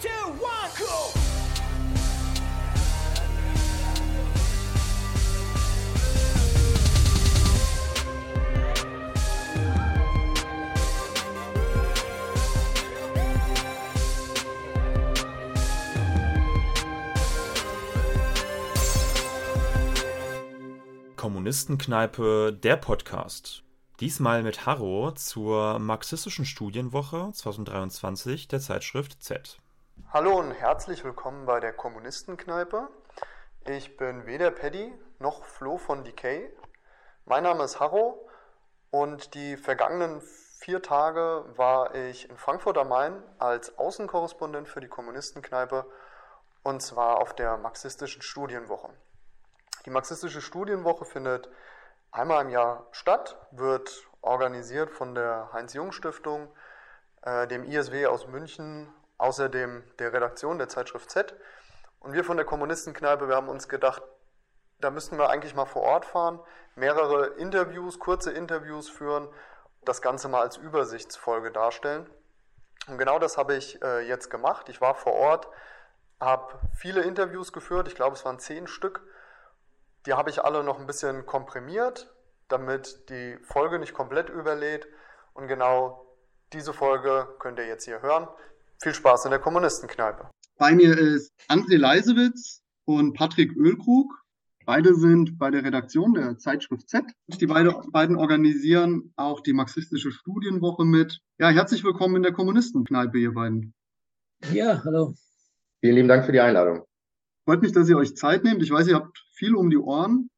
Two, one, cool. Kommunistenkneipe, der Podcast. Diesmal mit Harro zur Marxistischen Studienwoche 2023 der Zeitschrift Z. Hallo und herzlich willkommen bei der Kommunistenkneipe. Ich bin weder Paddy noch Flo von Decay. Mein Name ist Harro und die vergangenen vier Tage war ich in Frankfurt am Main als Außenkorrespondent für die Kommunistenkneipe und zwar auf der Marxistischen Studienwoche. Die Marxistische Studienwoche findet einmal im Jahr statt, wird organisiert von der Heinz-Jung-Stiftung, äh, dem ISW aus München, außerdem der Redaktion der Zeitschrift Z. Und wir von der Kommunistenkneipe, wir haben uns gedacht, da müssten wir eigentlich mal vor Ort fahren, mehrere Interviews, kurze Interviews führen, das Ganze mal als Übersichtsfolge darstellen. Und genau das habe ich äh, jetzt gemacht. Ich war vor Ort, habe viele Interviews geführt, ich glaube es waren zehn Stück die habe ich alle noch ein bisschen komprimiert, damit die Folge nicht komplett überlädt. Und genau diese Folge könnt ihr jetzt hier hören. Viel Spaß in der Kommunistenkneipe. Bei mir ist André Leisewitz und Patrick Ölkrug. Beide sind bei der Redaktion der Zeitschrift Z. Die beide, beiden organisieren auch die marxistische Studienwoche mit. Ja, herzlich willkommen in der Kommunistenkneipe, ihr beiden. Ja, hallo. Vielen lieben Dank für die Einladung. Freut mich, dass ihr euch Zeit nehmt. Ich weiß, ihr habt viel um die Ohren.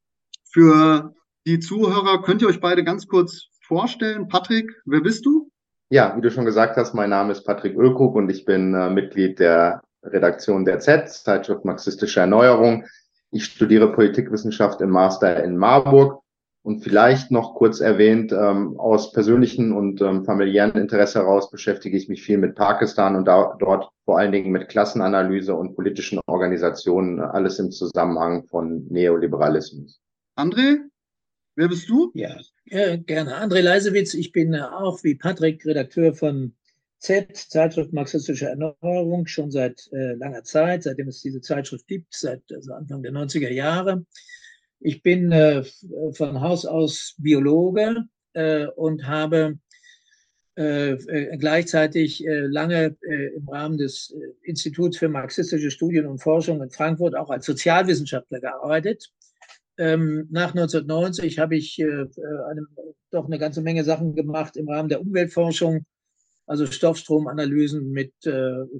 Für die Zuhörer könnt ihr euch beide ganz kurz vorstellen. Patrick, wer bist du? Ja, wie du schon gesagt hast, mein Name ist Patrick Ölkrug und ich bin äh, Mitglied der Redaktion der Z, Zeitschrift Marxistische Erneuerung. Ich studiere Politikwissenschaft im Master in Marburg und vielleicht noch kurz erwähnt, ähm, aus persönlichen und ähm, familiären Interesse heraus beschäftige ich mich viel mit Pakistan und da, dort vor allen Dingen mit Klassenanalyse und politischen Organisationen, alles im Zusammenhang von Neoliberalismus. André, wer bist du? Ja, äh, gerne. André Leisewitz, ich bin äh, auch wie Patrick Redakteur von Z, Zeitschrift Marxistische Erneuerung, schon seit äh, langer Zeit, seitdem es diese Zeitschrift gibt, seit also Anfang der 90er Jahre. Ich bin äh, von Haus aus Biologe äh, und habe äh, äh gleichzeitig äh, lange äh, im Rahmen des Instituts für marxistische Studien und Forschung in Frankfurt auch als Sozialwissenschaftler gearbeitet. Ähm, nach 1990 habe ich eine, doch eine ganze Menge Sachen gemacht im Rahmen der Umweltforschung, also Stoffstromanalysen mit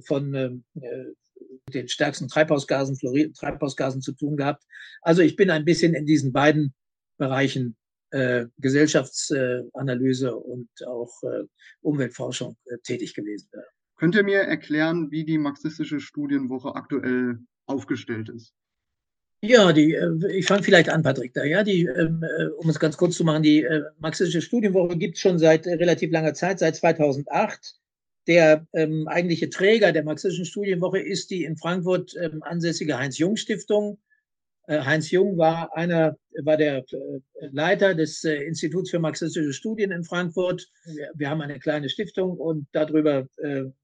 von den stärksten Treibhausgasen, Fluorid Treibhausgasen zu tun gehabt. Also ich bin ein bisschen in diesen beiden Bereichen äh, Gesellschaftsanalyse äh, und auch äh, Umweltforschung äh, tätig gewesen. Könnt ihr mir erklären, wie die marxistische Studienwoche aktuell aufgestellt ist? Ja, die, äh, ich fange vielleicht an, Patrick. Da, ja, die, ähm, äh, um es ganz kurz zu machen, die marxistische Studienwoche gibt es schon seit relativ langer Zeit, seit 2008 der ähm, eigentliche Träger der marxistischen Studienwoche ist die in Frankfurt ähm, ansässige Heinz-Jung-Stiftung. Äh, Heinz Jung war einer, war der äh, Leiter des äh, Instituts für marxistische Studien in Frankfurt. Wir, haben eine kleine Stiftung und darüber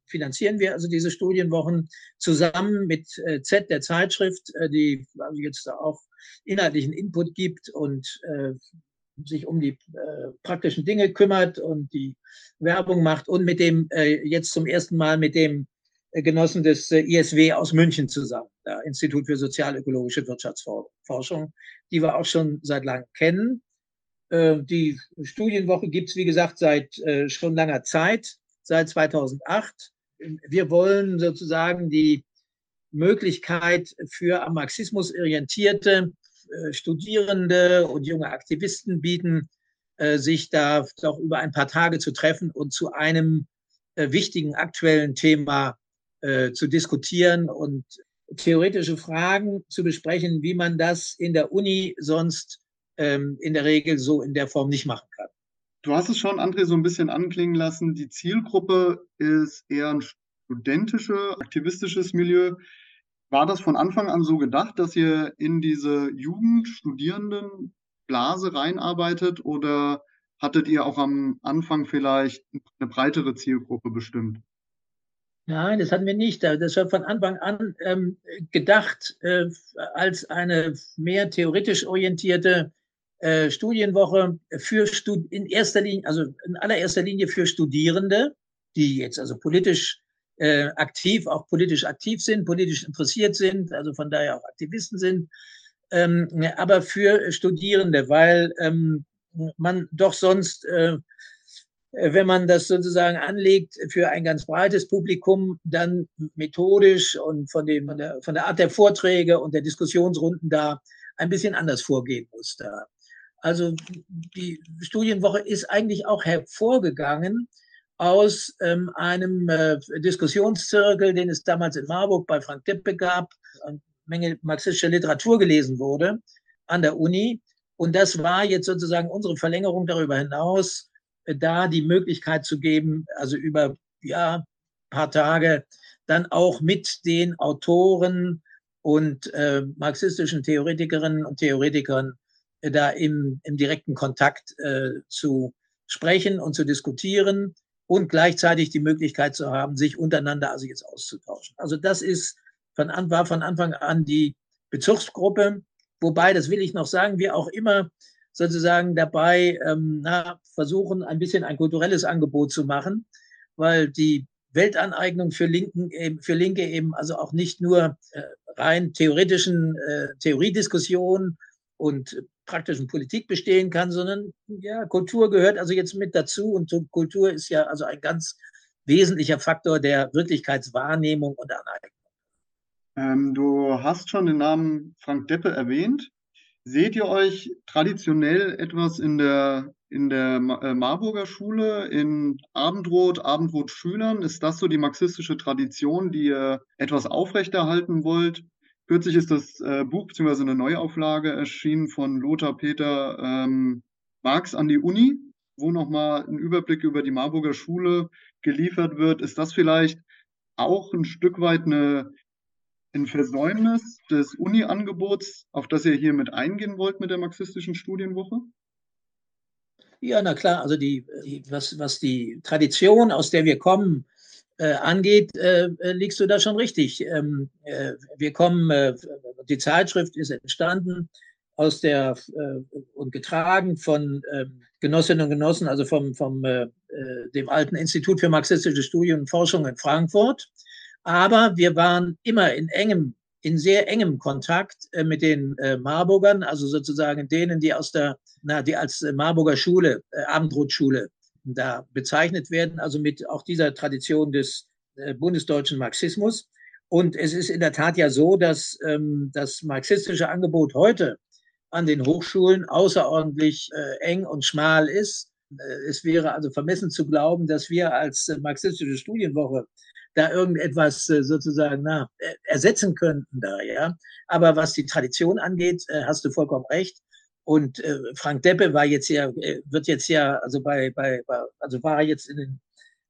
finanzieren wir also diese Studienwochen zusammen mit Z, der Zeitschrift, die jetzt auch inhaltlichen Input gibt und sich um die praktischen Dinge kümmert und die Werbung macht und mit dem jetzt zum ersten Mal mit dem Genossen des äh, ISW aus München zusammen, Institut für sozialökologische Wirtschaftsforschung, die wir auch schon seit langem kennen. Äh, die Studienwoche gibt's wie gesagt, seit äh, schon langer Zeit, seit 2008. Wir wollen sozusagen die Möglichkeit für am Marxismus orientierte äh, Studierende und junge Aktivisten bieten, sich da doch über ein paar Tage zu treffen und zu einem wichtigen aktuellen Thema zu diskutieren und theoretische Fragen zu besprechen, wie man das in der Uni sonst ähm, in der Regel so in der Form nicht machen kann. Du hast es schon, André, so ein bisschen anklingen lassen. Die Zielgruppe ist eher ein studentisches, aktivistisches Milieu. War das von Anfang an so gedacht, dass ihr in diese Jugend, Studierenden, Blase reinarbeitet oder hattet ihr auch am Anfang vielleicht eine breitere Zielgruppe bestimmt? Nein, das hatten wir nicht. Das war von Anfang an ähm, gedacht äh, als eine mehr theoretisch orientierte äh, Studienwoche für Stud in erster Linie, also in allererster Linie für Studierende, die jetzt also politisch äh, aktiv, auch politisch aktiv sind, politisch interessiert sind, also von daher auch Aktivisten sind, ähm, aber für Studierende, weil ähm, man doch sonst äh, wenn man das sozusagen anlegt für ein ganz breites Publikum, dann methodisch und von, dem, von, der, von der Art der Vorträge und der Diskussionsrunden da ein bisschen anders vorgehen muss. Da. Also die Studienwoche ist eigentlich auch hervorgegangen aus ähm, einem äh, Diskussionszirkel, den es damals in Marburg bei Frank Deppe gab, eine Menge marxistischer Literatur gelesen wurde an der Uni. Und das war jetzt sozusagen unsere Verlängerung darüber hinaus, da die Möglichkeit zu geben, also über ja paar Tage dann auch mit den Autoren und äh, marxistischen Theoretikerinnen und Theoretikern äh, da im, im direkten Kontakt äh, zu sprechen und zu diskutieren und gleichzeitig die Möglichkeit zu haben, sich untereinander also jetzt auszutauschen. Also das ist von an, war von Anfang an die Bezugsgruppe, wobei, das will ich noch sagen, wir auch immer sozusagen dabei ähm, na, versuchen, ein bisschen ein kulturelles Angebot zu machen, weil die Weltaneignung für, Linken, für Linke eben also auch nicht nur äh, rein theoretischen äh, Theoriediskussionen und praktischen Politik bestehen kann, sondern ja, Kultur gehört also jetzt mit dazu und Kultur ist ja also ein ganz wesentlicher Faktor der Wirklichkeitswahrnehmung und Aneignung. Ähm, du hast schon den Namen Frank Deppe erwähnt. Seht ihr euch traditionell etwas in der, in der äh, Marburger Schule, in Abendrot, Abendrot-Schülern? Ist das so die marxistische Tradition, die ihr etwas aufrechterhalten wollt? Kürzlich ist das äh, Buch bzw. eine Neuauflage erschienen von Lothar Peter ähm, Marx an die Uni, wo nochmal ein Überblick über die Marburger Schule geliefert wird. Ist das vielleicht auch ein Stück weit eine ein Versäumnis des Uni-Angebots, auf das ihr hier mit eingehen wollt mit der marxistischen Studienwoche? Ja, na klar, also die, was, was die Tradition, aus der wir kommen, äh, angeht, äh, liegst du da schon richtig. Ähm, äh, wir kommen, äh, die Zeitschrift ist entstanden aus der äh, und getragen von ähm, Genossinnen und Genossen, also vom, vom äh, dem alten Institut für marxistische Studien und Forschung in Frankfurt. Aber wir waren immer in engem, in sehr engem Kontakt äh, mit den äh, Marburgern, also sozusagen denen, die aus der, na, die als äh, Marburger Schule, Abendrotschule da bezeichnet werden, also mit auch dieser Tradition des bundesdeutschen Marxismus. Und es ist in der Tat ja so, dass ähm, das marxistische Angebot heute an den Hochschulen außerordentlich äh, eng und schmal ist. Äh, es wäre also vermessen zu glauben, dass wir als äh, marxistische Studienwoche da irgendetwas äh, sozusagen na, ersetzen könnten da, ja. Aber was die Tradition angeht, äh, hast du vollkommen recht. Und äh, Frank Deppe war jetzt ja, wird jetzt ja, also bei, bei, also war er jetzt in den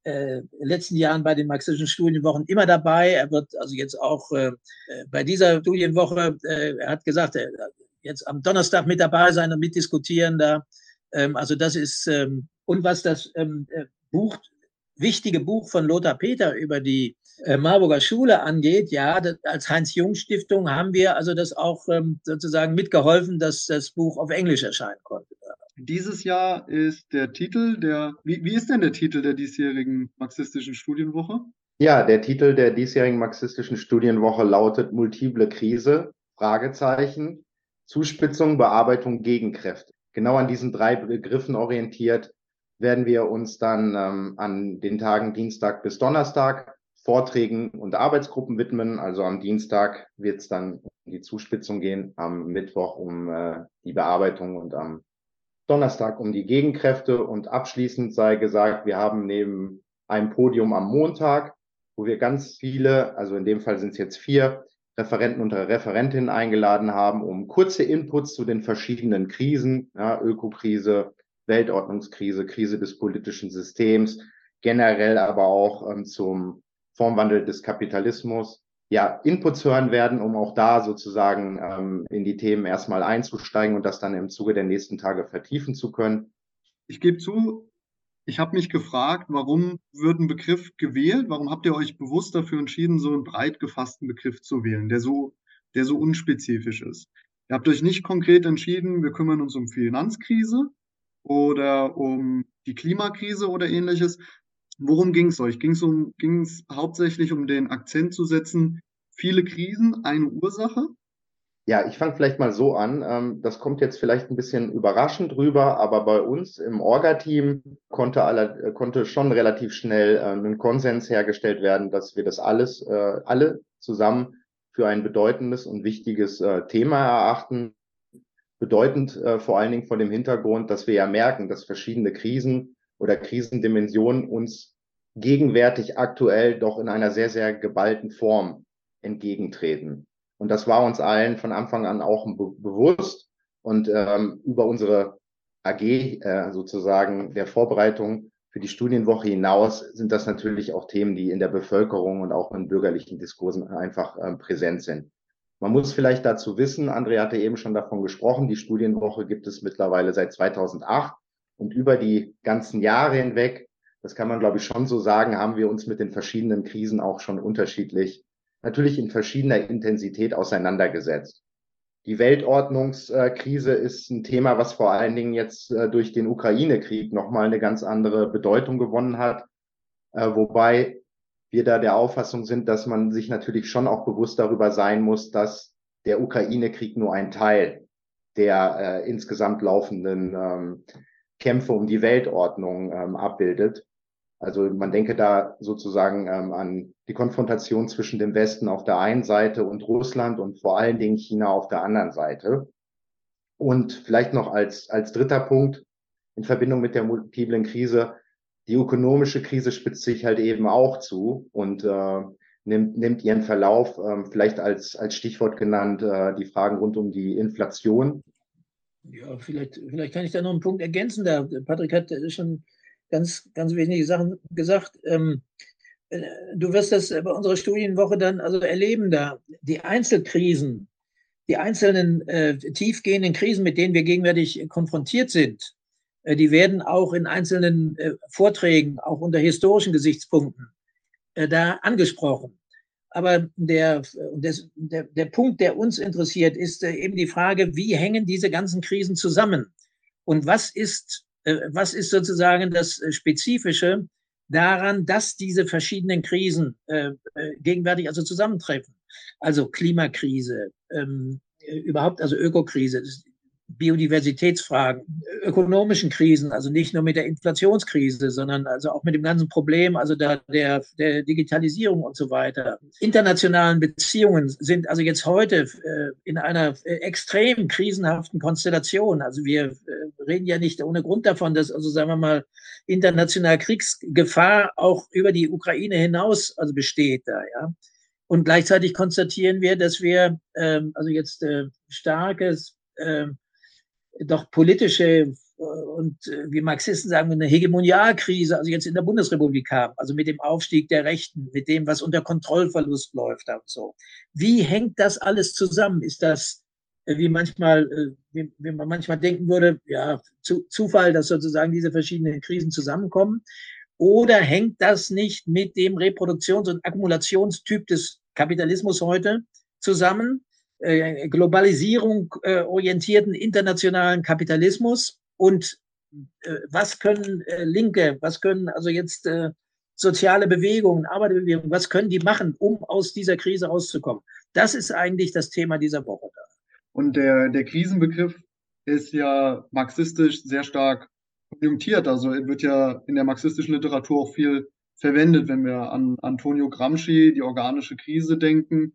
äh, letzten Jahren bei den marxistischen Studienwochen immer dabei. Er wird also jetzt auch äh, bei dieser Studienwoche, äh, er hat gesagt, er jetzt am Donnerstag mit dabei sein und mitdiskutieren da. Ähm, also das ist, ähm, und was das ähm, Buch wichtige Buch von Lothar Peter über die äh, Marburger Schule angeht, ja, das, als Heinz-Jung-Stiftung haben wir also das auch ähm, sozusagen mitgeholfen, dass das Buch auf Englisch erscheinen konnte. Dieses Jahr ist der Titel der, wie, wie ist denn der Titel der diesjährigen marxistischen Studienwoche? Ja, der Titel der diesjährigen marxistischen Studienwoche lautet Multiple Krise, Fragezeichen, Zuspitzung, Bearbeitung, Gegenkräfte. Genau an diesen drei Begriffen orientiert werden wir uns dann ähm, an den Tagen Dienstag bis Donnerstag Vorträgen und Arbeitsgruppen widmen. Also am Dienstag wird es dann um die Zuspitzung gehen, am Mittwoch um äh, die Bearbeitung und am Donnerstag um die Gegenkräfte. Und abschließend sei gesagt, wir haben neben einem Podium am Montag, wo wir ganz viele, also in dem Fall sind es jetzt vier, Referenten und Referentinnen eingeladen haben, um kurze Inputs zu den verschiedenen Krisen, ja, Ökokrise, Weltordnungskrise, Krise des politischen Systems, generell aber auch ähm, zum Formwandel des Kapitalismus, ja, Inputs hören werden, um auch da sozusagen ähm, in die Themen erstmal einzusteigen und das dann im Zuge der nächsten Tage vertiefen zu können. Ich gebe zu, ich habe mich gefragt, warum wird ein Begriff gewählt? Warum habt ihr euch bewusst dafür entschieden, so einen breit gefassten Begriff zu wählen, der so, der so unspezifisch ist? Ihr habt euch nicht konkret entschieden, wir kümmern uns um Finanzkrise oder um die Klimakrise oder ähnliches. Worum ging es euch? Ging es um, ging's hauptsächlich um den Akzent zu setzen, viele Krisen, eine Ursache? Ja, ich fange vielleicht mal so an. Ähm, das kommt jetzt vielleicht ein bisschen überraschend rüber, aber bei uns im Orga-Team konnte, alle, äh, konnte schon relativ schnell äh, ein Konsens hergestellt werden, dass wir das alles, äh, alle zusammen für ein bedeutendes und wichtiges Thema erachten. Bedeutend vor allen Dingen vor dem Hintergrund, dass wir ja merken, dass verschiedene Krisen oder Krisendimensionen uns gegenwärtig aktuell doch in einer sehr, sehr geballten Form entgegentreten. Und das war uns allen von Anfang an auch be bewusst. Und ähm, über unsere AG äh, sozusagen der Vorbereitung für die Studienwoche hinaus sind das natürlich auch Themen, die in der Bevölkerung und auch in bürgerlichen Diskursen einfach ähm, präsent sind. Man muss vielleicht dazu wissen, André hatte eben schon davon gesprochen, die Studienwoche gibt es mittlerweile seit 2008 und über die ganzen Jahre hinweg, das kann man glaube ich schon so sagen, haben wir uns mit den verschiedenen Krisen auch schon unterschiedlich natürlich in verschiedener Intensität auseinandergesetzt. Die Weltordnungskrise ist ein Thema, was vor allen Dingen jetzt äh, durch den Ukraine-Krieg nochmal eine ganz andere Bedeutung gewonnen hat, äh, wobei wir da der Auffassung sind, dass man sich natürlich schon auch bewusst darüber sein muss, dass der Ukraine-Krieg nur ein Teil der äh, insgesamt laufenden ähm, Kämpfe um die Weltordnung ähm, abbildet. Also man denke da sozusagen ähm, an die Konfrontation zwischen dem Westen auf der einen Seite und Russland und vor allen Dingen China auf der anderen Seite. Und vielleicht noch als, als dritter Punkt in Verbindung mit der multiplen Krise, die ökonomische Krise spitzt sich halt eben auch zu und äh, nimmt, nimmt ihren Verlauf, äh, vielleicht als, als Stichwort genannt, äh, die Fragen rund um die Inflation. Ja, vielleicht, vielleicht kann ich da noch einen Punkt ergänzen. Da Patrick hat schon ganz, ganz wesentliche Sachen gesagt. Ähm, äh, du wirst das bei unserer Studienwoche dann also erleben, da die Einzelkrisen, die einzelnen äh, tiefgehenden Krisen, mit denen wir gegenwärtig konfrontiert sind, äh, die werden auch in einzelnen äh, Vorträgen, auch unter historischen Gesichtspunkten, äh, da angesprochen. Aber der, der, der Punkt, der uns interessiert, ist äh, eben die Frage, wie hängen diese ganzen Krisen zusammen? Und was ist äh, was ist sozusagen das äh, Spezifische daran, dass diese verschiedenen Krisen äh, gegenwärtig also zusammentreffen? Also Klimakrise, ähm, überhaupt also Ökokrise, Biodiversitätsfragen, ökonomischen Krisen, also nicht nur mit der Inflationskrise, sondern also auch mit dem ganzen Problem, also der, der, der Digitalisierung und so weiter. Internationalen Beziehungen sind also jetzt heute äh, in einer äh, extrem krisenhaften Konstellation. Also wir äh, reden ja nicht ohne Grund davon, dass also sagen wir mal international Kriegsgefahr auch über die Ukraine hinaus also besteht da, ja. Und gleichzeitig konstatieren wir, dass wir ähm, also jetzt äh, starkes äh, doch politische äh, und äh, wie Marxisten sagen, eine Hegemonialkrise, also jetzt in der Bundesrepublik haben, also mit dem Aufstieg der Rechten, mit dem, was unter Kontrollverlust läuft und so. Wie hängt das alles zusammen? Ist das, äh, wie manchmal, wie, wie man manchmal denken würde, ja, zu, Zufall, dass sozusagen diese verschiedenen Krisen zusammenkommen? Oder hängt das nicht mit dem Reproduktions- und Akkumulationstyp des Kapitalismus heute zusammen? Äh, Globalisierung äh, orientierten internationalen Kapitalismus und äh, was können äh, Linke, was können also jetzt äh, soziale Bewegungen, Arbeiterbewegungen, was können die machen, um aus dieser Krise rauszukommen? Das ist eigentlich das Thema dieser Woche. Und der, der Krisenbegriff ist ja marxistisch sehr stark konjunktiert. Also wird ja in der marxistischen Literatur auch viel verwendet, wenn wir an Antonio Gramsci, die organische Krise denken,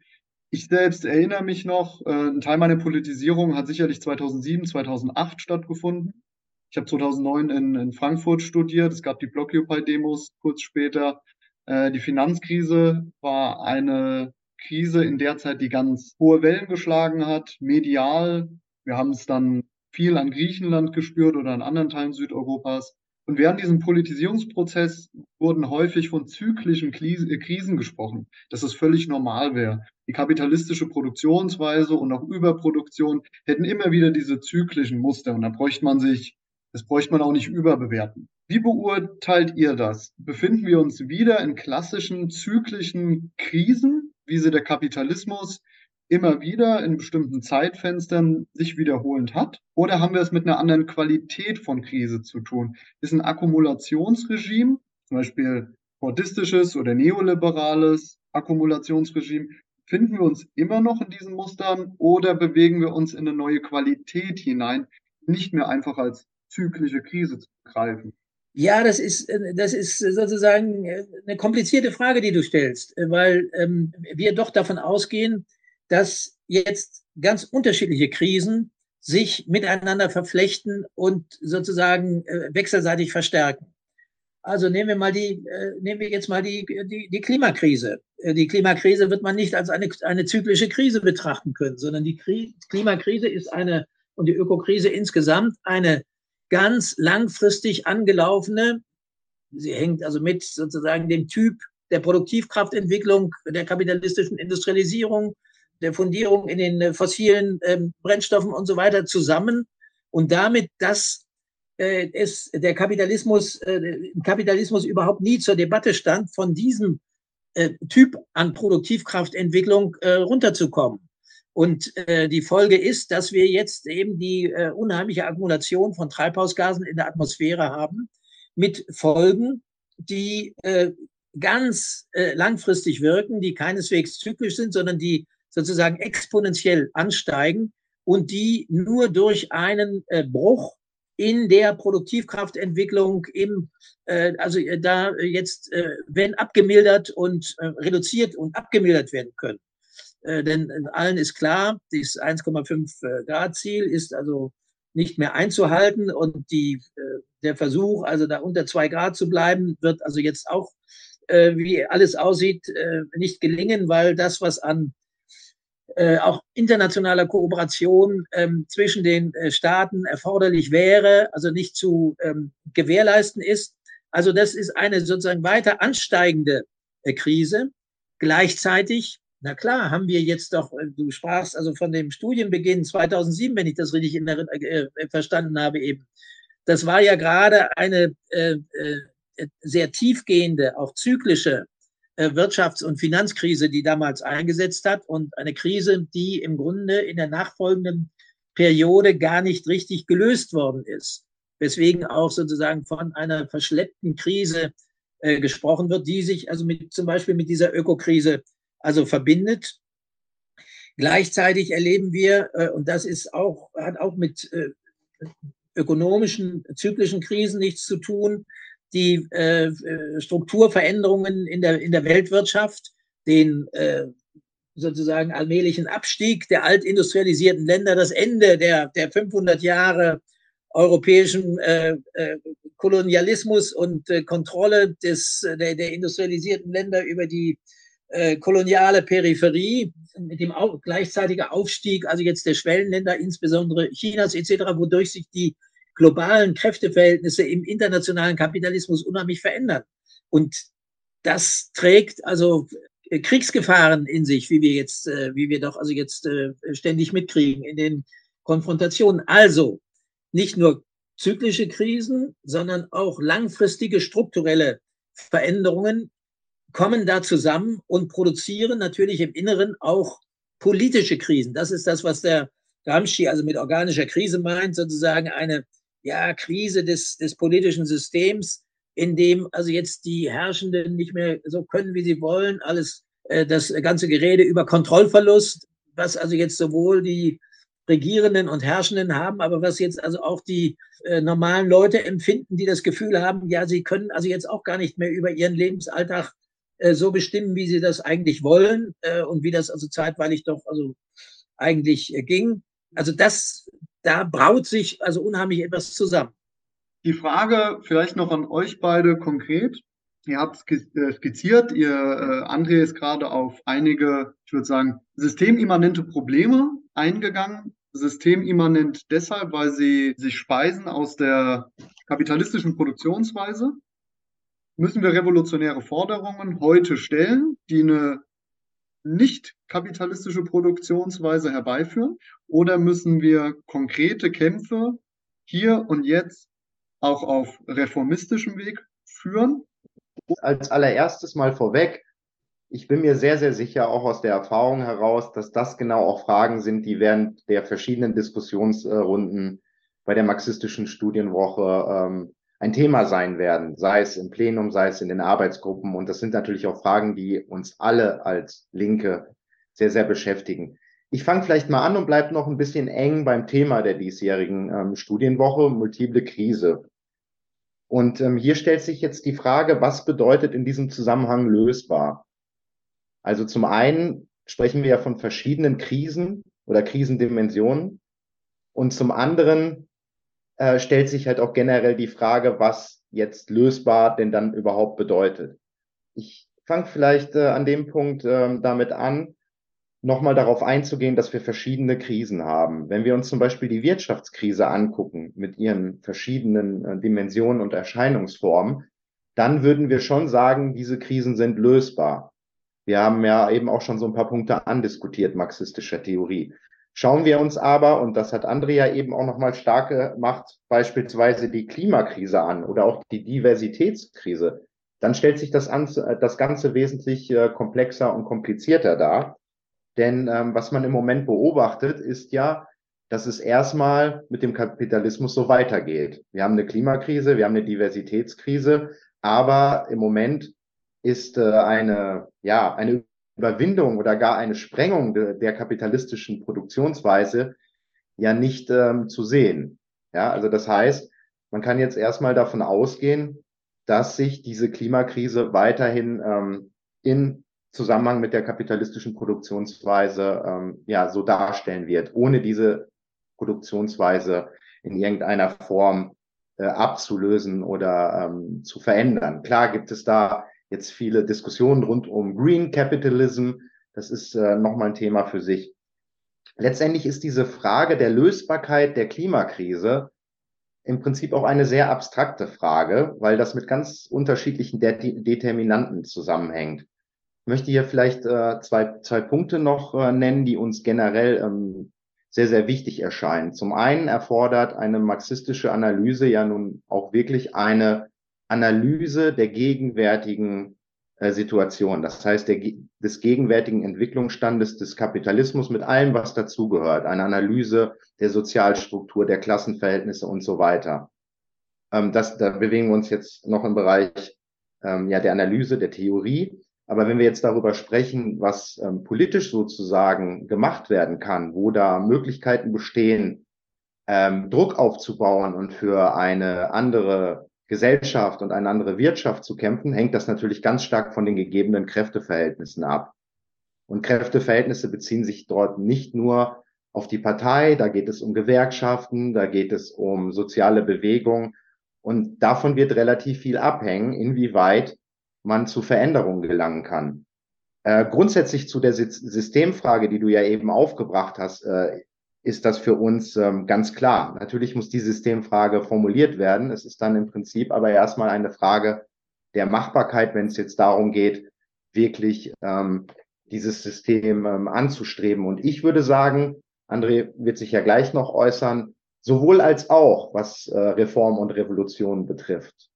ich selbst erinnere mich noch, äh, ein Teil meiner Politisierung hat sicherlich 2007, 2008 stattgefunden. Ich habe 2009 in, in Frankfurt studiert. Es gab die Blockupy-Demos kurz später. Äh, die Finanzkrise war eine Krise in der Zeit, die ganz hohe Wellen geschlagen hat, medial. Wir haben es dann viel an Griechenland gespürt oder an anderen Teilen Südeuropas. Und während diesem Politisierungsprozess wurden häufig von zyklischen äh, Krisen gesprochen, dass es völlig normal wäre. Die kapitalistische Produktionsweise und auch Überproduktion hätten immer wieder diese zyklischen Muster und da bräuchte man sich, das bräuchte man auch nicht überbewerten. Wie beurteilt ihr das? Befinden wir uns wieder in klassischen zyklischen Krisen, wie sie der Kapitalismus immer wieder in bestimmten Zeitfenstern sich wiederholend hat? Oder haben wir es mit einer anderen Qualität von Krise zu tun? Ist ein Akkumulationsregime, zum Beispiel fordistisches oder neoliberales Akkumulationsregime, finden wir uns immer noch in diesen Mustern oder bewegen wir uns in eine neue Qualität hinein, nicht mehr einfach als zyklische Krise zu begreifen? Ja, das ist, das ist sozusagen eine komplizierte Frage, die du stellst, weil ähm, wir doch davon ausgehen, dass jetzt ganz unterschiedliche Krisen sich miteinander verflechten und sozusagen äh, wechselseitig verstärken. Also nehmen wir mal die, äh, nehmen wir jetzt mal die, die, die Klimakrise. Äh, die Klimakrise wird man nicht als eine, eine zyklische Krise betrachten können, sondern die Kri Klimakrise ist eine und die Ökokrise insgesamt eine ganz langfristig angelaufene. Sie hängt also mit sozusagen dem Typ der Produktivkraftentwicklung, der kapitalistischen Industrialisierung, der Fundierung in den äh, fossilen ähm, Brennstoffen und so weiter zusammen und damit, dass äh, es der Kapitalismus, äh, Kapitalismus überhaupt nie zur Debatte stand, von diesem äh, Typ an Produktivkraftentwicklung äh, runterzukommen. Und äh, die Folge ist, dass wir jetzt eben die unheimliche Akkumulation von Treibhausgasen in der Atmosphäre haben, mit Folgen, die ganz langfristig wirken, die keineswegs zyklisch sind, sondern die sozusagen exponentiell ansteigen und die nur durch einen äh, Bruch in der Produktivkraftentwicklung im, äh, also äh, da jetzt, äh, wenn abgemildert und äh, reduziert und abgemildert werden können. Äh, denn allen ist klar, dieses 1,5 äh, Grad Ziel ist also nicht mehr einzuhalten und die, äh, der Versuch, also da unter zwei Grad zu bleiben, wird also jetzt auch, äh, wie alles aussieht, äh, nicht gelingen, weil das, was an äh, auch internationaler Kooperation ähm, zwischen den äh, Staaten erforderlich wäre, also nicht zu ähm, gewährleisten ist. Also das ist eine sozusagen weiter ansteigende äh, Krise. Gleichzeitig, na klar, haben wir jetzt doch, äh, du sprachst also von dem Studienbeginn 2007, wenn ich das richtig in der, äh, äh, verstanden habe eben. Das war ja gerade eine äh, äh, sehr tiefgehende, auch zyklische Wirtschafts- und Finanzkrise, die damals eingesetzt hat und eine Krise, die im Grunde in der nachfolgenden Periode gar nicht richtig gelöst worden ist. Weswegen auch sozusagen von einer verschleppten Krise äh, gesprochen wird, die sich also mit, zum Beispiel mit dieser Ökokrise also verbindet. Gleichzeitig erleben wir, äh, und das ist auch, hat auch mit äh, ökonomischen, zyklischen Krisen nichts zu tun, die äh, äh, Strukturveränderungen in der, in der Weltwirtschaft, den äh, sozusagen allmählichen Abstieg der altindustrialisierten Länder, das Ende der, der 500 Jahre europäischen äh, äh, Kolonialismus und äh, Kontrolle des, der, der industrialisierten Länder über die koloniale Peripherie mit dem gleichzeitigen Aufstieg, also jetzt der Schwellenländer, insbesondere Chinas etc., wodurch sich die globalen Kräfteverhältnisse im internationalen Kapitalismus unheimlich verändern. Und das trägt also äh, Kriegsgefahren in sich, wie wir jetzt, äh, wie wir doch also jetzt äh, ständig mitkriegen in den Konfrontationen. Also nicht nur zyklische Krisen, sondern auch langfristige strukturelle Veränderungen kommen da zusammen und produzieren natürlich im Inneren auch politische Krisen. Das ist das, was der Gramsci also mit organischer Krise meint, sozusagen eine ja, Krise des, des politischen Systems, in dem also jetzt die Herrschenden nicht mehr so können, wie sie wollen, alles äh, das ganze Gerede über Kontrollverlust, was also jetzt sowohl die Regierenden und Herrschenden haben, aber was jetzt also auch die äh, normalen Leute empfinden, die das Gefühl haben, ja, sie können also jetzt auch gar nicht mehr über ihren Lebensalltag äh, so bestimmen, wie sie das eigentlich wollen äh, und wie das also zeitweilig doch also eigentlich äh, ging. Also das da braut sich also unheimlich etwas zusammen. Die Frage vielleicht noch an euch beide konkret. Ihr habt äh, skizziert, ihr, äh, André ist gerade auf einige, ich würde sagen, systemimmanente Probleme eingegangen. Systemimmanent deshalb, weil sie sich speisen aus der kapitalistischen Produktionsweise. Müssen wir revolutionäre Forderungen heute stellen, die eine nicht kapitalistische Produktionsweise herbeiführen? Oder müssen wir konkrete Kämpfe hier und jetzt auch auf reformistischem Weg führen? Als allererstes mal vorweg, ich bin mir sehr, sehr sicher, auch aus der Erfahrung heraus, dass das genau auch Fragen sind, die während der verschiedenen Diskussionsrunden bei der marxistischen Studienwoche ähm, ein Thema sein werden, sei es im Plenum, sei es in den Arbeitsgruppen. Und das sind natürlich auch Fragen, die uns alle als Linke sehr, sehr beschäftigen. Ich fange vielleicht mal an und bleibe noch ein bisschen eng beim Thema der diesjährigen ähm, Studienwoche, multiple Krise. Und ähm, hier stellt sich jetzt die Frage, was bedeutet in diesem Zusammenhang lösbar? Also zum einen sprechen wir ja von verschiedenen Krisen oder Krisendimensionen. Und zum anderen äh, stellt sich halt auch generell die Frage, was jetzt lösbar denn dann überhaupt bedeutet. Ich fange vielleicht äh, an dem Punkt äh, damit an, nochmal darauf einzugehen, dass wir verschiedene Krisen haben. Wenn wir uns zum Beispiel die Wirtschaftskrise angucken mit ihren verschiedenen äh, Dimensionen und Erscheinungsformen, dann würden wir schon sagen, diese Krisen sind lösbar. Wir haben ja eben auch schon so ein paar Punkte andiskutiert, marxistischer Theorie. Schauen wir uns aber, und das hat Andrea eben auch nochmal stark gemacht, beispielsweise die Klimakrise an oder auch die Diversitätskrise, dann stellt sich das, das Ganze wesentlich äh, komplexer und komplizierter dar. Denn ähm, was man im Moment beobachtet, ist ja, dass es erstmal mit dem Kapitalismus so weitergeht. Wir haben eine Klimakrise, wir haben eine Diversitätskrise, aber im Moment ist äh, eine, ja, eine Überwindung oder gar eine Sprengung de, der kapitalistischen Produktionsweise ja nicht ähm, zu sehen. Ja, also das heißt, man kann jetzt erstmal davon ausgehen, dass sich diese Klimakrise weiterhin ähm, in Zusammenhang mit der kapitalistischen Produktionsweise ähm, ja so darstellen wird, ohne diese Produktionsweise in irgendeiner Form äh, abzulösen oder ähm, zu verändern. Klar gibt es da jetzt viele Diskussionen rund um Green Capitalism. Das ist äh, nochmal ein Thema für sich. Letztendlich ist diese Frage der Lösbarkeit der Klimakrise im Prinzip auch eine sehr abstrakte Frage, weil das mit ganz unterschiedlichen De Determinanten zusammenhängt. Ich möchte hier vielleicht äh, zwei, zwei Punkte noch äh, nennen, die uns generell ähm, sehr, sehr wichtig erscheinen. Zum einen erfordert eine marxistische Analyse ja nun auch wirklich eine Analyse der gegenwärtigen äh, Situation, das heißt der, des gegenwärtigen Entwicklungsstandes des Kapitalismus mit allem, was dazugehört, eine Analyse der Sozialstruktur, der Klassenverhältnisse und so weiter. Ähm, das, da bewegen wir uns jetzt noch im Bereich ähm, ja, der Analyse, der Theorie. Aber wenn wir jetzt darüber sprechen, was ähm, politisch sozusagen gemacht werden kann, wo da Möglichkeiten bestehen, ähm, Druck aufzubauen und für eine andere Gesellschaft und eine andere Wirtschaft zu kämpfen, hängt das natürlich ganz stark von den gegebenen Kräfteverhältnissen ab. Und Kräfteverhältnisse beziehen sich dort nicht nur auf die Partei, da geht es um Gewerkschaften, da geht es um soziale Bewegung. Und davon wird relativ viel abhängen, inwieweit man zu Veränderungen gelangen kann. Äh, grundsätzlich zu der Systemfrage, die du ja eben aufgebracht hast, äh, ist das für uns ähm, ganz klar. Natürlich muss die Systemfrage formuliert werden. Es ist dann im Prinzip aber erstmal eine Frage der Machbarkeit, wenn es jetzt darum geht, wirklich ähm, dieses System ähm, anzustreben. Und ich würde sagen, André wird sich ja gleich noch äußern, sowohl als auch, was äh, Reform und Revolution betrifft.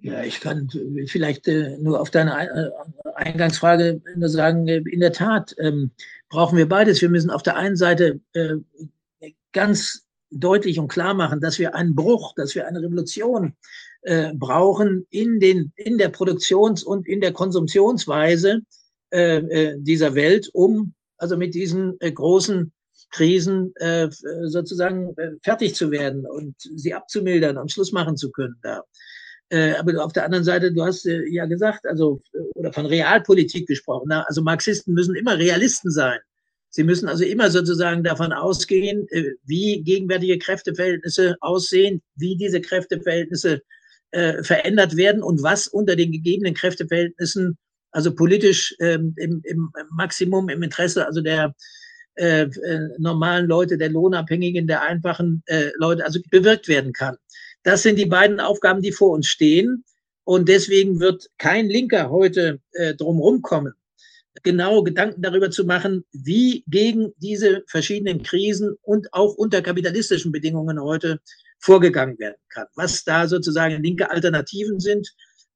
Ja, ich kann vielleicht äh, nur auf deine äh, Eingangsfrage nur sagen, äh, in der Tat ähm, brauchen wir beides. Wir müssen auf der einen Seite ganz deutlich und klar machen, dass wir einen Bruch, dass wir eine Revolution äh, brauchen in, den, in der Produktions- und in der Konsumptionsweise äh, dieser Welt, um also mit diesen äh, großen Krisen sozusagen fertig zu werden und sie abzumildern und Schluss machen zu können da. Äh, aber auf der anderen Seite, du hast äh, ja gesagt, also, äh, oder von Realpolitik gesprochen. Na, also Marxisten müssen immer Realisten sein. Sie müssen also immer sozusagen davon ausgehen, äh, wie gegenwärtige Kräfteverhältnisse aussehen, wie diese Kräfteverhältnisse äh, verändert werden und was unter den gegebenen Kräfteverhältnissen, also politisch ähm, im, im Maximum im Interesse, also der äh, normalen Leute, der Lohnabhängigen, der einfachen Leute, also bewirkt werden kann. Das sind die beiden Aufgaben, die vor uns stehen. Und deswegen wird kein Linker heute äh, drumherum kommen, genau Gedanken darüber zu machen, wie gegen diese verschiedenen Krisen und auch unter kapitalistischen Bedingungen heute vorgegangen werden kann, was da sozusagen linke Alternativen sind,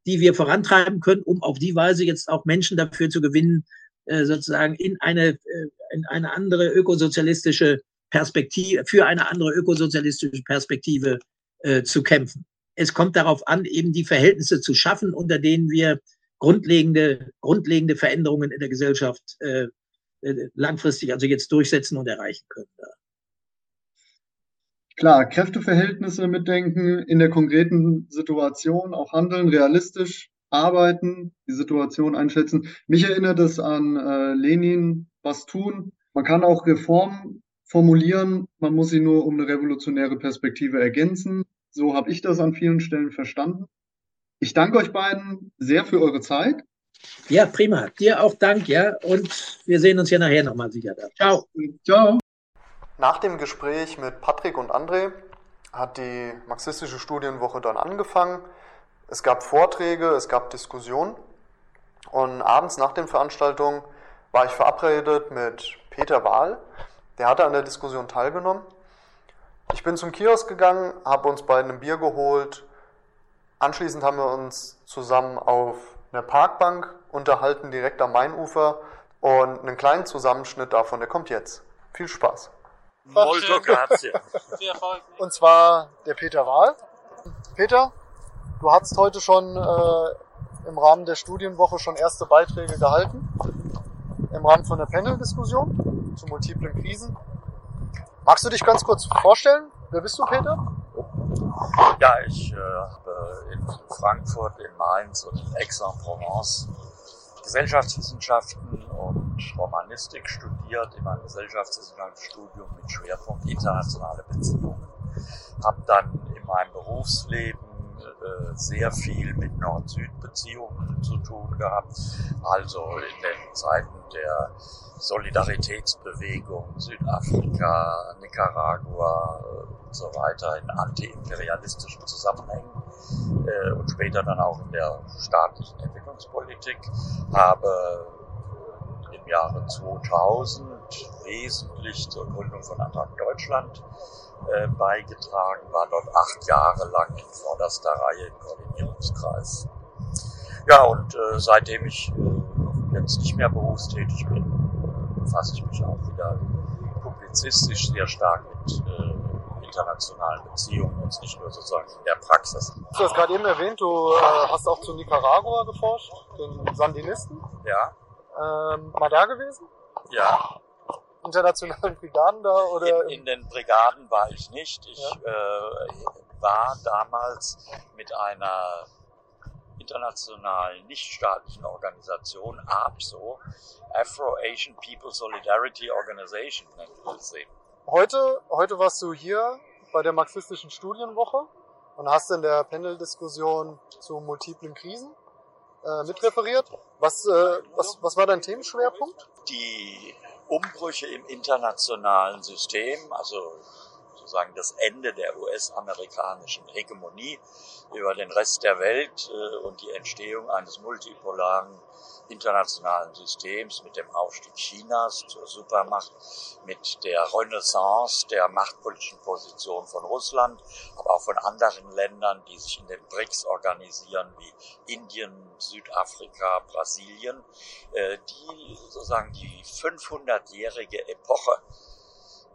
die wir vorantreiben können, um auf die Weise jetzt auch Menschen dafür zu gewinnen, äh, sozusagen in eine, äh, in eine andere ökosozialistische Perspektive, für eine andere ökosozialistische Perspektive äh, zu kämpfen. Es kommt darauf an, eben die Verhältnisse zu schaffen, unter denen wir grundlegende, grundlegende Veränderungen in der Gesellschaft äh, äh langfristig, also jetzt durchsetzen und erreichen können. Klar, Kräfteverhältnisse mitdenken, in der konkreten Situation auch handeln, realistisch arbeiten, die Situation einschätzen. Mich erinnert es an äh, Lenin, was tun. Man kann auch Reformen formulieren, man muss sie nur um eine revolutionäre Perspektive ergänzen. So habe ich das an vielen Stellen verstanden. Ich danke euch beiden sehr für eure Zeit. Ja, prima. Dir auch Dank, ja. Und wir sehen uns ja nachher nochmal sicher da. Ciao. Ciao. Nach dem Gespräch mit Patrick und André hat die marxistische Studienwoche dann angefangen. Es gab Vorträge, es gab Diskussionen. Und abends nach den Veranstaltungen war ich verabredet mit Peter Wahl. Der hatte an der Diskussion teilgenommen. Ich bin zum Kiosk gegangen, habe uns beiden ein Bier geholt. Anschließend haben wir uns zusammen auf einer Parkbank unterhalten, direkt am Mainufer. Und einen kleinen Zusammenschnitt davon, der kommt jetzt. Viel Spaß. Molto grazie. Und zwar der Peter Wahl. Peter, du hast heute schon äh, im Rahmen der Studienwoche schon erste Beiträge gehalten. Im Rahmen von der Panel-Diskussion zu multiplen Krisen. Magst du dich ganz kurz vorstellen? Wer bist du, Peter? Ja, ich äh, habe in Frankfurt, in Mainz und in Aix-en-Provence Gesellschaftswissenschaften und Romanistik studiert, in meinem Gesellschaftswissenschaftsstudium mit Schwerpunkt internationale Beziehungen. Habe dann in meinem Berufsleben äh, sehr viel mit Nord-Süd-Beziehungen zu tun gehabt. Also in den Zeiten der Solidaritätsbewegung Südafrika, Nicaragua und so weiter in antiimperialistischen Zusammenhängen äh, und später dann auch in der staatlichen Entwicklungspolitik. Habe im Jahre 2000 wesentlich zur Gründung von Antrag Deutschland äh, beigetragen, war dort acht Jahre lang in vorderster Reihe im Koordinierungskreis. Ja, und äh, seitdem ich äh, jetzt nicht mehr berufstätig bin, befasse ich mich auch wieder publizistisch sehr stark mit äh, internationalen Beziehungen und nicht nur sozusagen in der Praxis. Du hast gerade eben erwähnt, du äh, hast auch zu Nicaragua geforscht, den Sandinisten. Ja. Ähm, mal da gewesen? Ja internationalen Brigaden da? Oder in, in den Brigaden war ich nicht. Ich ja. äh, war damals mit einer internationalen nichtstaatlichen Organisation, APSO, Afro-Asian People Solidarity Organization nennt man sie. Heute, heute warst du hier bei der marxistischen Studienwoche und hast in der Panel-Diskussion zu multiplen Krisen äh, mitreferiert. Was, äh, was, was war dein Themenschwerpunkt? Die Umbrüche im internationalen System, also sozusagen das Ende der US-amerikanischen Hegemonie über den Rest der Welt äh, und die Entstehung eines multipolaren internationalen Systems mit dem Aufstieg Chinas zur Supermacht, mit der Renaissance der machtpolitischen Position von Russland, aber auch von anderen Ländern, die sich in den BRICS organisieren, wie Indien, Südafrika, Brasilien, äh, die sozusagen die 500-jährige Epoche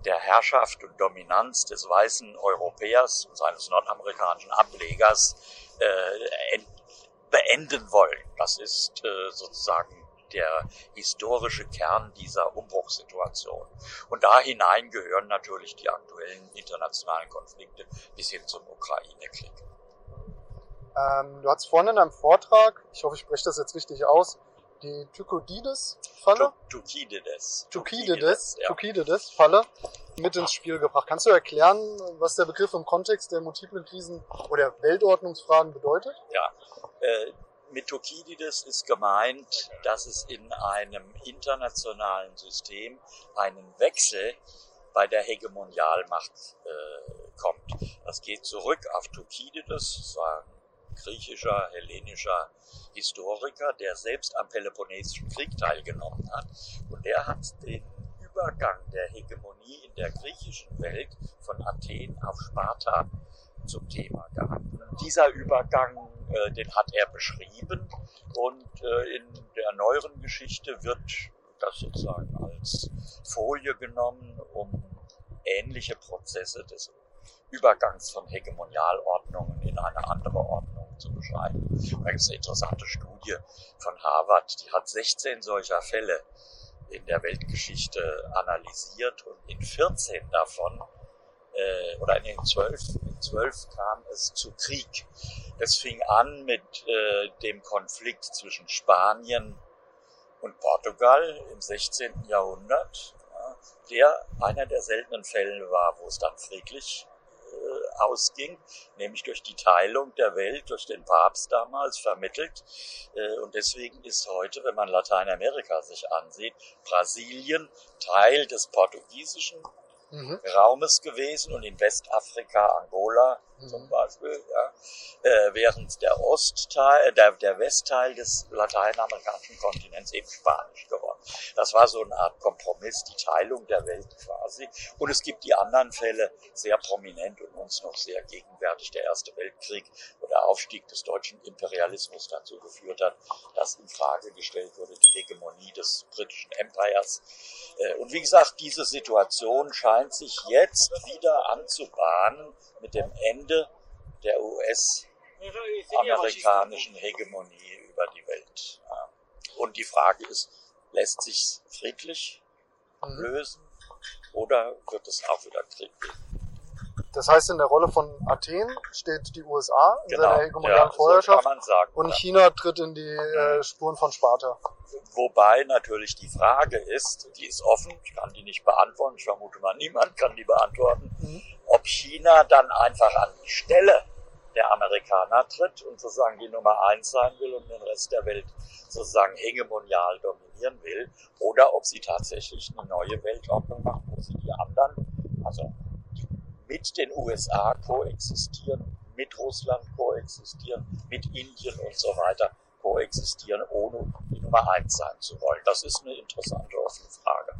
der Herrschaft und Dominanz des weißen Europäers und seines nordamerikanischen Ablegers äh, beenden wollen. Das ist äh, sozusagen der historische Kern dieser Umbruchssituation. Und da hinein gehören natürlich die aktuellen internationalen Konflikte bis hin zum Ukraine-Krieg. Ähm, du hast vorhin in einem Vortrag, ich hoffe, ich spreche das jetzt richtig aus, die Thukydides-Falle? Thukydides. Thukydides, Thukydides-Falle mit ins Spiel gebracht. Kannst du erklären, was der Begriff im Kontext der multiplen Krisen oder Weltordnungsfragen bedeutet? Ja, äh, mit Thukydides ist gemeint, dass es in einem internationalen System einen Wechsel bei der Hegemonialmacht äh, kommt. Das geht zurück auf Thukydides, das war ein griechischer, hellenischer Historiker, der selbst am Peloponnesischen Krieg teilgenommen hat. Und der hat den Übergang der Hegemonie in der griechischen Welt von Athen auf Sparta zum Thema gehabt. Dieser Übergang, äh, den hat er beschrieben und äh, in der neueren Geschichte wird das sozusagen als Folie genommen, um ähnliche Prozesse des Übergangs von Hegemonialordnungen in eine andere Ordnung zu beschreiben. Da gibt es eine interessante Studie von Harvard, die hat 16 solcher Fälle in der Weltgeschichte analysiert und in 14 davon äh, oder in den 12, in 12 kam es zu Krieg. Es fing an mit äh, dem Konflikt zwischen Spanien und Portugal im 16. Jahrhundert, ja, der einer der seltenen Fälle war, wo es dann friedlich ausging, nämlich durch die Teilung der Welt durch den Papst damals vermittelt. Äh, und deswegen ist heute, wenn man Lateinamerika sich ansieht, Brasilien Teil des portugiesischen mhm. Raumes gewesen und in Westafrika, Angola zum Beispiel, ja, äh, während der Ostteil, äh, der, der Westteil des lateinamerikanischen Kontinents eben Spanisch geworden. Das war so eine Art Kompromiss, die Teilung der Welt quasi. Und es gibt die anderen Fälle sehr prominent und uns noch sehr gegenwärtig. Der Erste Weltkrieg, wo der Aufstieg des deutschen Imperialismus dazu geführt hat, dass in Frage gestellt wurde die Hegemonie des britischen Empires. Äh, und wie gesagt, diese Situation scheint sich jetzt wieder anzubahnen mit dem Ende der US-amerikanischen Hegemonie über die Welt. Und die Frage ist, lässt sich friedlich lösen oder wird es auch wieder Krieg geben? Das heißt, in der Rolle von Athen steht die USA in genau. seiner hegemonialen ja, Vorherrschaft so sagen, und ja. China tritt in die äh. Spuren von Sparta. Wobei natürlich die Frage ist, die ist offen, ich kann die nicht beantworten, ich vermute mal, niemand kann die beantworten, mhm. ob China dann einfach an die Stelle der Amerikaner tritt und sozusagen die Nummer eins sein will und den Rest der Welt sozusagen hegemonial dominieren will, oder ob sie tatsächlich eine neue Weltordnung machen, wo sie die anderen, also mit den USA koexistieren, mit Russland koexistieren, mit Indien und so weiter koexistieren, ohne die Nummer eins sein zu wollen. Das ist eine interessante offene Frage.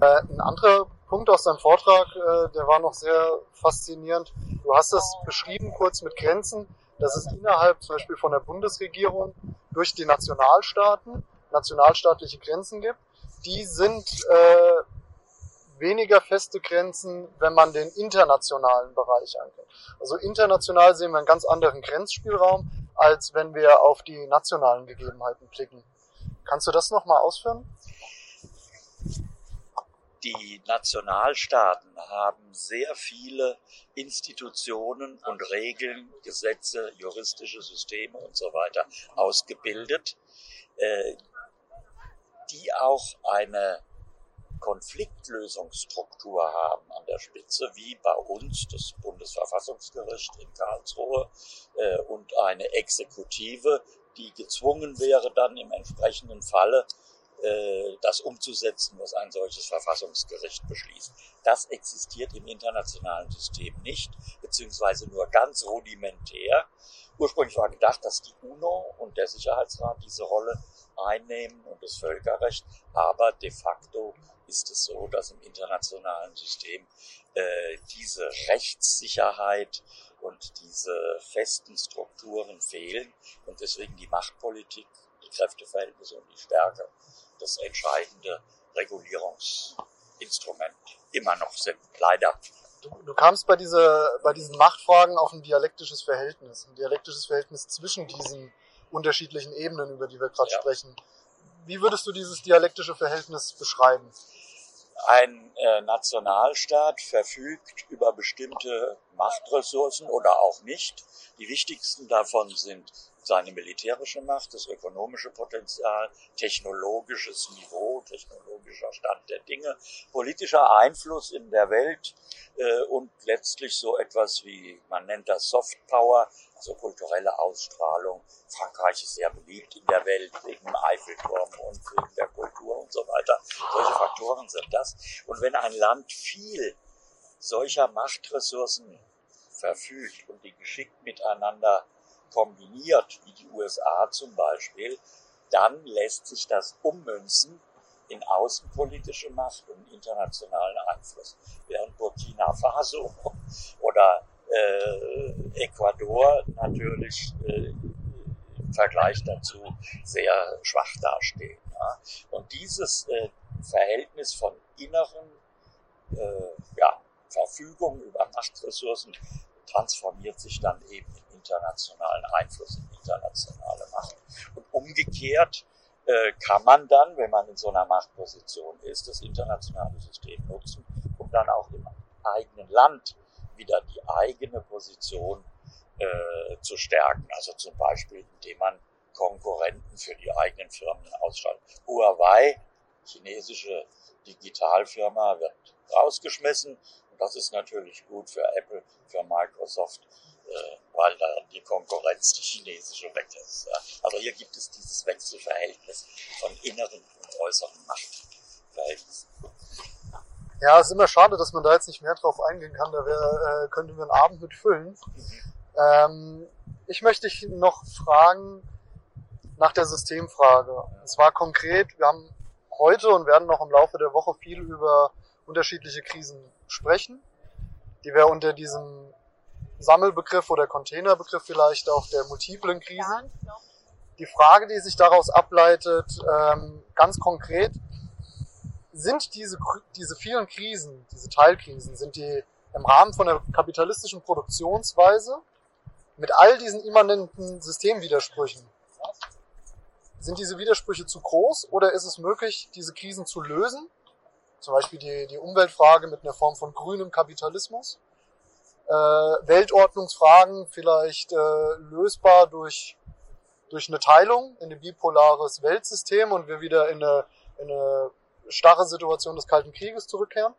Äh, ein anderer Punkt aus deinem Vortrag, äh, der war noch sehr faszinierend. Du hast es beschrieben kurz mit Grenzen, dass es innerhalb zum Beispiel von der Bundesregierung durch die Nationalstaaten nationalstaatliche Grenzen gibt. Die sind äh, weniger feste Grenzen, wenn man den internationalen Bereich angeht. Also international sehen wir einen ganz anderen Grenzspielraum, als wenn wir auf die nationalen Gegebenheiten blicken. Kannst du das nochmal ausführen? die Nationalstaaten haben sehr viele Institutionen und Regeln, Gesetze, juristische Systeme und so weiter ausgebildet, äh, die auch eine Konfliktlösungsstruktur haben an der Spitze, wie bei uns das Bundesverfassungsgericht in Karlsruhe äh, und eine Exekutive, die gezwungen wäre, dann im entsprechenden Falle äh, das umzusetzen, was ein solches Verfassungsgericht beschließt. Das existiert im internationalen System nicht, beziehungsweise nur ganz rudimentär. Ursprünglich war gedacht, dass die UNO und der Sicherheitsrat diese Rolle einnehmen und das Völkerrecht, aber de facto ist es so, dass im internationalen System äh, diese Rechtssicherheit und diese festen Strukturen fehlen und deswegen die Machtpolitik, die Kräfteverhältnisse und die Stärke das entscheidende Regulierungsinstrument immer noch sind, leider. Du, du kamst bei, dieser, bei diesen Machtfragen auf ein dialektisches Verhältnis, ein dialektisches Verhältnis zwischen diesen unterschiedlichen Ebenen, über die wir gerade ja. sprechen. Wie würdest du dieses dialektische Verhältnis beschreiben? Ein äh, Nationalstaat verfügt über bestimmte Machtressourcen oder auch nicht. Die wichtigsten davon sind seine militärische Macht, das ökonomische Potenzial, technologisches Niveau, technologischer Stand der Dinge, politischer Einfluss in der Welt äh, und letztlich so etwas wie, man nennt das Soft Power, also kulturelle Ausstrahlung. Frankreich ist sehr beliebt in der Welt wegen dem Eiffelturm und wegen der Kultur und so weiter. Solche Faktoren sind das. Und wenn ein Land viel solcher Machtressourcen verfügt und die geschickt miteinander kombiniert, wie die USA zum Beispiel, dann lässt sich das ummünzen in außenpolitische Macht und internationalen Einfluss. Während Burkina Faso oder äh, Ecuador natürlich äh, im Vergleich dazu sehr schwach dastehen. Ja. Und dieses äh, Verhältnis von inneren äh, ja, Verfügung über Machtressourcen transformiert sich dann eben in internationalen Einfluss, in internationale Macht. Und umgekehrt äh, kann man dann, wenn man in so einer Machtposition ist, das internationale System nutzen, um dann auch im eigenen Land wieder die eigene Position äh, zu stärken. Also zum Beispiel, indem man Konkurrenten für die eigenen Firmen ausschaltet. Huawei, chinesische Digitalfirma, wird rausgeschmissen. Und das ist natürlich gut für Apple, für Microsoft, äh, weil da die Konkurrenz, die chinesische, weg ist. Also hier gibt es dieses Wechselverhältnis von inneren und äußeren Machtverhältnissen. Ja, es ist immer schade, dass man da jetzt nicht mehr drauf eingehen kann. Da wär, äh, könnte man einen Abend mit füllen. Ähm, ich möchte dich noch fragen nach der Systemfrage. Und zwar konkret, wir haben heute und werden noch im Laufe der Woche viel über unterschiedliche Krisen sprechen, die wir unter diesem Sammelbegriff oder Containerbegriff vielleicht auch der multiplen Krisen. Die Frage, die sich daraus ableitet, ähm, ganz konkret, sind diese, diese vielen Krisen, diese Teilkrisen, sind die im Rahmen von der kapitalistischen Produktionsweise mit all diesen immanenten Systemwidersprüchen, sind diese Widersprüche zu groß oder ist es möglich, diese Krisen zu lösen? Zum Beispiel die, die Umweltfrage mit einer Form von grünem Kapitalismus äh, Weltordnungsfragen vielleicht äh, lösbar durch, durch eine Teilung in ein bipolares Weltsystem und wir wieder in eine, in eine starre Situation des Kalten Krieges zurückkehren?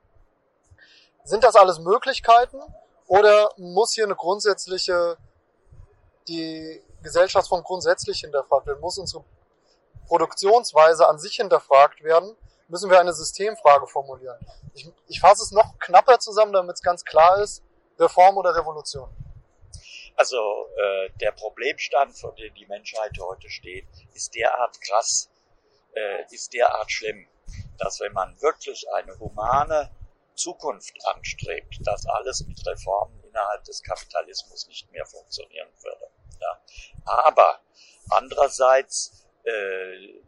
Sind das alles Möglichkeiten oder muss hier eine grundsätzliche, die Gesellschaftsform grundsätzlich hinterfragt werden? Muss unsere Produktionsweise an sich hinterfragt werden? Müssen wir eine Systemfrage formulieren? Ich, ich fasse es noch knapper zusammen, damit es ganz klar ist. Reform oder Revolution? Also äh, der Problemstand, vor dem die Menschheit heute steht, ist derart krass, äh, ist derart schlimm, dass wenn man wirklich eine humane Zukunft anstrebt, dass alles mit Reformen innerhalb des Kapitalismus nicht mehr funktionieren würde. Ja. Aber andererseits äh,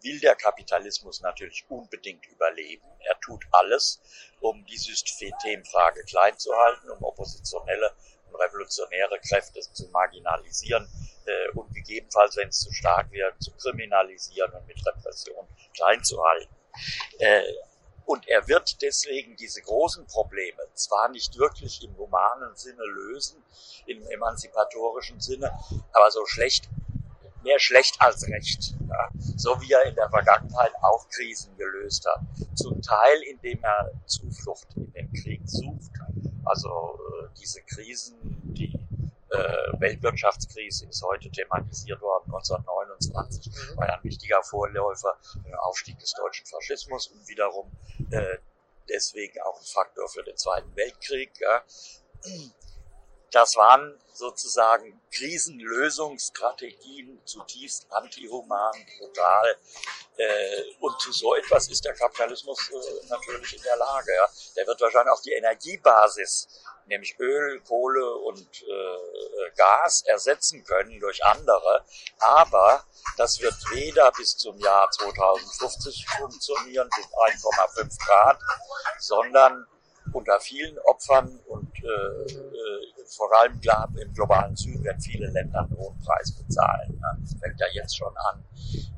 will der Kapitalismus natürlich unbedingt überleben. Er tut alles, um die Systemfrage klein zu halten, um oppositionelle und revolutionäre Kräfte zu marginalisieren äh, und gegebenenfalls, wenn es zu stark wird, zu kriminalisieren und mit Repression klein zu halten. Äh, und er wird deswegen diese großen Probleme zwar nicht wirklich im humanen Sinne lösen, im emanzipatorischen Sinne, aber so schlecht mehr schlecht als recht. Ja. So wie er in der Vergangenheit auch Krisen gelöst hat. Zum Teil, indem er Zuflucht in den Krieg sucht. Also äh, diese Krisen, die äh, Weltwirtschaftskrise ist heute thematisiert worden. 1929 mhm. war ja ein wichtiger Vorläufer im Aufstieg des deutschen Faschismus und wiederum äh, deswegen auch ein Faktor für den Zweiten Weltkrieg. Ja. Das waren sozusagen Krisenlösungsstrategien, zutiefst antihuman, brutal. Äh, und zu so etwas ist der Kapitalismus äh, natürlich in der Lage. Ja. Der wird wahrscheinlich auch die Energiebasis, nämlich Öl, Kohle und äh, Gas, ersetzen können durch andere. Aber das wird weder bis zum Jahr 2050 funktionieren, bis 1,5 Grad, sondern unter vielen Opfern und äh, äh, vor allem klar, im globalen Süden werden viele Länder einen hohen Preis bezahlen. Ne? Das fängt ja jetzt schon an.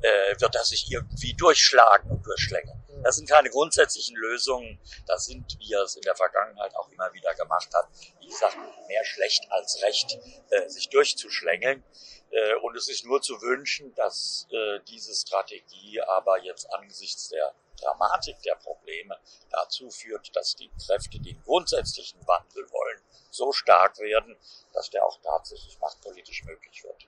Äh, wird das sich irgendwie durchschlagen und durchschlängeln. Das sind keine grundsätzlichen Lösungen. Das sind, wie er es in der Vergangenheit auch immer wieder gemacht hat, wie gesagt, mehr schlecht als recht, äh, sich durchzuschlängeln. Äh, und es ist nur zu wünschen, dass äh, diese Strategie aber jetzt angesichts der Dramatik der Probleme dazu führt, dass die Kräfte, die einen grundsätzlichen Wandel wollen, so stark werden, dass der auch tatsächlich machtpolitisch möglich wird.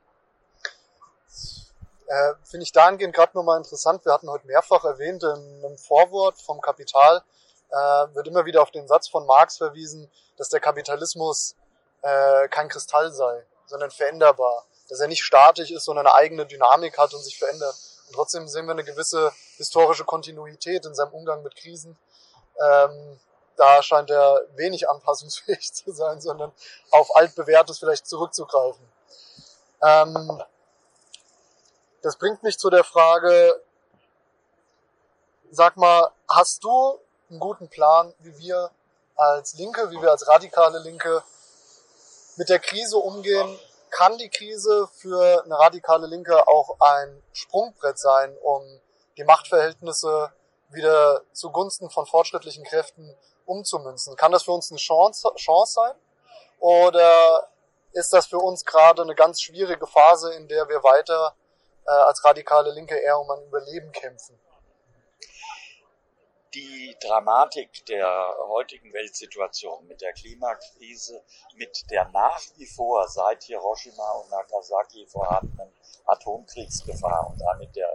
Äh, Finde ich dahingehend gerade nochmal interessant. Wir hatten heute mehrfach erwähnt, in einem Vorwort vom Kapital äh, wird immer wieder auf den Satz von Marx verwiesen, dass der Kapitalismus äh, kein Kristall sei, sondern veränderbar. Dass er nicht statisch ist, sondern eine eigene Dynamik hat und sich verändert. Und trotzdem sehen wir eine gewisse historische Kontinuität in seinem Umgang mit Krisen. Ähm, da scheint er wenig anpassungsfähig zu sein, sondern auf altbewährtes vielleicht zurückzugreifen. Ähm, das bringt mich zu der Frage, sag mal, hast du einen guten Plan, wie wir als Linke, wie wir als radikale Linke mit der Krise umgehen? Kann die Krise für eine radikale Linke auch ein Sprungbrett sein, um die Machtverhältnisse wieder zugunsten von fortschrittlichen Kräften umzumünzen? Kann das für uns eine Chance, Chance sein? Oder ist das für uns gerade eine ganz schwierige Phase, in der wir weiter äh, als radikale Linke eher um ein Überleben kämpfen? die Dramatik der heutigen Weltsituation mit der Klimakrise, mit der nach wie vor seit Hiroshima und Nagasaki vorhandenen Atomkriegsgefahr und damit der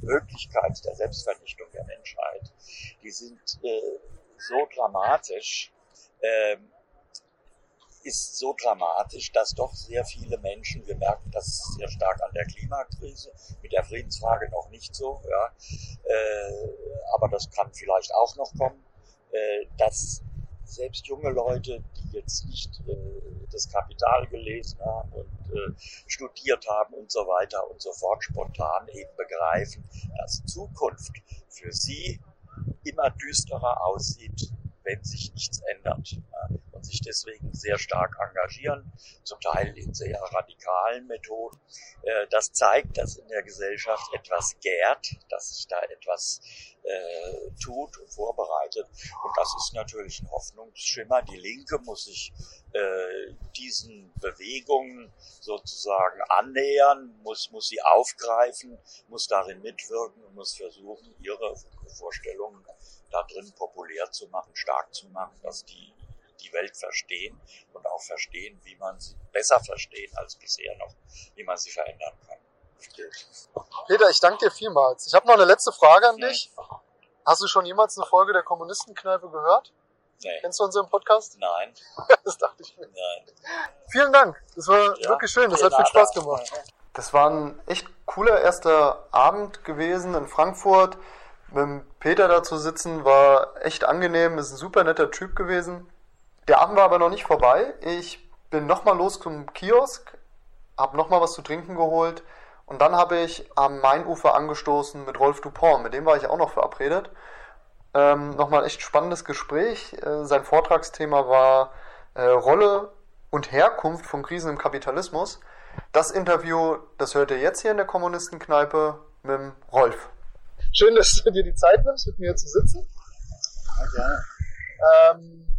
Möglichkeit der Selbstvernichtung der Menschheit, die sind äh, so dramatisch, äh, ist so dramatisch, dass doch sehr viele Menschen, wir merken das sehr stark an der Klimakrise, mit der Friedensfrage noch nicht so, ja, äh, aber das kann vielleicht auch noch kommen, äh, dass selbst junge Leute, die jetzt nicht äh, das Kapital gelesen haben und äh, studiert haben und so weiter und so fort, spontan eben begreifen, dass Zukunft für sie immer düsterer aussieht, wenn sich nichts ändert und sich deswegen sehr stark engagieren, zum Teil in sehr radikalen Methoden. Äh, das zeigt, dass in der Gesellschaft etwas gärt, dass sich da etwas äh, tut und vorbereitet. Und das ist natürlich ein Hoffnungsschimmer. Die Linke muss sich äh, diesen Bewegungen sozusagen annähern, muss, muss sie aufgreifen, muss darin mitwirken und muss versuchen, ihre Vorstellungen da drin populär zu machen, stark zu machen, dass die die Welt verstehen und auch verstehen, wie man sie besser verstehen als bisher noch, wie man sie verändern kann. Peter, ich danke dir vielmals. Ich habe noch eine letzte Frage an dich. Hast du schon jemals eine Folge der Kommunistenkneipe gehört? Nee. Kennst du unseren Podcast? Nein. das dachte ich mir. Nein. Vielen Dank. Das war Ja. wirklich schön. Das Ja, hat viel Spaß da. gemacht. Das war ein echt cooler erster Abend gewesen in Frankfurt. Mit dem Peter da zu sitzen war echt angenehm. Ist ein super netter Typ gewesen. Der Abend war aber noch nicht vorbei. Ich bin nochmal los zum Kiosk, habe nochmal was zu trinken geholt und dann habe ich am Mainufer angestoßen mit Rolf Dupont. Mit dem war ich auch noch verabredet. Ähm, nochmal ein echt spannendes Gespräch. Äh, sein Vortragsthema war äh, Rolle und Herkunft von Krisen im Kapitalismus. Das Interview, das hört ihr jetzt hier in der Kommunistenkneipe mit dem Rolf. Schön, dass du dir die Zeit nimmst, mit mir zu sitzen. Ja, gerne. Ähm,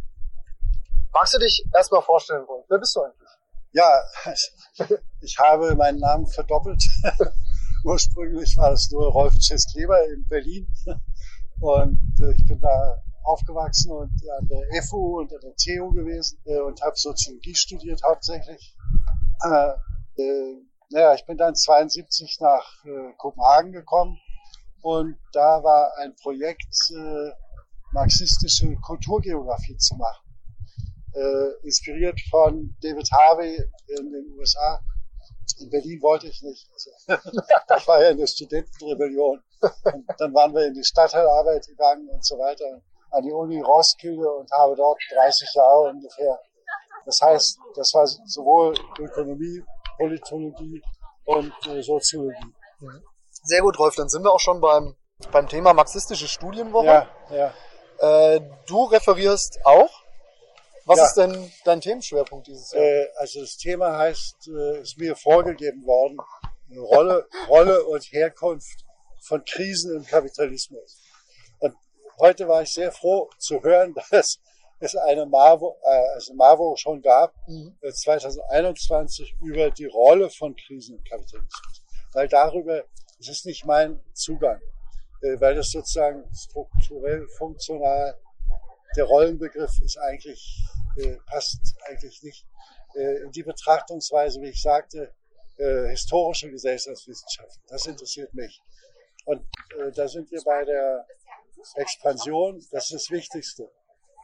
magst du dich erstmal vorstellen, Rolf? Wer bist du eigentlich? Ja, ich habe meinen Namen verdoppelt. Ursprünglich war es nur Rolf Ceskleber in Berlin. Und äh, ich bin da aufgewachsen und an der FU und an der TU gewesen äh, und habe Soziologie studiert hauptsächlich. Äh, naja, ich bin dann 72 nach Kopenhagen gekommen und da war ein Projekt, marxistische Kulturgeografie zu machen. Äh, inspiriert von David Harvey in den USA. In Berlin wollte ich nicht. Also, das war ja eine Studentenrebellion. Und dann waren wir in die Stadtteilarbeit gegangen und so weiter, an die Uni Roskilde und habe dort 30 Jahre ungefähr. Das heißt, das war sowohl Ökonomie, Politologie und äh, Soziologie. Sehr gut, Rolf. Dann sind wir auch schon beim, beim Thema marxistische Studienwoche. Ja, ja. Äh, du referierst auch. Was Ja. ist denn dein Themenschwerpunkt dieses Jahr? Äh, also das Thema heißt, äh, ist mir vorgegeben worden, Rolle, Rolle und Herkunft von Krisen im Kapitalismus. Und heute war ich sehr froh zu hören, dass es eine Marvo, äh, also Marvo schon gab, Mhm. äh, 2021 über die Rolle von Krisen im Kapitalismus. Weil darüber, das ist nicht mein Zugang, äh, weil das sozusagen strukturell, funktional, der Rollenbegriff ist eigentlich, äh, passt eigentlich nicht äh, in die Betrachtungsweise, wie ich sagte, äh, historische Gesellschaftswissenschaften. Das interessiert mich. Und äh, da sind wir bei der Expansion, das ist das Wichtigste.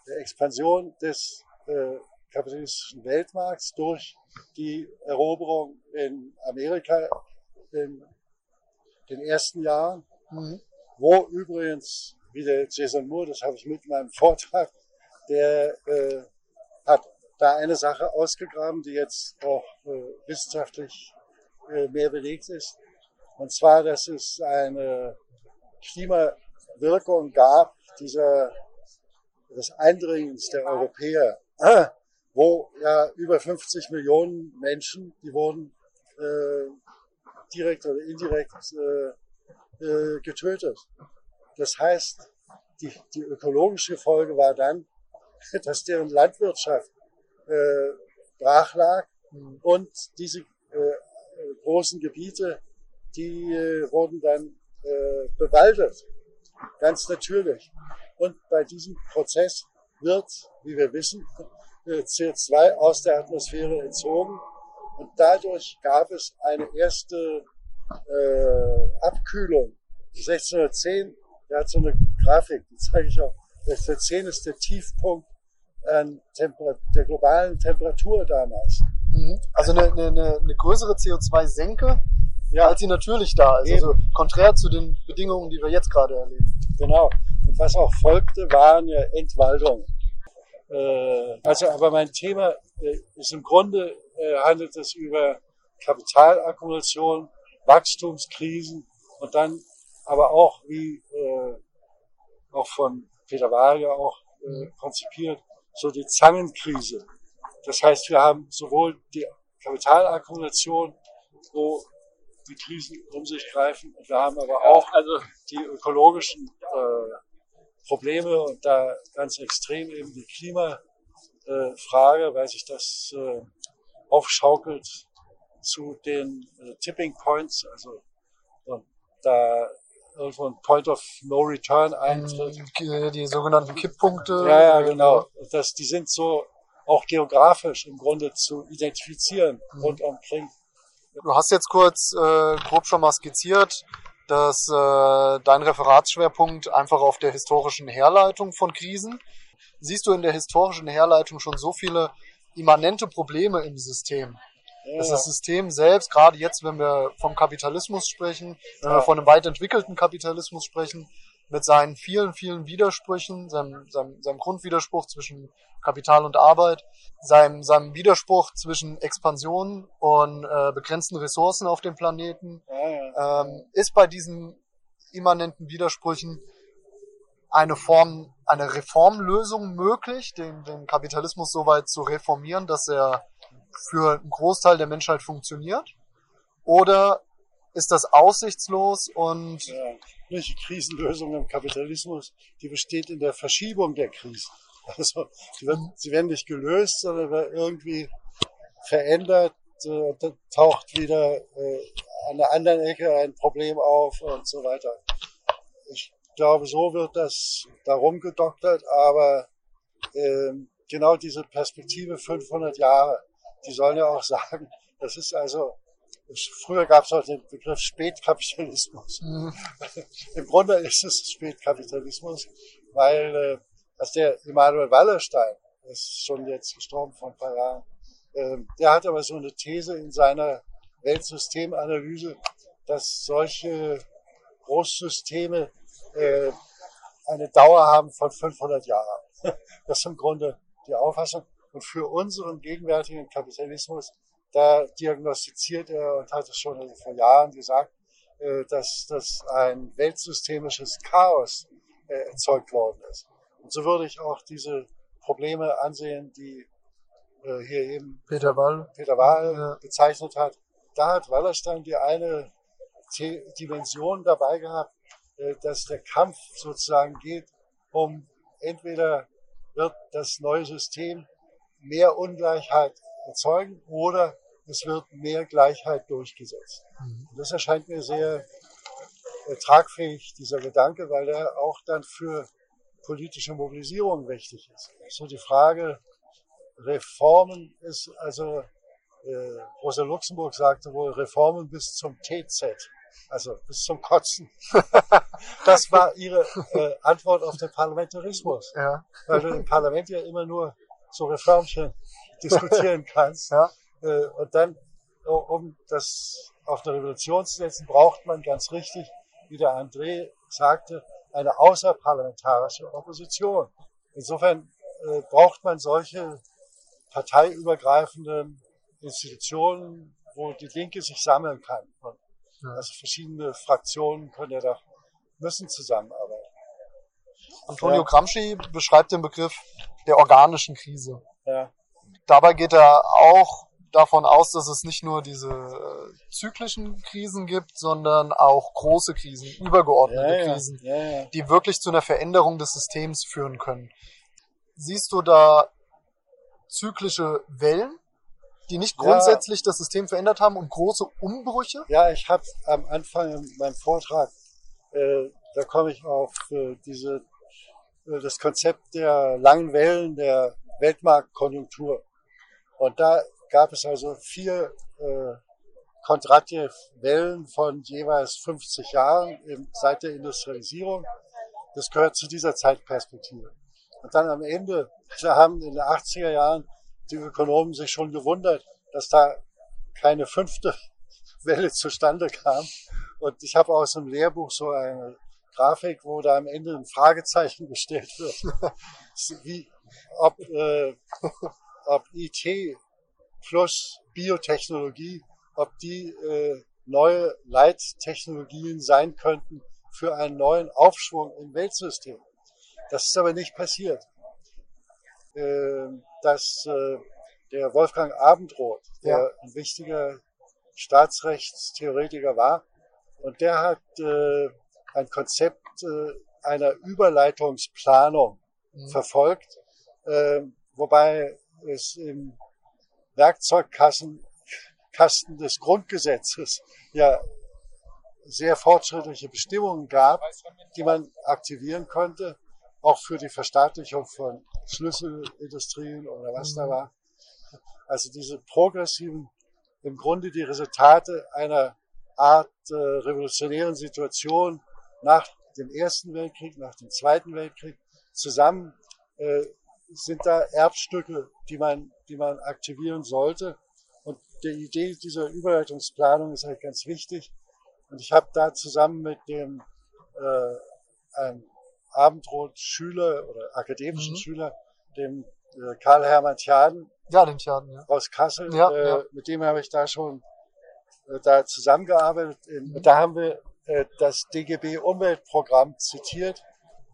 Der Expansion des äh, kapitalistischen Weltmarkts durch die Eroberung in Amerika, in den ersten Jahren, mhm. wo übrigens, wie der Jason Moore, das habe ich mit in meinem Vortrag, der äh, hat da eine Sache ausgegraben, die jetzt auch äh, wissenschaftlich äh, mehr belegt ist. Und zwar, dass es eine Klimawirkung gab, dieser, des Eindringens der Europäer, wo ja über 50 Millionen Menschen, die wurden äh, direkt oder indirekt äh, äh, getötet. Das heißt, die, die ökologische Folge war dann, dass deren Landwirtschaft äh, brach lag und diese äh, großen Gebiete, die äh, wurden dann äh, bewaldet, ganz natürlich. Und bei diesem Prozess wird, wie wir wissen, äh, CO2 aus der Atmosphäre entzogen und dadurch gab es eine erste äh, Abkühlung. 1610, der hat so eine Grafik, die zeige ich auch. 1610 ist der Tiefpunkt der globalen Temperatur damals. Mhm. Also eine, eine, eine größere CO2-Senke, ja. als sie natürlich da ist. Also konträr zu den Bedingungen, die wir jetzt gerade erleben. Genau. Und was auch folgte, waren ja Entwaldungen. Äh, also, aber mein Thema äh, ist im Grunde äh, handelt es über Kapitalakkumulation, Wachstumskrisen und dann aber auch, wie auch von Peter Wager auch äh, konzipiert, so die Zangenkrise. Das heißt, wir haben sowohl die Kapitalakkumulation, wo die Krisen um sich greifen, und wir haben aber auch also die ökologischen äh, Probleme und da ganz extrem eben die Klimafrage, weil sich das äh, aufschaukelt zu den äh, Tipping Points, also und da irgendwo ein Point of No Return eintritt. Die, sogenannten Kipppunkte. Ja, ja, genau. Das, die sind so auch geografisch im Grunde zu identifizieren mhm. rund um Kring. Du hast jetzt kurz äh, grob schon mal skizziert, dass äh, dein Referatsschwerpunkt einfach auf der historischen Herleitung von Krisen. Siehst du in der historischen Herleitung schon so viele immanente Probleme im System? Dass das System selbst, gerade jetzt, wenn wir vom Kapitalismus sprechen, wenn wir von einem weit entwickelten Kapitalismus sprechen, mit seinen vielen, vielen Widersprüchen, seinem, seinem, seinem Grundwiderspruch zwischen Kapital und Arbeit, seinem, seinem Widerspruch zwischen Expansion und äh, begrenzten Ressourcen auf dem Planeten, ja, ähm, ist bei diesen immanenten Widersprüchen eine Form, eine Reformlösung möglich, den, den Kapitalismus so weit zu reformieren, dass er für einen Großteil der Menschheit funktioniert? Oder ist das aussichtslos und ja, nicht Krisenlösung im Kapitalismus, die besteht in der Verschiebung der Krisen. Also sie werden, sie werden nicht gelöst, sondern irgendwie verändert, äh, taucht wieder äh, an der anderen Ecke ein Problem auf und so weiter. Ich glaube, so wird das darum gedoktert, aber äh, genau diese Perspektive 500 Jahre, die sollen ja auch sagen, das ist also Früher gab es auch den Begriff Spätkapitalismus. Mhm. Im Grunde ist es Spätkapitalismus, weil äh, als der Immanuel Wallerstein, ist schon jetzt gestorben vor ein paar Jahren, äh, der hat aber so eine These in seiner Weltsystemanalyse, dass solche Großsysteme äh, eine Dauer haben von 500 Jahren. Das ist im Grunde die Auffassung. Und für unseren gegenwärtigen Kapitalismus, da diagnostiziert er und hat es schon vor Jahren gesagt, äh, dass das ein weltsystemisches Chaos äh, erzeugt worden ist. Und so würde ich auch diese Probleme ansehen, die äh, hier eben Peter Wall, Peter Wall ja. bezeichnet hat. Da hat Wallerstein die eine Dimension dabei gehabt, dass der Kampf sozusagen geht, um entweder wird das neue System mehr Ungleichheit erzeugen oder es wird mehr Gleichheit durchgesetzt. Mhm. Das erscheint mir sehr äh, tragfähig, dieser Gedanke, weil er auch dann für politische Mobilisierung wichtig ist. So die Frage, Reformen ist also, äh, Rosa Luxemburg sagte wohl, Reformen bis zum TZ, also bis zum Kotzen. das war ihre äh, Antwort auf den Parlamentarismus. Ja. Weil du im Parlament ja immer nur so Reformchen diskutieren kannst. Ja. Äh, und dann um das auf eine Revolution zu setzen, braucht man ganz richtig, wie der André sagte, eine außerparlamentarische Opposition. Insofern äh, braucht man solche parteiübergreifenden Institutionen, wo die Linke sich sammeln kann. Und also verschiedene Fraktionen können ja da müssen zusammenarbeiten. Antonio ja. Gramsci beschreibt den Begriff der organischen Krise. Ja. Dabei geht er auch davon aus, dass es nicht nur diese äh, zyklischen Krisen gibt, sondern auch große Krisen, übergeordnete ja, Krisen, ja, die wirklich zu einer Veränderung des Systems führen können. Siehst du da zyklische Wellen, die nicht grundsätzlich das System verändert haben und große Umbrüche? Ja, ich habe am Anfang in meinem Vortrag, äh, da komme ich auf äh, diese äh, das Konzept der langen Wellen der Weltmarktkonjunktur. Und da gab es also vier äh, Kondratjew-Wellen von jeweils 50 Jahren im, seit der Industrialisierung. Das gehört zu dieser Zeitperspektive. Und dann am Ende, da haben in den 80er Jahren die Ökonomen sich schon gewundert, dass da keine fünfte Welle zustande kam. Und ich habe aus dem Lehrbuch so eine Grafik, wo da am Ende ein Fragezeichen gestellt wird, wie, ob, äh, ob IT plus Biotechnologie, ob die äh, neue Leittechnologien sein könnten für einen neuen Aufschwung im Weltsystem. Das ist aber nicht passiert. Äh, dass äh, der Wolfgang Abendroth, der ja. ein wichtiger Staatsrechtstheoretiker war, und der hat äh, ein Konzept äh, einer Überleitungsplanung mhm. verfolgt, äh, wobei es im Werkzeugkasten Kasten des Grundgesetzes ja sehr fortschrittliche Bestimmungen gab, die man aktivieren konnte, auch für die Verstaatlichung von Schlüsselindustrien oder was da mhm. war. Also diese progressiven, im Grunde die Resultate einer Art äh, revolutionären Situation nach dem Ersten Weltkrieg, nach dem Zweiten Weltkrieg zusammen äh, sind da Erbstücke, die man, die man aktivieren sollte. Und die Idee dieser Überleitungsplanung ist halt ganz wichtig. Und ich habe da zusammen mit dem äh, einem Abendrot-Schüler oder akademischen mhm. Schüler, dem äh, Karl-Hermann Tjaden, ja, den Tjaden ja. aus Kassel, ja, äh, ja. mit dem habe ich da schon äh, da zusammengearbeitet. Mhm. Da haben wir äh, das DGB Umweltprogramm zitiert.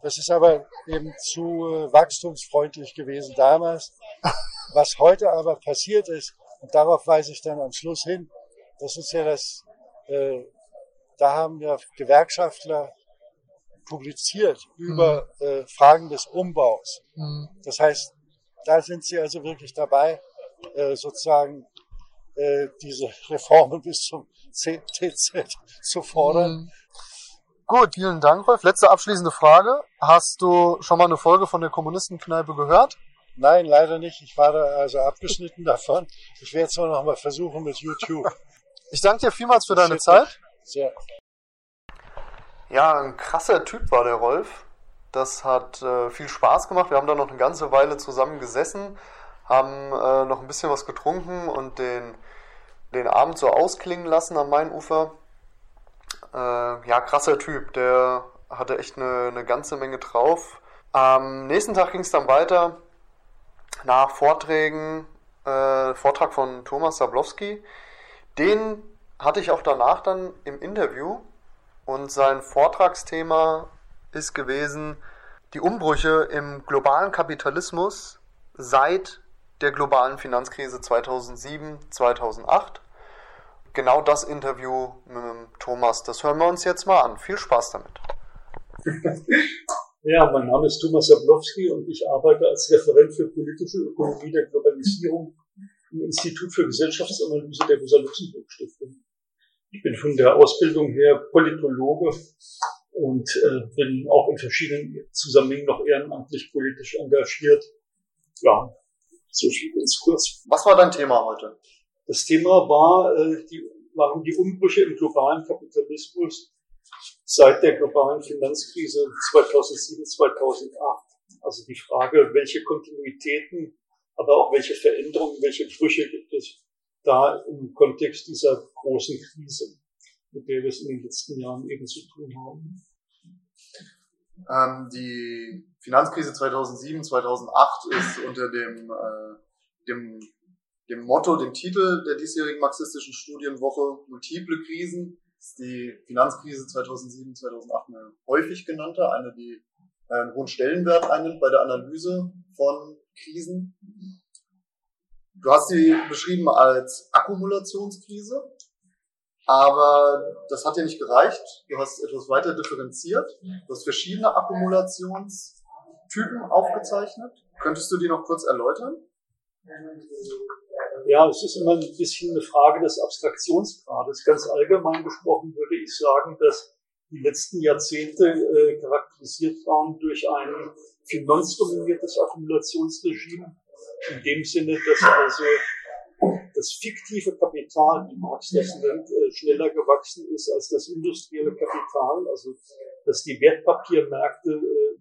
Das ist aber eben zu äh, wachstumsfreundlich gewesen damals. Was heute aber passiert ist, und darauf weise ich dann am Schluss hin, das ist ja das, äh, da haben ja Gewerkschaftler publiziert über mhm. äh, Fragen des Umbaus. Mhm. Das heißt, da sind sie also wirklich dabei, äh, sozusagen äh, diese Reformen bis zum TZ zu fordern. Mhm. Gut, vielen Dank, Rolf. Letzte abschließende Frage. Hast du schon mal eine Folge von der Kommunistenkneipe gehört? Nein, leider nicht. Ich war da also abgeschnitten davon. Ich werde es nur noch mal versuchen mit YouTube. Ich danke dir vielmals für deine Zeit. Sehr. Ja, ein krasser Typ war der Rolf. Das hat äh, viel Spaß gemacht. Wir haben da noch eine ganze Weile zusammen gesessen, haben äh, noch ein bisschen was getrunken und den den Abend so ausklingen lassen am Mainufer. Äh, ja, krasser Typ, der hatte echt eine, eine ganze Menge drauf. Am nächsten Tag ging es dann weiter nach Vorträgen, äh, Vortrag von Thomas Sablowski. Den hatte ich auch danach dann im Interview und sein Vortragsthema ist gewesen die Umbrüche im globalen Kapitalismus seit der globalen Finanzkrise 2007, 2008. Genau das Interview mit Thomas, das hören wir uns jetzt mal an. Viel Spaß damit. Ja, mein Name ist Thomas Jablowski und ich arbeite als Referent für politische Ökonomie der Globalisierung im Institut für Gesellschaftsanalyse der Rosa-Luxemburg-Stiftung. Ich bin von der Ausbildung her Politologe und äh, bin auch in verschiedenen Zusammenhängen noch ehrenamtlich politisch engagiert. Ja, so viel ganz kurz. Was war dein Thema heute? Das Thema war, äh, die, waren die Umbrüche im globalen Kapitalismus seit der globalen Finanzkrise 2007, 2008. Also die Frage, welche Kontinuitäten, aber auch welche Veränderungen, welche Brüche gibt es da im Kontext dieser großen Krise, mit der wir es in den letzten Jahren eben zu tun haben. Ähm, die Finanzkrise 2007, 2008 ist unter dem, äh, dem, dem Motto, dem Titel der diesjährigen marxistischen Studienwoche Multiple Krisen, ist die Finanzkrise 2007, 2008 eine häufig genannte, eine, die äh, einen hohen Stellenwert einnimmt bei der Analyse von Krisen. Du hast sie beschrieben als Akkumulationskrise. Aber das hat dir nicht gereicht. Du hast etwas weiter differenziert. Du hast verschiedene Akkumulationstypen aufgezeichnet. Könntest du die noch kurz erläutern? Ja, es ist immer ein bisschen eine Frage des Abstraktionsgrades. Ganz allgemein gesprochen würde ich sagen, dass die letzten Jahrzehnte äh, charakterisiert waren durch ein finanzdominiertes Akkumulationsregime. In dem Sinne, dass also das fiktive Kapital, wie Marx das nennt, äh, schneller gewachsen ist als das industrielle Kapital, also dass die Wertpapiermärkte, äh,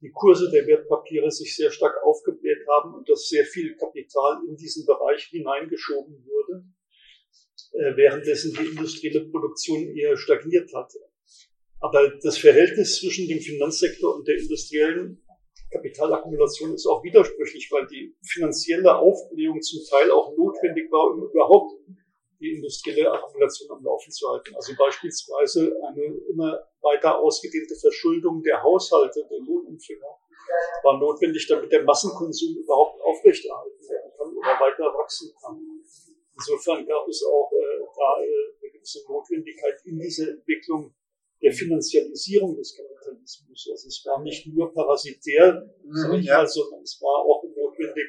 die Kurse der Wertpapiere sich sehr stark aufgebläht haben und dass sehr viel Kapital in diesen Bereich hineingeschoben wurde, äh, währenddessen die industrielle Produktion eher stagniert hat. Aber das Verhältnis zwischen dem Finanzsektor und der industriellen Kapitalakkumulation ist auch widersprüchlich, weil die finanzielle Aufblähung zum Teil auch notwendig war, um überhaupt die industrielle Akkumulation am Laufen zu halten. Also beispielsweise eine immer weiter ausgedehnte Verschuldung der Haushalte, der Lohnempfänger, war notwendig, damit der Massenkonsum überhaupt aufrechterhalten werden kann oder weiter wachsen kann. Insofern gab es auch äh, da äh, eine gewisse Notwendigkeit in dieser Entwicklung der Finanzialisierung des Kapitalismus. Also es war nicht nur parasitär, mhm, ja. sondern es war auch notwendig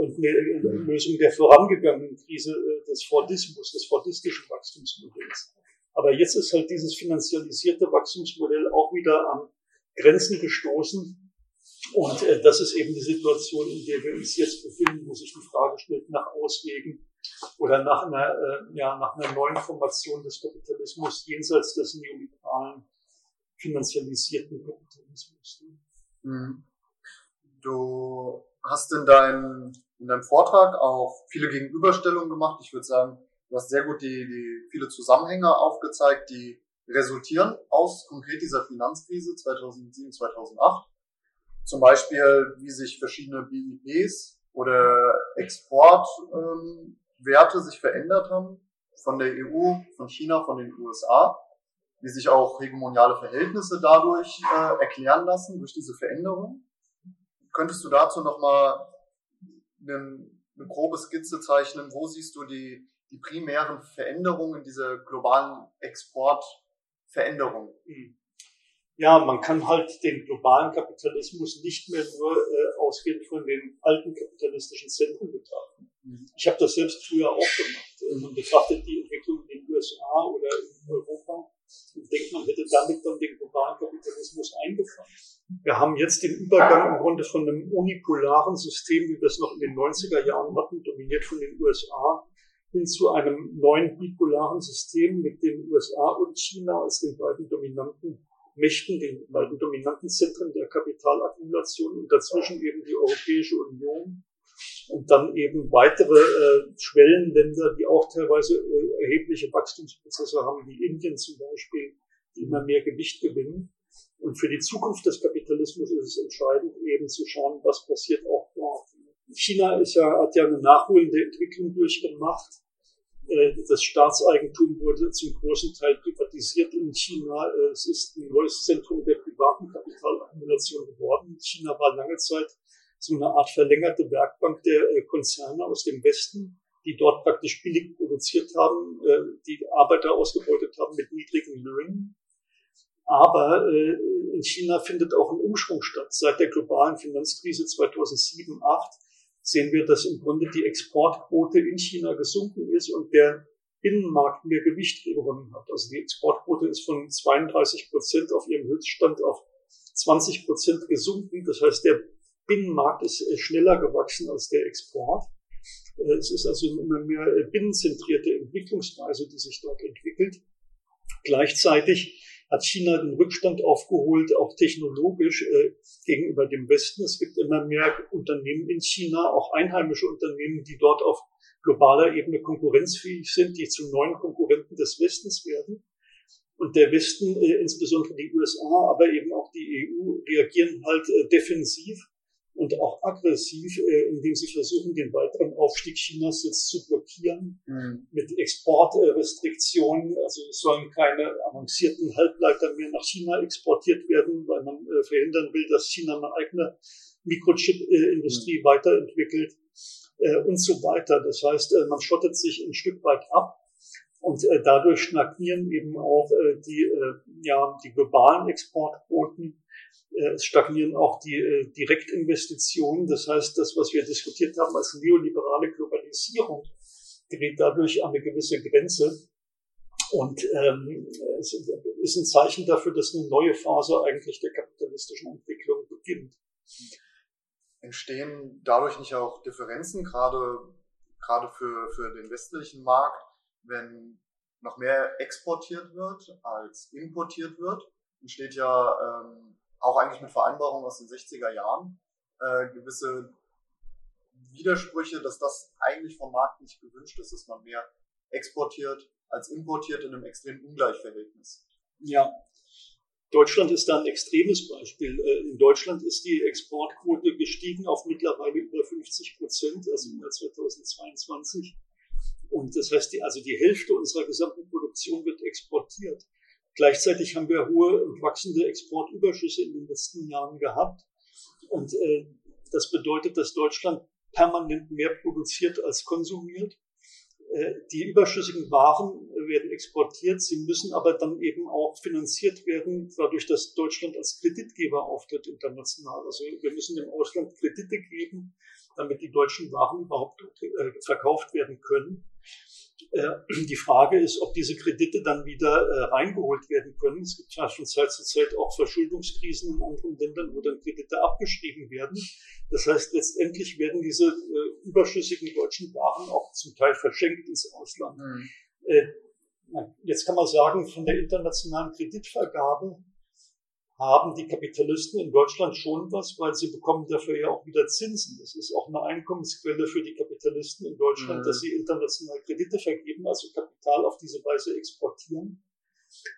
und eine Lösung der vorangegangenen Krise äh, des Fordismus, des fordistischen Wachstumsmodells. Aber jetzt ist halt dieses finanzialisierte Wachstumsmodell auch wieder an Grenzen gestoßen. Und äh, das ist eben die Situation, in der wir uns jetzt befinden, wo sich die Frage stellt nach Auswegen oder nach einer, äh, ja, nach einer neuen Formation des Kapitalismus jenseits des neoliberalen finanzialisierten Kapitalismus. Mhm. Du hast in, dein, in deinem Vortrag auch viele Gegenüberstellungen gemacht. Ich würde sagen, du hast sehr gut die, die viele Zusammenhänge aufgezeigt, die resultieren aus konkret dieser Finanzkrise 2007, 2008. Zum Beispiel, wie sich verschiedene BIPs oder Export ähm, Werte sich verändert haben von der EU, von China, von den USA, wie sich auch hegemoniale Verhältnisse dadurch äh, erklären lassen, durch diese Veränderung. Könntest du dazu nochmal eine, eine grobe Skizze zeichnen? Wo siehst du die, die primären Veränderungen, diese globalen Exportveränderungen? Hm. Ja, man kann halt den globalen Kapitalismus nicht mehr nur äh, ausgehend von den alten kapitalistischen Zentren betrachten. Ich habe das selbst früher auch gemacht. Man betrachtet die Entwicklung in den USA oder in Europa und denkt, man hätte damit dann den globalen Kapitalismus eingefangen. Wir haben jetzt den Übergang im Grunde von einem unipolaren System, wie wir es noch in den 90er Jahren hatten, dominiert von den USA, hin zu einem neuen bipolaren System mit den USA und China als den beiden dominanten Mächten, den beiden dominanten Zentren der Kapitalakkumulation und dazwischen eben die Europäische Union und dann eben weitere äh, Schwellenländer, die auch teilweise äh, erhebliche Wachstumsprozesse haben, wie Indien zum Beispiel, die immer mehr Gewicht gewinnen. Und für die Zukunft des Kapitalismus ist es entscheidend, eben zu schauen, was passiert auch dort. China ist ja, hat ja eine nachholende Entwicklung durchgemacht. Äh, das Staatseigentum wurde zum großen Teil privatisiert in China. Es ist ein neues Zentrum der privaten Kapitalakkumulation geworden. China war lange Zeit so eine Art verlängerte Werkbank der äh, Konzerne aus dem Westen, die dort praktisch billig produziert haben, äh, die Arbeiter ausgebeutet haben mit niedrigen Löhnen. Aber äh, in China findet auch ein Umschwung statt. Seit der globalen Finanzkrise 2007, 2008 sehen wir, dass im Grunde die Exportquote in China gesunken ist und der Binnenmarkt mehr Gewicht gewonnen hat. Also die Exportquote ist von 32 Prozent auf ihrem Höchststand auf 20 Prozent gesunken. Das heißt, der Binnenmarkt ist äh, schneller gewachsen als der Export. Äh, es ist also immer mehr äh, binnenzentrierte Entwicklungsweise, die sich dort entwickelt. Gleichzeitig hat China den Rückstand aufgeholt, auch technologisch gegenüber dem Westen. Es gibt immer mehr Unternehmen in China, auch einheimische Unternehmen, die dort auf globaler Ebene konkurrenzfähig sind, die zu neuen Konkurrenten des Westens werden. Und der Westen, insbesondere die USA, aber eben auch die EU, reagieren halt defensiv und auch aggressiv, äh, indem sie versuchen, den weiteren Aufstieg Chinas jetzt zu blockieren mhm. mit Exportrestriktionen. Also es sollen keine avancierten Halbleiter mehr nach China exportiert werden, weil man äh, verhindern will, dass China eine eigene Mikrochip-Industrie mhm. weiterentwickelt äh, und so weiter. Das heißt, äh, man schottet sich ein Stück weit ab. Und äh, dadurch stagnieren eben auch äh, die, äh, ja, die globalen Exportquoten äh, es stagnieren auch die äh, Direktinvestitionen. Das heißt, das, was wir diskutiert haben als neoliberale Globalisierung, gerät dadurch an eine gewisse Grenze. Und ähm, es ist ein Zeichen dafür, dass eine neue Phase eigentlich der kapitalistischen Entwicklung beginnt. Entstehen dadurch nicht auch Differenzen, gerade, gerade für, für den westlichen Markt, wenn noch mehr exportiert wird als importiert wird? Entsteht ja ähm, auch eigentlich mit Vereinbarungen aus den 60er Jahren, äh, gewisse Widersprüche, dass das eigentlich vom Markt nicht gewünscht ist, dass man mehr exportiert als importiert in einem extremen Ungleichverhältnis. Ja, Deutschland ist da ein extremes Beispiel. Äh, in Deutschland ist die Exportquote gestiegen auf mittlerweile über 50 Prozent, also im Jahr 2022. Und das heißt, die, also die Hälfte unserer gesamten Produktion wird exportiert. Gleichzeitig haben wir hohe und wachsende Exportüberschüsse in den letzten Jahren gehabt. Und äh, das bedeutet, dass Deutschland permanent mehr produziert als konsumiert. Äh, die überschüssigen Waren werden exportiert, sie müssen aber dann eben auch finanziert werden, dadurch, dass Deutschland als Kreditgeber auftritt international. Also wir müssen dem Ausland Kredite geben, damit die deutschen Waren überhaupt äh, verkauft werden können. Äh, die Frage ist, ob diese Kredite dann wieder äh, reingeholt werden können. Es gibt ja von Zeit zu Zeit auch Verschuldungskrisen in anderen Ländern, wo dann Kredite abgeschrieben werden. Das heißt, letztendlich werden diese äh, überschüssigen deutschen Waren auch zum Teil verschenkt ins Ausland. Mhm. Jetzt kann man sagen, von der internationalen Kreditvergabe haben die Kapitalisten in Deutschland schon was, weil sie bekommen dafür ja auch wieder Zinsen. Das ist auch eine Einkommensquelle für die Kapitalisten in Deutschland, mhm. dass sie international Kredite vergeben, also Kapital auf diese Weise exportieren.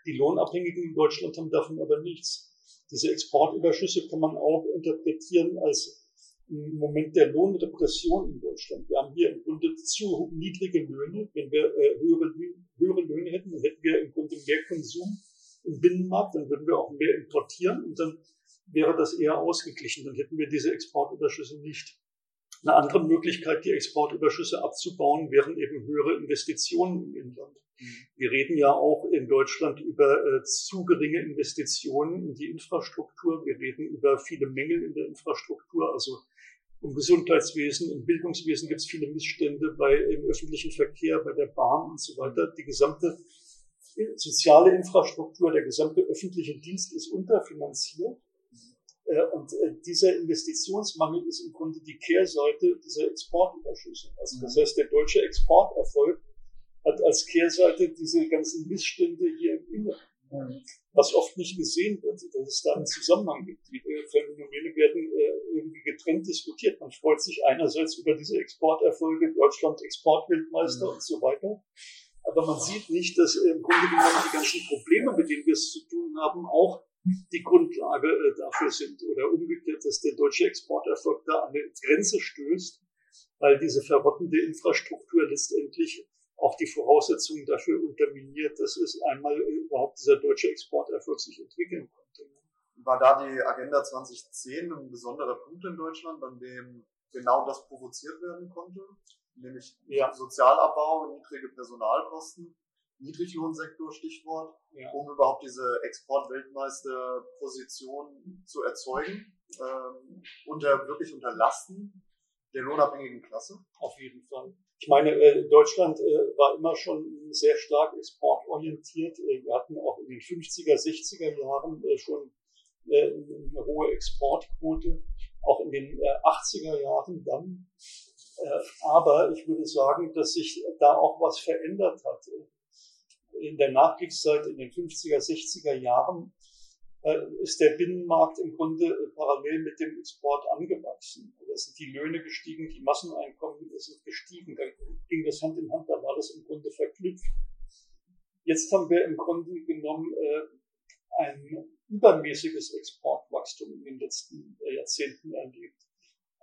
Die Lohnabhängigen in Deutschland haben davon aber nichts. Diese Exportüberschüsse kann man auch interpretieren als ein Moment der Lohnrepression in Deutschland. Wir haben hier im Grunde zu niedrige Löhne. Wenn wir äh, höhere, höhere Löhne hätten, dann hätten wir im Grunde mehr Konsum im Binnenmarkt, dann würden wir auch mehr importieren und dann wäre das eher ausgeglichen. Dann hätten wir diese Exportüberschüsse nicht. Eine andere Möglichkeit, die Exportüberschüsse abzubauen, wären eben höhere Investitionen im Inland. Mhm. Wir reden ja auch in Deutschland über äh, zu geringe Investitionen in die Infrastruktur. Wir reden über viele Mängel in der Infrastruktur. Also im Gesundheitswesen, im Bildungswesen gibt es viele Missstände bei im öffentlichen Verkehr, bei der Bahn und so weiter. Die gesamte soziale Infrastruktur, der gesamte öffentliche Dienst ist unterfinanziert. Äh, und äh, dieser Investitionsmangel ist im Grunde die Kehrseite dieser Exportüberschüsse. Also das heißt, der deutsche Exporterfolg hat als Kehrseite diese ganzen Missstände hier im Inneren. Was oft nicht gesehen wird, dass es da einen Zusammenhang gibt. Die äh, Phänomene werden irgendwie getrennt diskutiert. Man freut sich einerseits über diese Exporterfolge, Deutschland Exportweltmeister mhm. und so weiter. Aber man sieht nicht, dass im Grunde genommen die ganzen Probleme, mit denen wir es zu tun haben, auch die Grundlage äh, dafür sind. Oder umgekehrt, dass der deutsche Exporterfolg da an eine Grenze stößt, weil diese verrottende Infrastruktur letztendlich auch die Voraussetzungen dafür unterminiert, dass es einmal überhaupt dieser deutsche Exporterfolg sich entwickeln konnte. War da die Agenda 2010 ein besonderer Punkt in Deutschland, an dem genau das provoziert werden konnte? nämlich ja. Sozialabbau, niedrige Personalkosten, Niedriglohnsektor Stichwort, ja. um überhaupt diese Exportweltmeisterposition zu erzeugen, ähm, unter wirklich unter Lasten der lohnabhängigen Klasse. Auf jeden Fall. Ich meine, äh, Deutschland äh, war immer schon sehr stark exportorientiert. Äh, wir hatten auch in den 50er, 60er Jahren schon äh, eine hohe Exportquote, auch in den 80er äh, Jahren dann. Äh, aber ich würde sagen, dass sich da auch was verändert hat. in der Nachkriegszeit, in den 50er, 60er Jahren, ist der Binnenmarkt im Grunde parallel mit dem Export angewachsen. Da sind die Löhne gestiegen, die Masseneinkommen sind gestiegen. Da ging das Hand in Hand, da war das im Grunde verknüpft. Jetzt haben wir im Grunde genommen ein übermäßiges Exportwachstum in den letzten Jahrzehnten erlebt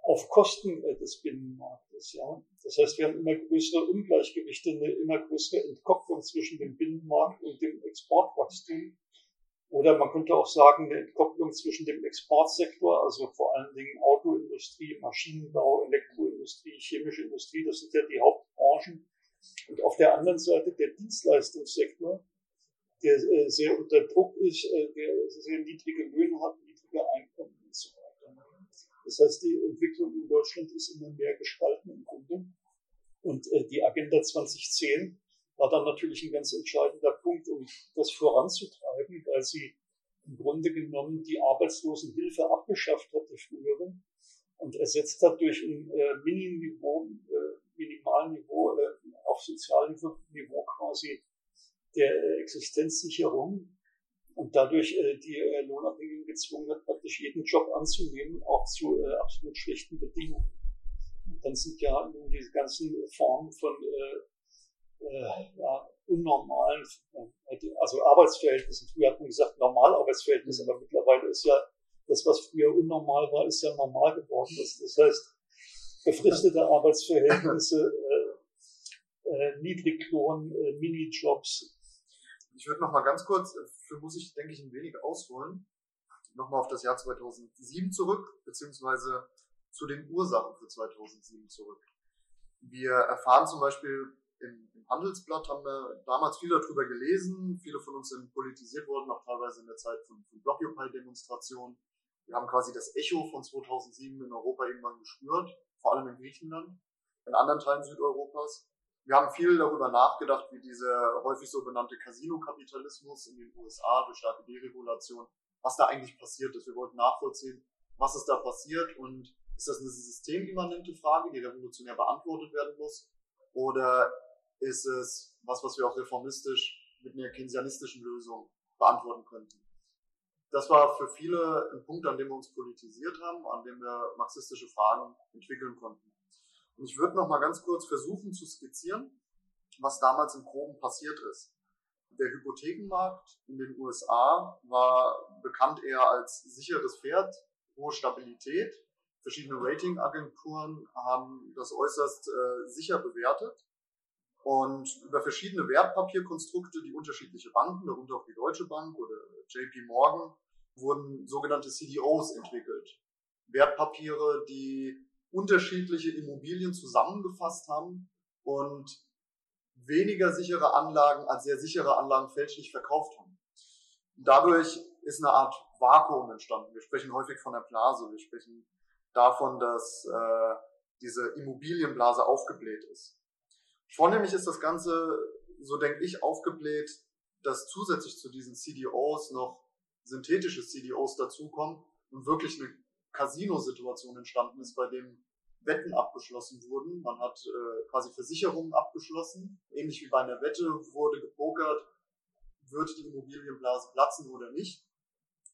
auf Kosten des Binnenmarktes. Ja. Das heißt, wir haben immer größere Ungleichgewichte, eine immer größere Entkopplung zwischen dem Binnenmarkt und dem Exportwachstum. Oder man könnte auch sagen, eine Entkopplung zwischen dem Exportsektor, also vor allen Dingen Autoindustrie, Maschinenbau, Elektroindustrie, chemische Industrie, das sind ja die Hauptbranchen. Und auf der anderen Seite der Dienstleistungssektor, der äh, sehr unter Druck ist, äh, der sehr niedrige Löhne hat, niedrige Einkommen und so weiter. Das heißt, die Entwicklung in Deutschland ist immer mehr gespalten im Grunde. Und äh, die Agenda 2010 war dann natürlich ein ganz entscheidender Punkt, um das voranzutreiben, weil sie im Grunde genommen die Arbeitslosenhilfe abgeschafft hat, die frühere, und ersetzt hat durch ein äh, Mininiveau, äh, Minimalniveau äh, auf Sozialniveau quasi der Existenzsicherung und dadurch äh, die äh, Lohnabhängigen gezwungen hat, praktisch jeden Job anzunehmen, auch zu äh, absolut schlechten Bedingungen. Und dann sind ja nun diese ganzen Formen von äh, ja, unnormalen, also Arbeitsverhältnissen. Früher hat man gesagt Normalarbeitsverhältnisse, aber mittlerweile ist ja das, was früher unnormal war, ist ja normal geworden. Das, das heißt, befristete Arbeitsverhältnisse, äh, äh, Niedriglohn, äh, Minijobs. Ich würde noch mal ganz kurz, für muss ich, denke ich, ein wenig ausholen, nochmal auf das Jahr 2007 zurück, beziehungsweise zu den Ursachen für 2007 zurück. Wir erfahren zum Beispiel im, im Handelsblatt haben wir damals viel darüber gelesen. Viele von uns sind politisiert worden, auch teilweise in der Zeit von, von Blockupy-Demonstrationen. Wir haben quasi das Echo von 2007 in Europa irgendwann gespürt, vor allem in Griechenland, in anderen Teilen Südeuropas. Wir haben viel darüber nachgedacht, wie dieser häufig so benannte Casino-Kapitalismus in den USA durch starke Deregulation, was da eigentlich passiert ist. Wir wollten nachvollziehen, was ist da passiert und ist das eine systemimmanente Frage, die revolutionär beantwortet werden muss? Oder ist es was, was wir auch reformistisch mit einer keynesianistischen Lösung beantworten könnten. Das war für viele ein Punkt, an dem wir uns politisiert haben, an dem wir marxistische Fragen entwickeln konnten. Und ich würde noch mal ganz kurz versuchen zu skizzieren, was damals im Groben passiert ist. Der Hypothekenmarkt in den USA war bekannt eher als sicheres Pferd, hohe Stabilität. Verschiedene Ratingagenturen haben das äußerst äh, sicher bewertet. Und über verschiedene Wertpapierkonstrukte, die unterschiedliche Banken, darunter auch die Deutsche Bank oder JP Morgan, wurden sogenannte CDOs entwickelt. Wertpapiere, die unterschiedliche Immobilien zusammengefasst haben und weniger sichere Anlagen als sehr sichere Anlagen fälschlich verkauft haben. Dadurch ist eine Art Vakuum entstanden. Wir sprechen häufig von der Blase. Wir sprechen davon, dass äh, diese Immobilienblase aufgebläht ist. Vornehmlich ist das Ganze, so denke ich, aufgebläht, dass zusätzlich zu diesen CDOs noch synthetische CDOs dazukommen und wirklich eine Casino-Situation entstanden ist, bei dem Wetten abgeschlossen wurden. Man hat äh, quasi Versicherungen abgeschlossen. Ähnlich wie bei einer Wette wurde gepokert, wird die Immobilienblase platzen oder nicht.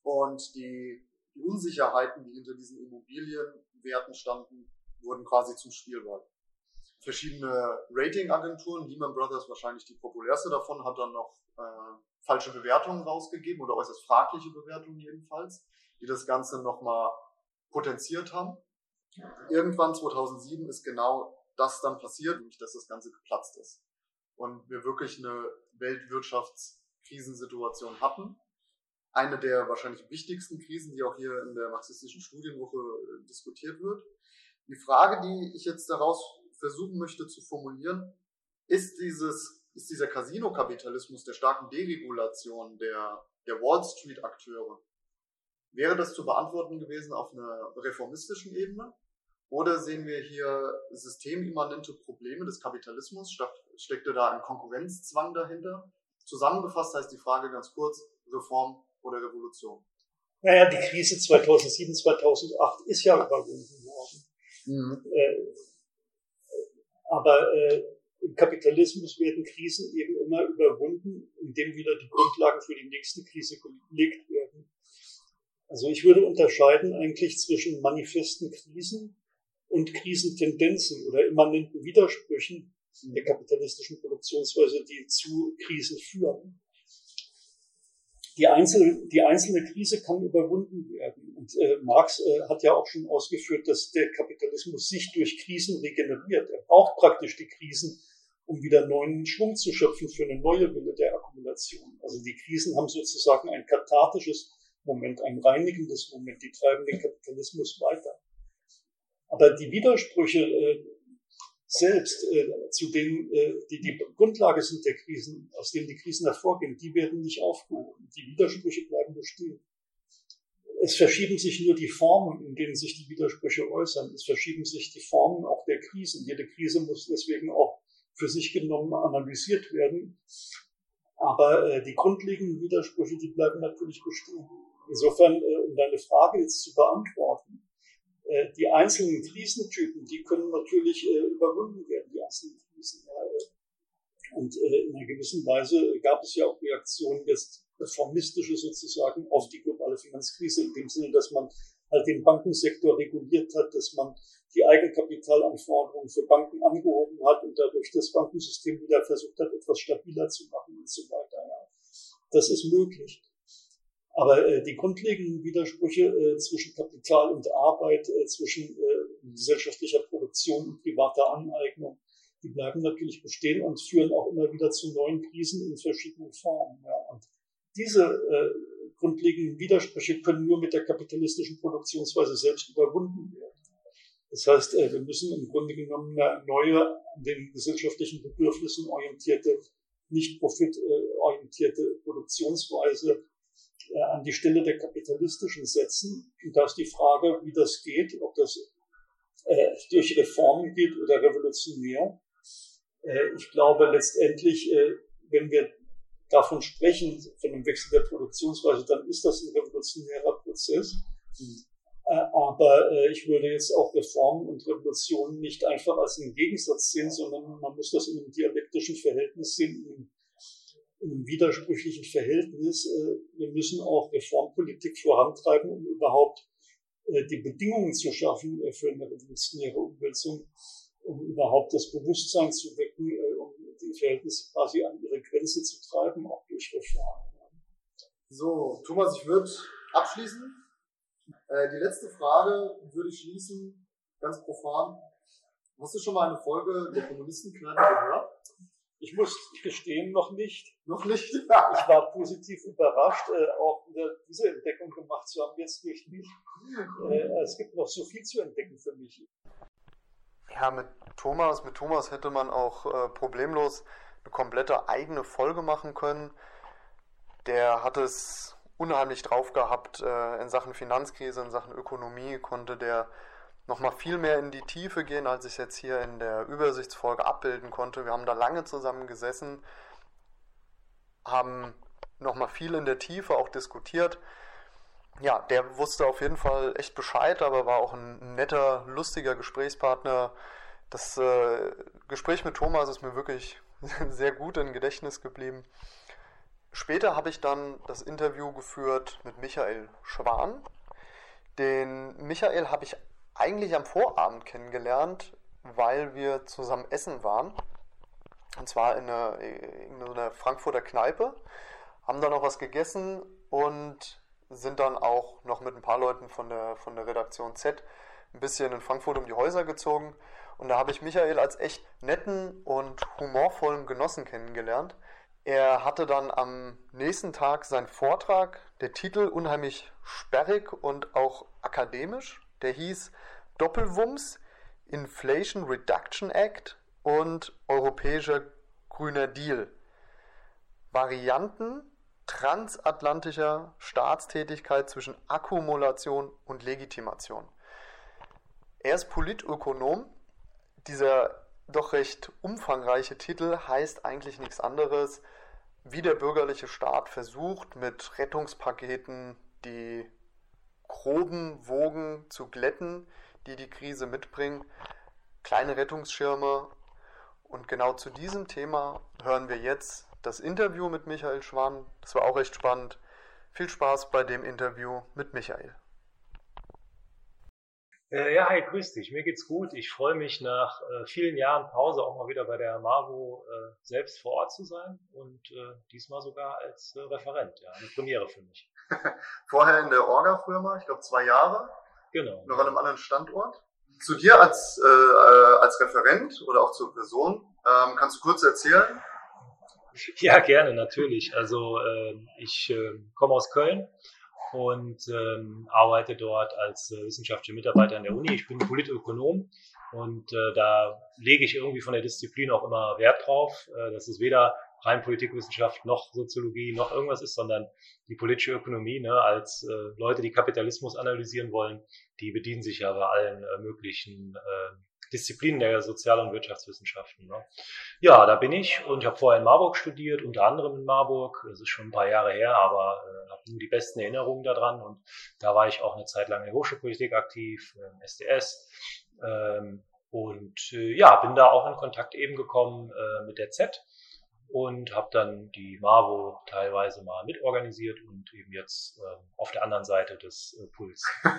Und die, die Unsicherheiten, die hinter diesen Immobilienwerten standen, wurden quasi zum Spielball verschiedene Ratingagenturen. Lehman Brothers wahrscheinlich die populärste davon hat dann noch äh, falsche Bewertungen rausgegeben oder äußerst fragliche Bewertungen jedenfalls, die das Ganze nochmal potenziert haben. Irgendwann 2007 ist genau das dann passiert, nämlich dass das Ganze geplatzt ist und wir wirklich eine Weltwirtschaftskrisensituation hatten. Eine der wahrscheinlich wichtigsten Krisen, die auch hier in der marxistischen Studienwoche äh, diskutiert wird. Die Frage, die ich jetzt daraus versuchen möchte zu formulieren, ist dieses, ist dieser Casino-Kapitalismus der starken Deregulation der, der Wall Street-Akteure, wäre das zu beantworten gewesen auf einer reformistischen Ebene? Oder sehen wir hier systemimmanente Probleme des Kapitalismus? Steckte da ein Konkurrenzzwang dahinter? Zusammengefasst heißt die Frage ganz kurz, Reform oder Revolution? Naja, die Krise 2007, 2008 ist ja überwunden worden. Mhm. Äh, aber äh, im Kapitalismus werden Krisen eben immer überwunden, indem wieder die Grundlagen für die nächste Krise gelegt werden. Also ich würde unterscheiden eigentlich zwischen manifesten Krisen und Krisentendenzen oder immanenten Widersprüchen der kapitalistischen Produktionsweise, die zu Krisen führen. Die einzelne, die einzelne Krise kann überwunden werden. Und äh, Marx äh, hat ja auch schon ausgeführt, dass der Kapitalismus sich durch Krisen regeneriert. Er braucht praktisch die Krisen, um wieder neuen Schwung zu schöpfen für eine neue Wille der Akkumulation. Also die Krisen haben sozusagen ein kathartisches Moment, ein reinigendes Moment, die treiben den Kapitalismus weiter. Aber die Widersprüche äh, selbst, äh, zu denen äh, die die Grundlage sind der Krisen, aus denen die Krisen hervorgehen, die werden nicht aufgehoben. Die Widersprüche bleiben bestehen. Es verschieben sich nur die Formen, in denen sich die Widersprüche äußern. Es verschieben sich die Formen auch der Krisen. Jede Krise muss deswegen auch für sich genommen analysiert werden. Aber äh, die grundlegenden Widersprüche, die bleiben natürlich bestehen. Insofern, äh, um deine Frage jetzt zu beantworten, äh, die einzelnen Krisentypen, die können natürlich äh, überwunden werden, die einzelnen Krisen. Und in einer gewissen Weise gab es ja auch Reaktionen jetzt reformistische sozusagen auf die globale Finanzkrise, in dem Sinne, dass man halt den Bankensektor reguliert hat, dass man die Eigenkapitalanforderungen für Banken angehoben hat und dadurch das Bankensystem wieder versucht hat, etwas stabiler zu machen und so weiter. Das ist möglich. Aber äh, die grundlegenden Widersprüche äh, zwischen Kapital und Arbeit, äh, zwischen äh, gesellschaftlicher Produktion und privater Aneignung, die bleiben natürlich bestehen und führen auch immer wieder zu neuen Krisen in verschiedenen Formen. Ja. Und diese äh, grundlegenden Widersprüche können nur mit der kapitalistischen Produktionsweise selbst überwunden werden. Das heißt, äh, wir müssen im Grunde genommen eine neue, den gesellschaftlichen Bedürfnissen orientierte, nicht profitorientierte Produktionsweise äh, an die Stelle der kapitalistischen setzen. Und da ist die Frage, wie das geht, ob das äh, durch Reformen geht oder revolutionär. Äh, ich glaube letztendlich, äh, wenn wir davon sprechen, von dem Wechsel der Produktionsweise, dann ist das ein revolutionärer Prozess. Äh, aber äh, ich würde jetzt auch Reformen und Revolutionen nicht einfach als einen Gegensatz sehen, sondern man muss das in einem dialektischen Verhältnis sehen, in einem widersprüchlichen Verhältnis. Äh, wir müssen auch Reformpolitik vorantreiben, um überhaupt äh, die Bedingungen zu schaffen äh, für eine revolutionäre Umwälzung, um überhaupt das Bewusstsein zu wecken, um die Verhältnisse quasi an ihre Grenze zu treiben, auch durch Reformen. So, Thomas, ich würde abschließen. die letzte Frage würde ich schließen, ganz profan. Hast du schon mal eine Folge der Kommunistenkneipe gehört? Ich muss gestehen, noch nicht. Noch nicht? ich war positiv überrascht, äh, auch diese Entdeckung gemacht zu haben, jetzt durch mich. Äh, es gibt noch so viel zu entdecken für mich. Ja, mit Thomas, mit Thomas hätte man auch äh, problemlos eine komplette eigene Folge machen können. Der hat es unheimlich drauf gehabt äh, in Sachen Finanzkrise, in Sachen Ökonomie, konnte der nochmal viel mehr in die Tiefe gehen, als ich jetzt hier in der Übersichtsfolge abbilden konnte. Wir haben da lange zusammen gesessen, haben nochmal viel in der Tiefe auch diskutiert. Ja, der wusste auf jeden Fall echt Bescheid, aber war auch ein netter, lustiger Gesprächspartner. Das äh, Gespräch mit Thomas ist mir wirklich sehr gut im Gedächtnis geblieben. Später habe ich dann das Interview geführt mit Michael Schwan. Den Michael habe ich eigentlich am Vorabend kennengelernt, weil wir zusammen essen waren. Und zwar in einer, in einer Frankfurter Kneipe. Haben da noch was gegessen und sind dann auch noch mit ein paar Leuten von der, von der Redaktion Z ein bisschen in Frankfurt um die Häuser gezogen. Und da habe ich Michael als echt netten und humorvollen Genossen kennengelernt. Er hatte dann am nächsten Tag seinen Vortrag, der Titel unheimlich sperrig und auch akademisch. Der hieß Doppelwumms, Inflation Reduction Act und Europäischer Grüner Deal. Varianten transatlantischer Staatstätigkeit zwischen Akkumulation und Legitimation. Er ist Politökonom. Dieser doch recht umfangreiche Titel heißt eigentlich nichts anderes, wie der bürgerliche Staat versucht, mit Rettungspaketen die groben Wogen zu glätten, die die Krise mitbringt, kleine Rettungsschirme Und genau zu diesem Thema hören wir jetzt das Interview mit Michael Schwan. Das war auch recht spannend. Viel Spaß bei dem Interview mit Michael. Äh, ja, hi, grüß dich. Mir geht's gut. Ich freue mich nach äh, vielen Jahren Pause auch mal wieder bei der Marvo äh, selbst vor Ort zu sein und äh, diesmal sogar als äh, Referent. Ja, eine Premiere für mich. Vorher in der Orga früher mal, ich glaube zwei Jahre. Genau. Noch an einem anderen Standort. Zu dir als, äh, als Referent oder auch zur Person, ähm, kannst du kurz erzählen? Ja, gerne, natürlich. Also ähm, ich komme aus Köln und ähm, arbeite dort als äh, wissenschaftlicher Mitarbeiter an der Uni. Ich bin Politökonom und äh, da lege ich irgendwie von der Disziplin auch immer Wert drauf, äh, dass es weder rein Politikwissenschaft noch Soziologie noch irgendwas ist, sondern die politische Ökonomie ne, als äh, Leute, die Kapitalismus analysieren wollen, die bedienen sich ja bei allen äh, möglichen äh, Disziplinen der Sozial- und Wirtschaftswissenschaften. Ne? Ja, da bin ich und ich habe vorher in Marburg studiert, unter anderem in Marburg. Das ist schon ein paar Jahre her, aber äh, habe nur die besten Erinnerungen daran. Und da war ich auch eine Zeit lang in der Hochschulpolitik aktiv, im SDS. Ähm, und äh, ja, bin da auch in Kontakt eben gekommen äh, mit der Z und habe dann die Marvo teilweise mal mitorganisiert und eben jetzt äh, auf der anderen Seite des äh, Puls.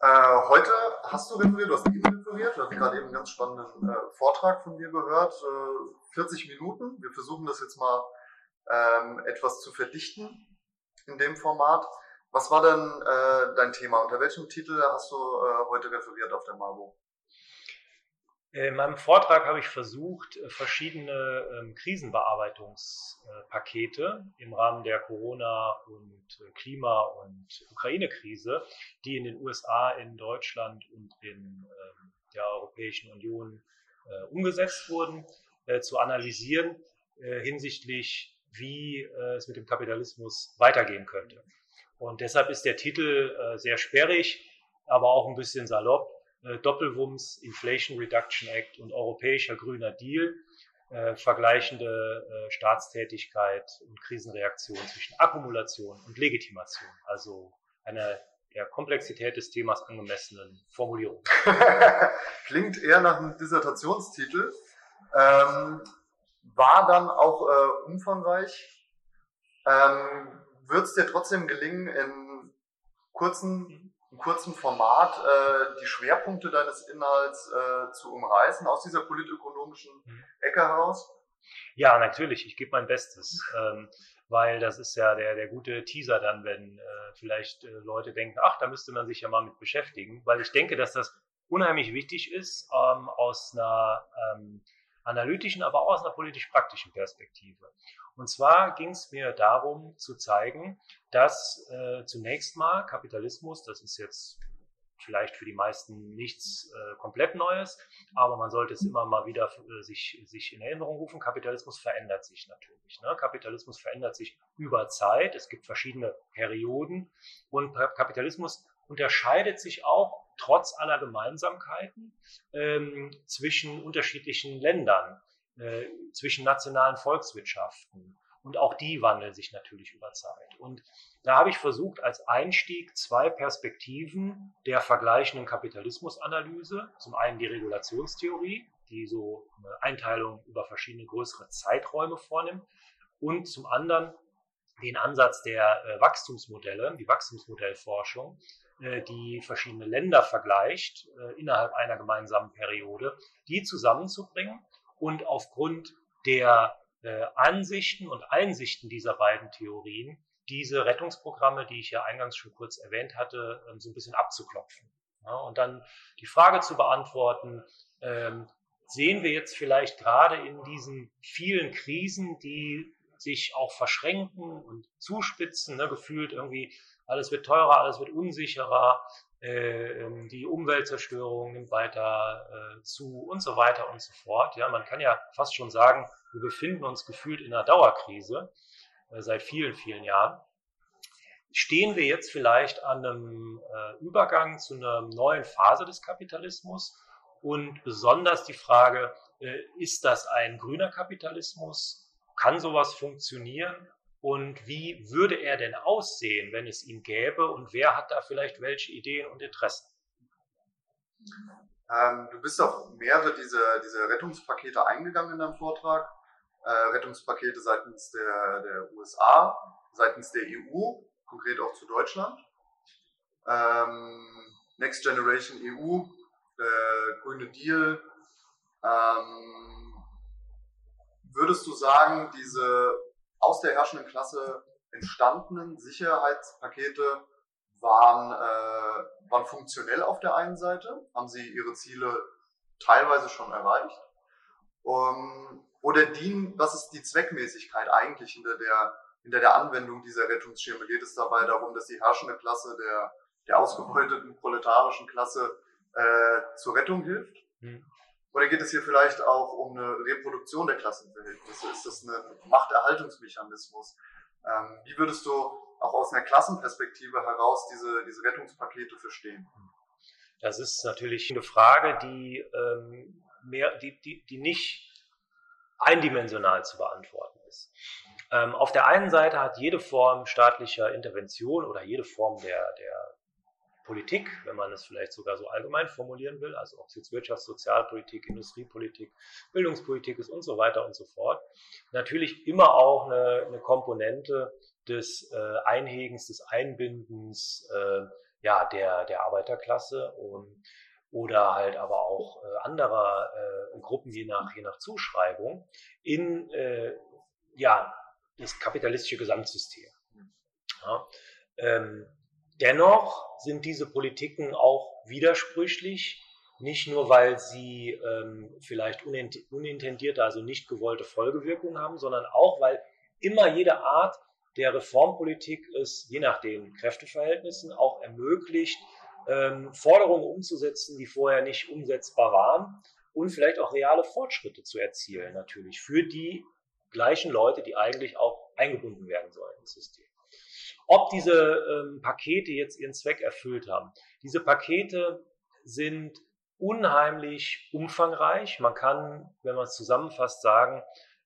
Äh, heute hast du referiert, du hast eben referiert, du hast gerade eben einen ganz spannenden äh, Vortrag von dir gehört, äh, 40 Minuten. Wir versuchen das jetzt mal ähm, etwas zu verdichten in dem Format. Was war denn äh, dein Thema? Unter welchem Titel hast du äh, heute referiert auf der Marburg? In meinem Vortrag habe ich versucht, äh, verschiedene ähm, Krisenbearbeitungspakete im Rahmen der Corona- und äh, Klima- und Ukraine-Krise, die in den USA, in Deutschland und in ähm, der Europäischen Union äh, umgesetzt wurden, zu analysieren hinsichtlich, wie es mit dem Kapitalismus weitergehen könnte. Und deshalb ist der Titel sehr sperrig, aber auch ein bisschen salopp äh, Doppelwumms, Inflation Reduction Act und Europäischer Grüner Deal, äh, vergleichende äh, Staatstätigkeit und Krisenreaktion zwischen Akkumulation und Legitimation. Also eine der Komplexität des Themas angemessenen Formulierung. Klingt eher nach einem Dissertationstitel. Ähm, war dann auch äh, umfangreich. Ähm, Wird es dir trotzdem gelingen, in kurzen in kurzem Format äh, die Schwerpunkte deines Inhalts äh, zu umreißen aus dieser politökonomischen mhm. Ecke heraus? Ja, natürlich. Ich gebe mein Bestes. Ähm, weil das ist ja der, der gute Teaser dann, wenn äh, vielleicht äh, Leute denken, ach, da müsste man sich ja mal mit beschäftigen, weil ich denke, dass das unheimlich wichtig ist ähm, aus einer ähm, analytischen, aber auch aus einer politisch-praktischen Perspektive. Und zwar ging es mir darum zu zeigen, dass äh, zunächst mal Kapitalismus, das ist jetzt vielleicht für die meisten nichts äh, komplett Neues, aber man sollte es immer mal wieder äh, sich, sich in Erinnerung rufen. Kapitalismus verändert sich natürlich. Ne? Kapitalismus verändert sich über Zeit. Es gibt verschiedene Perioden und Kapitalismus unterscheidet sich auch trotz aller Gemeinsamkeiten ähm, zwischen unterschiedlichen Ländern, äh, zwischen nationalen Volkswirtschaften. Und auch die wandeln sich natürlich über Zeit. Und da habe ich versucht, als Einstieg zwei Perspektiven der vergleichenden Kapitalismusanalyse, zum einen die Regulationstheorie, die so eine Einteilung über verschiedene größere Zeiträume vornimmt, und zum anderen den Ansatz der äh, Wachstumsmodelle, die Wachstumsmodellforschung, die verschiedene Länder vergleicht äh, innerhalb einer gemeinsamen Periode, die zusammenzubringen und aufgrund der äh, Ansichten und Einsichten dieser beiden Theorien diese Rettungsprogramme, die ich ja eingangs schon kurz erwähnt hatte, ähm, so ein bisschen abzuklopfen. und dann die Frage zu beantworten, ähm, sehen wir jetzt vielleicht gerade in diesen vielen Krisen, die sich auch verschränken und zuspitzen, ne, gefühlt irgendwie alles wird teurer, alles wird unsicherer, äh, ähm, die Umweltzerstörung nimmt weiter äh, zu und so weiter und so fort. Ja, man kann ja fast schon sagen, wir befinden uns gefühlt in einer Dauerkrise äh, seit vielen, vielen Jahren. Stehen wir jetzt vielleicht an einem äh, Übergang zu einer neuen Phase des Kapitalismus? Und besonders die Frage, äh, ist das ein grüner Kapitalismus? Kann sowas funktionieren? Und wie würde er denn aussehen, wenn es ihn gäbe? Und wer hat da vielleicht welche Ideen und Interessen? Ähm, du bist auf mehrere dieser, dieser Rettungspakete eingegangen in deinem Vortrag. Äh, Rettungspakete seitens der, der USA, seitens der EU, konkret auch zu Deutschland. Ähm, Next Generation EU, äh, Grüne Deal. Ähm, würdest du sagen, diese aus der herrschenden Klasse entstandenen Sicherheitspakete waren, äh, waren funktionell auf der einen Seite, haben sie ihre Ziele teilweise schon erreicht. Um, oder dienen, was ist die Zweckmäßigkeit eigentlich hinter der, hinter der Anwendung dieser Rettungsschirme? Geht es dabei darum, dass die herrschende Klasse der, der ausgebeuteten proletarischen Klasse äh, zur Rettung hilft? Hm. Oder geht es hier vielleicht auch um eine Reproduktion der Klassenverhältnisse? Ist das ein Machterhaltungsmechanismus? Ähm, wie würdest du auch aus einer Klassenperspektive heraus diese, diese Rettungspakete verstehen? Das ist natürlich eine Frage, die, ähm, mehr, die, die, die nicht eindimensional zu beantworten ist. Ähm, auf der einen Seite hat jede Form staatlicher Intervention oder jede Form der, der Politik, wenn man es vielleicht sogar so allgemein formulieren will, also ob es jetzt Wirtschafts-, Sozialpolitik, Industriepolitik, Bildungspolitik ist und so weiter und so fort, natürlich immer auch eine, eine Komponente des äh, Einhegens, des Einbindens äh, ja, der, der Arbeiterklasse und, oder halt aber auch äh, anderer äh, Gruppen je nach, je nach Zuschreibung in äh, ja, das kapitalistische Gesamtsystem. Ja, ähm, Dennoch sind diese Politiken auch widersprüchlich, nicht nur weil sie ähm, vielleicht unintendierte, also nicht gewollte Folgewirkungen haben, sondern auch weil immer jede Art der Reformpolitik es je nach den Kräfteverhältnissen auch ermöglicht, ähm, Forderungen umzusetzen, die vorher nicht umsetzbar waren und vielleicht auch reale Fortschritte zu erzielen, natürlich für die gleichen Leute, die eigentlich auch eingebunden werden sollen ins System ob diese ähm, Pakete jetzt ihren Zweck erfüllt haben. Diese Pakete sind unheimlich umfangreich. Man kann, wenn man es zusammenfasst, sagen,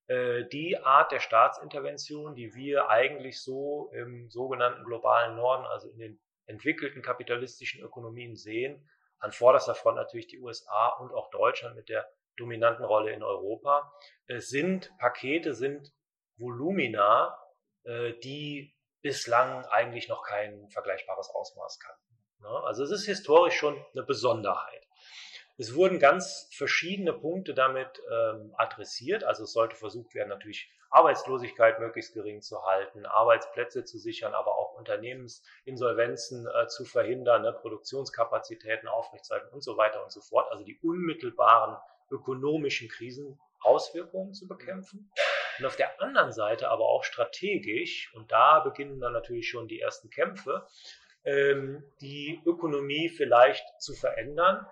äh, die Art der Staatsintervention, die wir eigentlich so im sogenannten globalen Norden, also in den entwickelten kapitalistischen Ökonomien sehen, an vorderster Front natürlich die USA und auch Deutschland mit der dominanten Rolle in Europa, äh, sind Pakete, sind Volumina, äh, die bislang eigentlich noch kein vergleichbares Ausmaß kannten. Ne? Also es ist historisch schon eine Besonderheit. Es wurden ganz verschiedene Punkte damit ähm, adressiert. Also es sollte versucht werden, natürlich Arbeitslosigkeit möglichst gering zu halten, Arbeitsplätze zu sichern, aber auch Unternehmensinsolvenzen äh, zu verhindern, ne, Produktionskapazitäten aufrechtzuerhalten und so weiter und so fort. Also die unmittelbaren ökonomischen Krisenauswirkungen zu bekämpfen. Und auf der anderen Seite aber auch strategisch, und da beginnen dann natürlich schon die ersten Kämpfe, ähm, die Ökonomie vielleicht zu verändern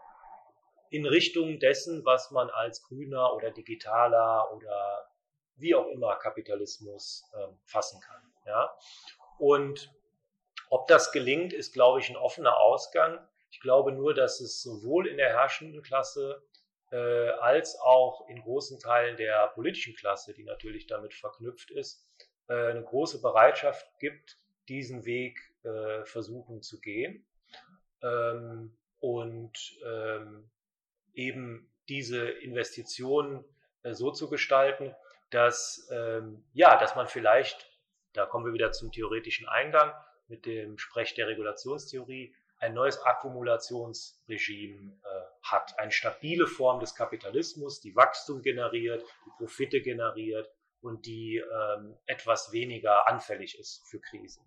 in Richtung dessen, was man als grüner oder digitaler oder wie auch immer Kapitalismus ähm, fassen kann. Ja? Und ob das gelingt, ist, glaube ich, ein offener Ausgang. Ich glaube nur, dass es sowohl in der herrschenden Klasse äh, als auch in großen Teilen der politischen Klasse, die natürlich damit verknüpft ist, äh, eine große Bereitschaft gibt, diesen Weg äh, versuchen zu gehen. Ähm, und ähm, eben diese Investitionen äh, so zu gestalten, dass ähm, ja, dass man vielleicht, da kommen wir wieder zum theoretischen Eingang mit dem Sprech der Regulationstheorie, ein neues Akkumulationsregime äh, hat. Eine stabile Form des Kapitalismus, die Wachstum generiert, die Profite generiert und die ähm, etwas weniger anfällig ist für Krisen.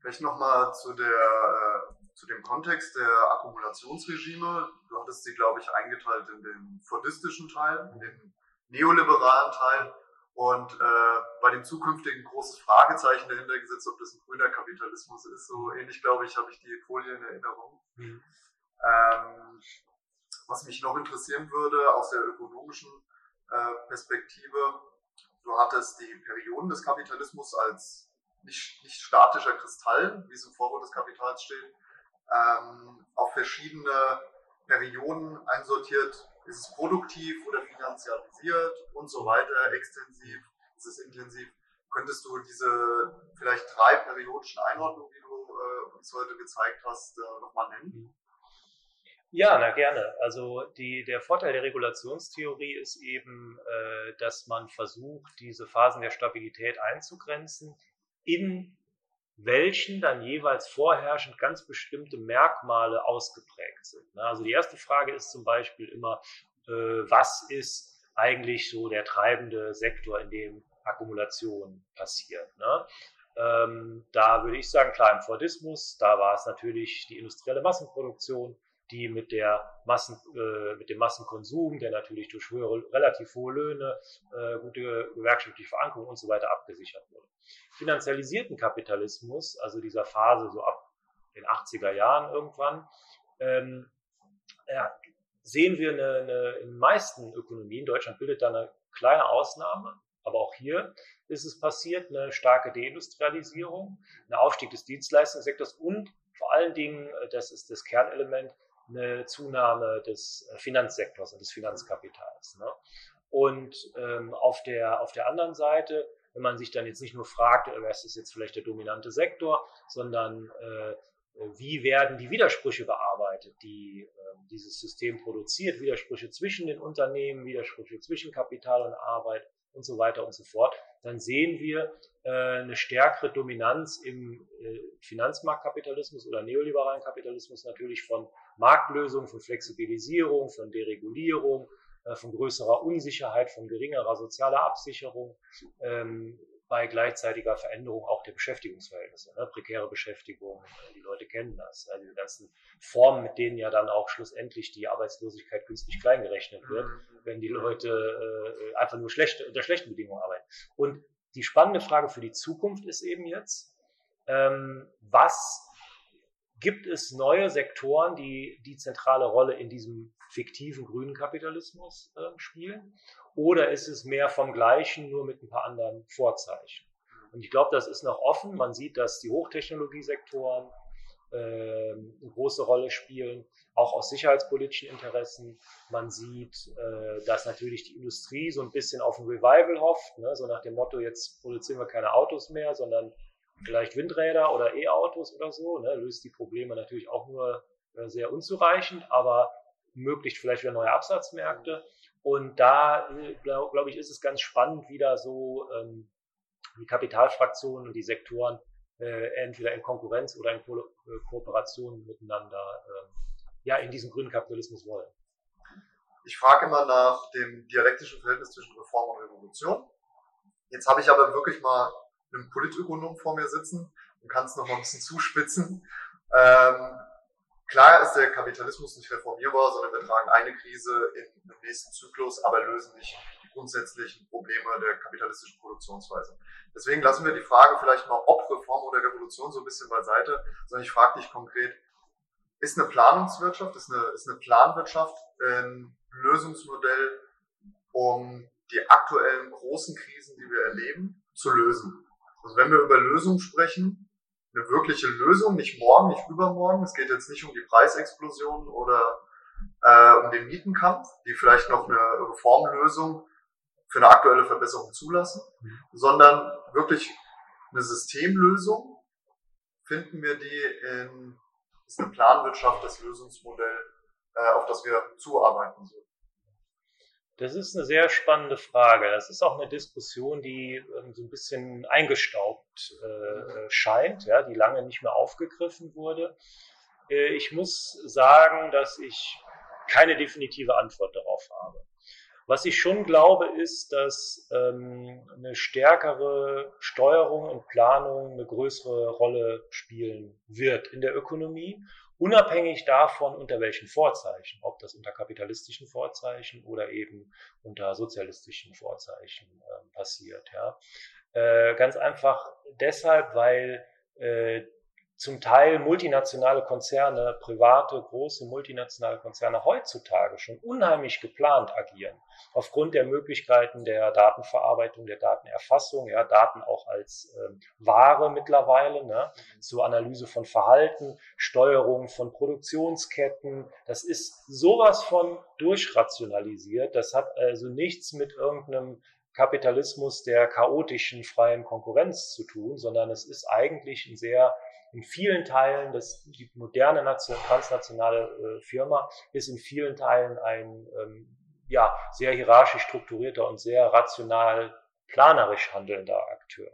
Vielleicht nochmal zu, der, äh, zu dem Kontext der Akkumulationsregime. Du hattest sie, glaube ich, eingeteilt in den fordistischen Teil, in den neoliberalen Teil und äh, bei dem zukünftigen großes Fragezeichen dahinter gesetzt, ob das ein grüner Kapitalismus ist. So ähnlich, glaube ich, habe ich die Folie in Erinnerung. Mhm. Ähm, was mich noch interessieren würde aus der ökonomischen äh, Perspektive, du hattest die Perioden des Kapitalismus als nicht, nicht statischer Kristall, wie es im Vorwort des Kapitals steht, ähm, auf verschiedene Perioden einsortiert, ist es produktiv oder finanzialisiert und so weiter, extensiv, ist es intensiv. Könntest du diese vielleicht drei periodischen Einordnungen, die du äh, uns heute gezeigt hast, äh, nochmal nennen? Ja, na gerne. Also die, der Vorteil der Regulationstheorie ist eben, äh, dass man versucht, diese Phasen der Stabilität einzugrenzen, in welchen dann jeweils vorherrschend ganz bestimmte Merkmale ausgeprägt sind. Ne? Also die erste Frage ist zum Beispiel immer, äh, was ist eigentlich so der treibende Sektor, in dem Akkumulation passiert. Ne? Ähm, da würde ich sagen, klar, im Fordismus, da war es natürlich die industrielle Massenproduktion, die mit der Massen, äh, mit dem Massenkonsum, der natürlich durch höhere, relativ hohe Löhne, äh, gute gewerkschaftliche Verankerung und so weiter abgesichert wurde. Finanzialisierten Kapitalismus, also dieser Phase so ab den 80er Jahren irgendwann, ähm, ja, sehen wir eine, eine, in meisten Ökonomien, Deutschland bildet da eine kleine Ausnahme, aber auch hier ist es passiert, eine starke Deindustrialisierung, ein Aufstieg des Dienstleistungssektors und vor allen Dingen, äh, das ist das Kernelement, eine Zunahme des äh, Finanzsektors und des Finanzkapitals. Ne? Und ähm, auf, der, auf der anderen Seite, wenn man sich dann jetzt nicht nur fragt, äh, was ist jetzt vielleicht der dominante Sektor, sondern äh, wie werden die Widersprüche bearbeitet, die äh, dieses System produziert, Widersprüche zwischen den Unternehmen, Widersprüche zwischen Kapital und Arbeit und so weiter und so fort, dann sehen wir äh, eine stärkere Dominanz im äh, Finanzmarktkapitalismus oder neoliberalen Kapitalismus natürlich von Marktlösungen, von Flexibilisierung, von Deregulierung, äh, von größerer Unsicherheit, von geringerer sozialer Absicherung, ähm, bei gleichzeitiger Veränderung auch der Beschäftigungsverhältnisse, ne? prekäre Beschäftigung, die Leute kennen das, ja, diese ganzen Formen, mit denen ja dann auch schlussendlich die Arbeitslosigkeit künstlich kleingerechnet wird, mhm. wenn die Leute äh, einfach nur schlechte, unter schlechten Bedingungen arbeiten. Und die spannende Frage für die Zukunft ist eben jetzt, ähm, was gibt es neue Sektoren, die die zentrale Rolle in diesem fiktiven grünen Kapitalismus äh, spielen? Oder ist es mehr vom Gleichen, nur mit ein paar anderen Vorzeichen? Und ich glaube, das ist noch offen. Man sieht, dass die Hochtechnologiesektoren äh, eine große Rolle spielen, auch aus sicherheitspolitischen Interessen. Man sieht, äh, dass natürlich die Industrie so ein bisschen auf ein Revival hofft, ne? so nach dem Motto, jetzt produzieren wir keine Autos mehr, sondern vielleicht Windräder oder E-Autos oder so, ne, löst die Probleme natürlich auch nur äh, sehr unzureichend, aber ermöglicht vielleicht wieder neue Absatzmärkte. Und da, äh, glaube glaub ich, ist es ganz spannend, wieder so ähm, die Kapitalfraktionen und die Sektoren äh, entweder in Konkurrenz oder in Ko äh, Kooperation miteinander äh, ja, in diesen grünen Kapitalismus wollen. Ich frage immer nach dem dialektischen Verhältnis zwischen Reform und Revolution. Jetzt habe ich aber wirklich mal einem Politökonom vor mir sitzen und kann es noch mal ein bisschen zuspitzen. Ähm, klar ist der Kapitalismus nicht reformierbar, sondern wir tragen eine Krise in den nächsten Zyklus, aber lösen nicht die grundsätzlichen Probleme der kapitalistischen Produktionsweise. Deswegen lassen wir die Frage vielleicht mal, ob Reform oder Revolution so ein bisschen beiseite, sondern ich frage dich konkret, ist eine Planungswirtschaft, ist eine, ist eine Planwirtschaft ein Lösungsmodell, um die aktuellen großen Krisen, die wir erleben, zu lösen? Also wenn wir über Lösungen sprechen, eine wirkliche Lösung, nicht morgen, nicht übermorgen, es geht jetzt nicht um die Preisexplosion oder äh, um den Mietenkampf, die vielleicht noch eine Reformlösung für eine aktuelle Verbesserung zulassen, mhm. sondern wirklich eine Systemlösung, finden wir die in ist eine Planwirtschaft das Lösungsmodell, äh, auf das wir zuarbeiten sollten. Das ist eine sehr spannende Frage. Das ist auch eine Diskussion, die ähm, so ein bisschen eingestaubt äh, scheint, ja, die lange nicht mehr aufgegriffen wurde. Äh, ich muss sagen, dass ich keine definitive Antwort darauf habe. Was ich schon glaube, ist, dass ähm, eine stärkere Steuerung und Planung eine größere Rolle spielen wird in der Ökonomie unabhängig davon, unter welchen Vorzeichen, ob das unter kapitalistischen Vorzeichen oder eben unter sozialistischen Vorzeichen äh, passiert. Ja. Äh, ganz einfach deshalb, weil äh, zum Teil multinationale Konzerne, private, große multinationale Konzerne heutzutage schon unheimlich geplant agieren. Aufgrund der Möglichkeiten der Datenverarbeitung, der Datenerfassung, ja, Daten auch als ähm, Ware mittlerweile, ne, zur Analyse von Verhalten, Steuerung von Produktionsketten. Das ist sowas von durchrationalisiert. Das hat also nichts mit irgendeinem Kapitalismus der chaotischen freien Konkurrenz zu tun, sondern es ist eigentlich ein sehr in vielen Teilen, das, die moderne transnationale äh, Firma ist in vielen Teilen ein ähm, ja, sehr hierarchisch strukturierter und sehr rational planerisch handelnder Akteur.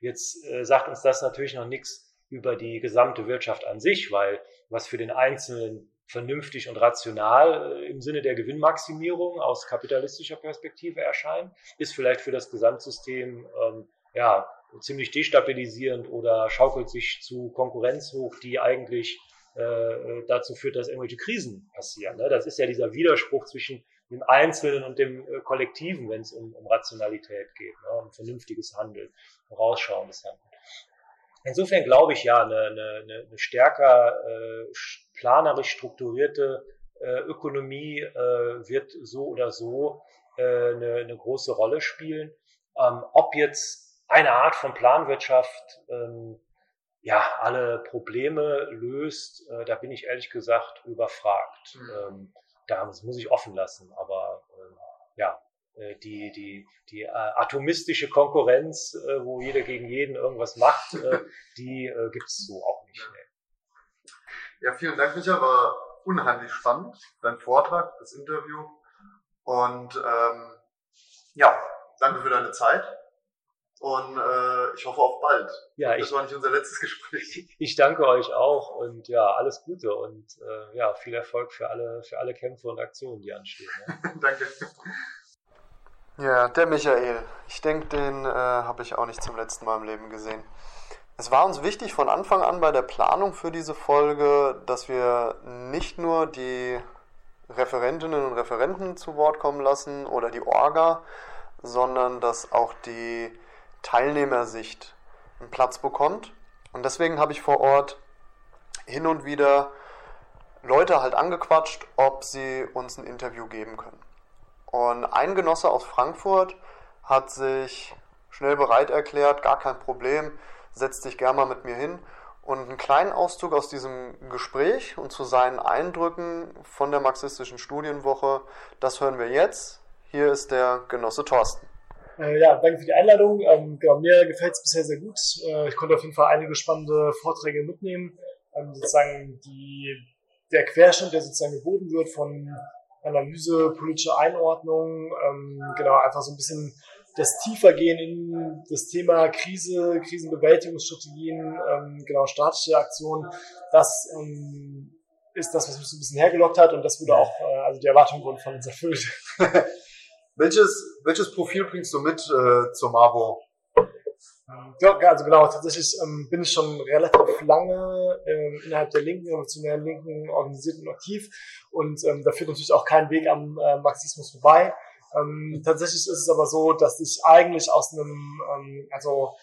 Jetzt äh, sagt uns das natürlich noch nichts über die gesamte Wirtschaft an sich, weil was für den Einzelnen vernünftig und rational äh, im Sinne der Gewinnmaximierung aus kapitalistischer Perspektive erscheint, ist vielleicht für das Gesamtsystem ähm, ja ziemlich destabilisierend oder schaukelt sich zu Konkurrenz hoch, die eigentlich äh, dazu führt, dass irgendwelche Krisen passieren. Ne? Das ist ja dieser Widerspruch zwischen dem Einzelnen und dem äh, Kollektiven, wenn es um, um Rationalität geht, ne? um vernünftiges Handeln, vorausschauendes Handeln. Insofern glaube ich ja, eine, eine, eine stärker äh, planerisch strukturierte äh, Ökonomie äh, wird so oder so äh, eine, eine große Rolle spielen. Ähm, ob jetzt eine Art von Planwirtschaft ähm, ja alle Probleme löst, äh, da bin ich ehrlich gesagt überfragt. Mhm. Ähm, das muss ich offen lassen, aber äh, ja, die, die, die äh, atomistische Konkurrenz, äh, wo jeder gegen jeden irgendwas macht, äh, die gibt es so auch nicht. Nee. Ja, vielen Dank, Micha. War unheimlich spannend, dein Vortrag, das Interview. Und ähm, ja, danke für deine Zeit. Und äh, ich hoffe auf bald. Ja, das ich, war nicht unser letztes Gespräch. Ich danke euch auch und ja, alles Gute und äh, ja, viel Erfolg für alle, für alle Kämpfe und Aktionen, die anstehen. Ne? danke. Ja, der Michael. Ich denke, den äh, habe ich auch nicht zum letzten Mal im Leben gesehen. Es war uns wichtig von Anfang an bei der Planung für diese Folge, dass wir nicht nur die Referentinnen und Referenten zu Wort kommen lassen oder die Orga, sondern dass auch die Teilnehmersicht einen Platz bekommt. Und deswegen habe ich vor Ort hin und wieder Leute halt angequatscht, ob sie uns ein Interview geben können. Und ein Genosse aus Frankfurt hat sich schnell bereit erklärt, gar kein Problem, setzt dich gerne mal mit mir hin. Und einen kleinen Auszug aus diesem Gespräch und zu seinen Eindrücken von der marxistischen Studienwoche, das hören wir jetzt. Hier ist der Genosse Thorsten. Äh, ja, danke für die Einladung. Ähm, genau, mir gefällt es bisher sehr gut. Äh, ich konnte auf jeden Fall einige spannende Vorträge mitnehmen. Ähm, sozusagen die, der Querschnitt, der sozusagen geboten wird von Analyse, politische Einordnung, ähm, genau, einfach so ein bisschen das Tiefergehen in das Thema Krise, Krisenbewältigungsstrategien, ähm, genau, staatliche Aktionen, das ähm, ist das, was mich so ein bisschen hergelockt hat und das wurde auch, äh, also die Erwartungen wurden von uns erfüllt. welches, welches Profil bringst du mit äh, zur Marbo? Ja, also genau, tatsächlich ähm, bin ich schon relativ lange ähm, innerhalb der linken, revolutionären Linken organisiert und aktiv und ähm, da führt natürlich auch kein Weg am äh, Marxismus vorbei. Ähm, tatsächlich ist es aber so, dass ich eigentlich aus einem, ähm, also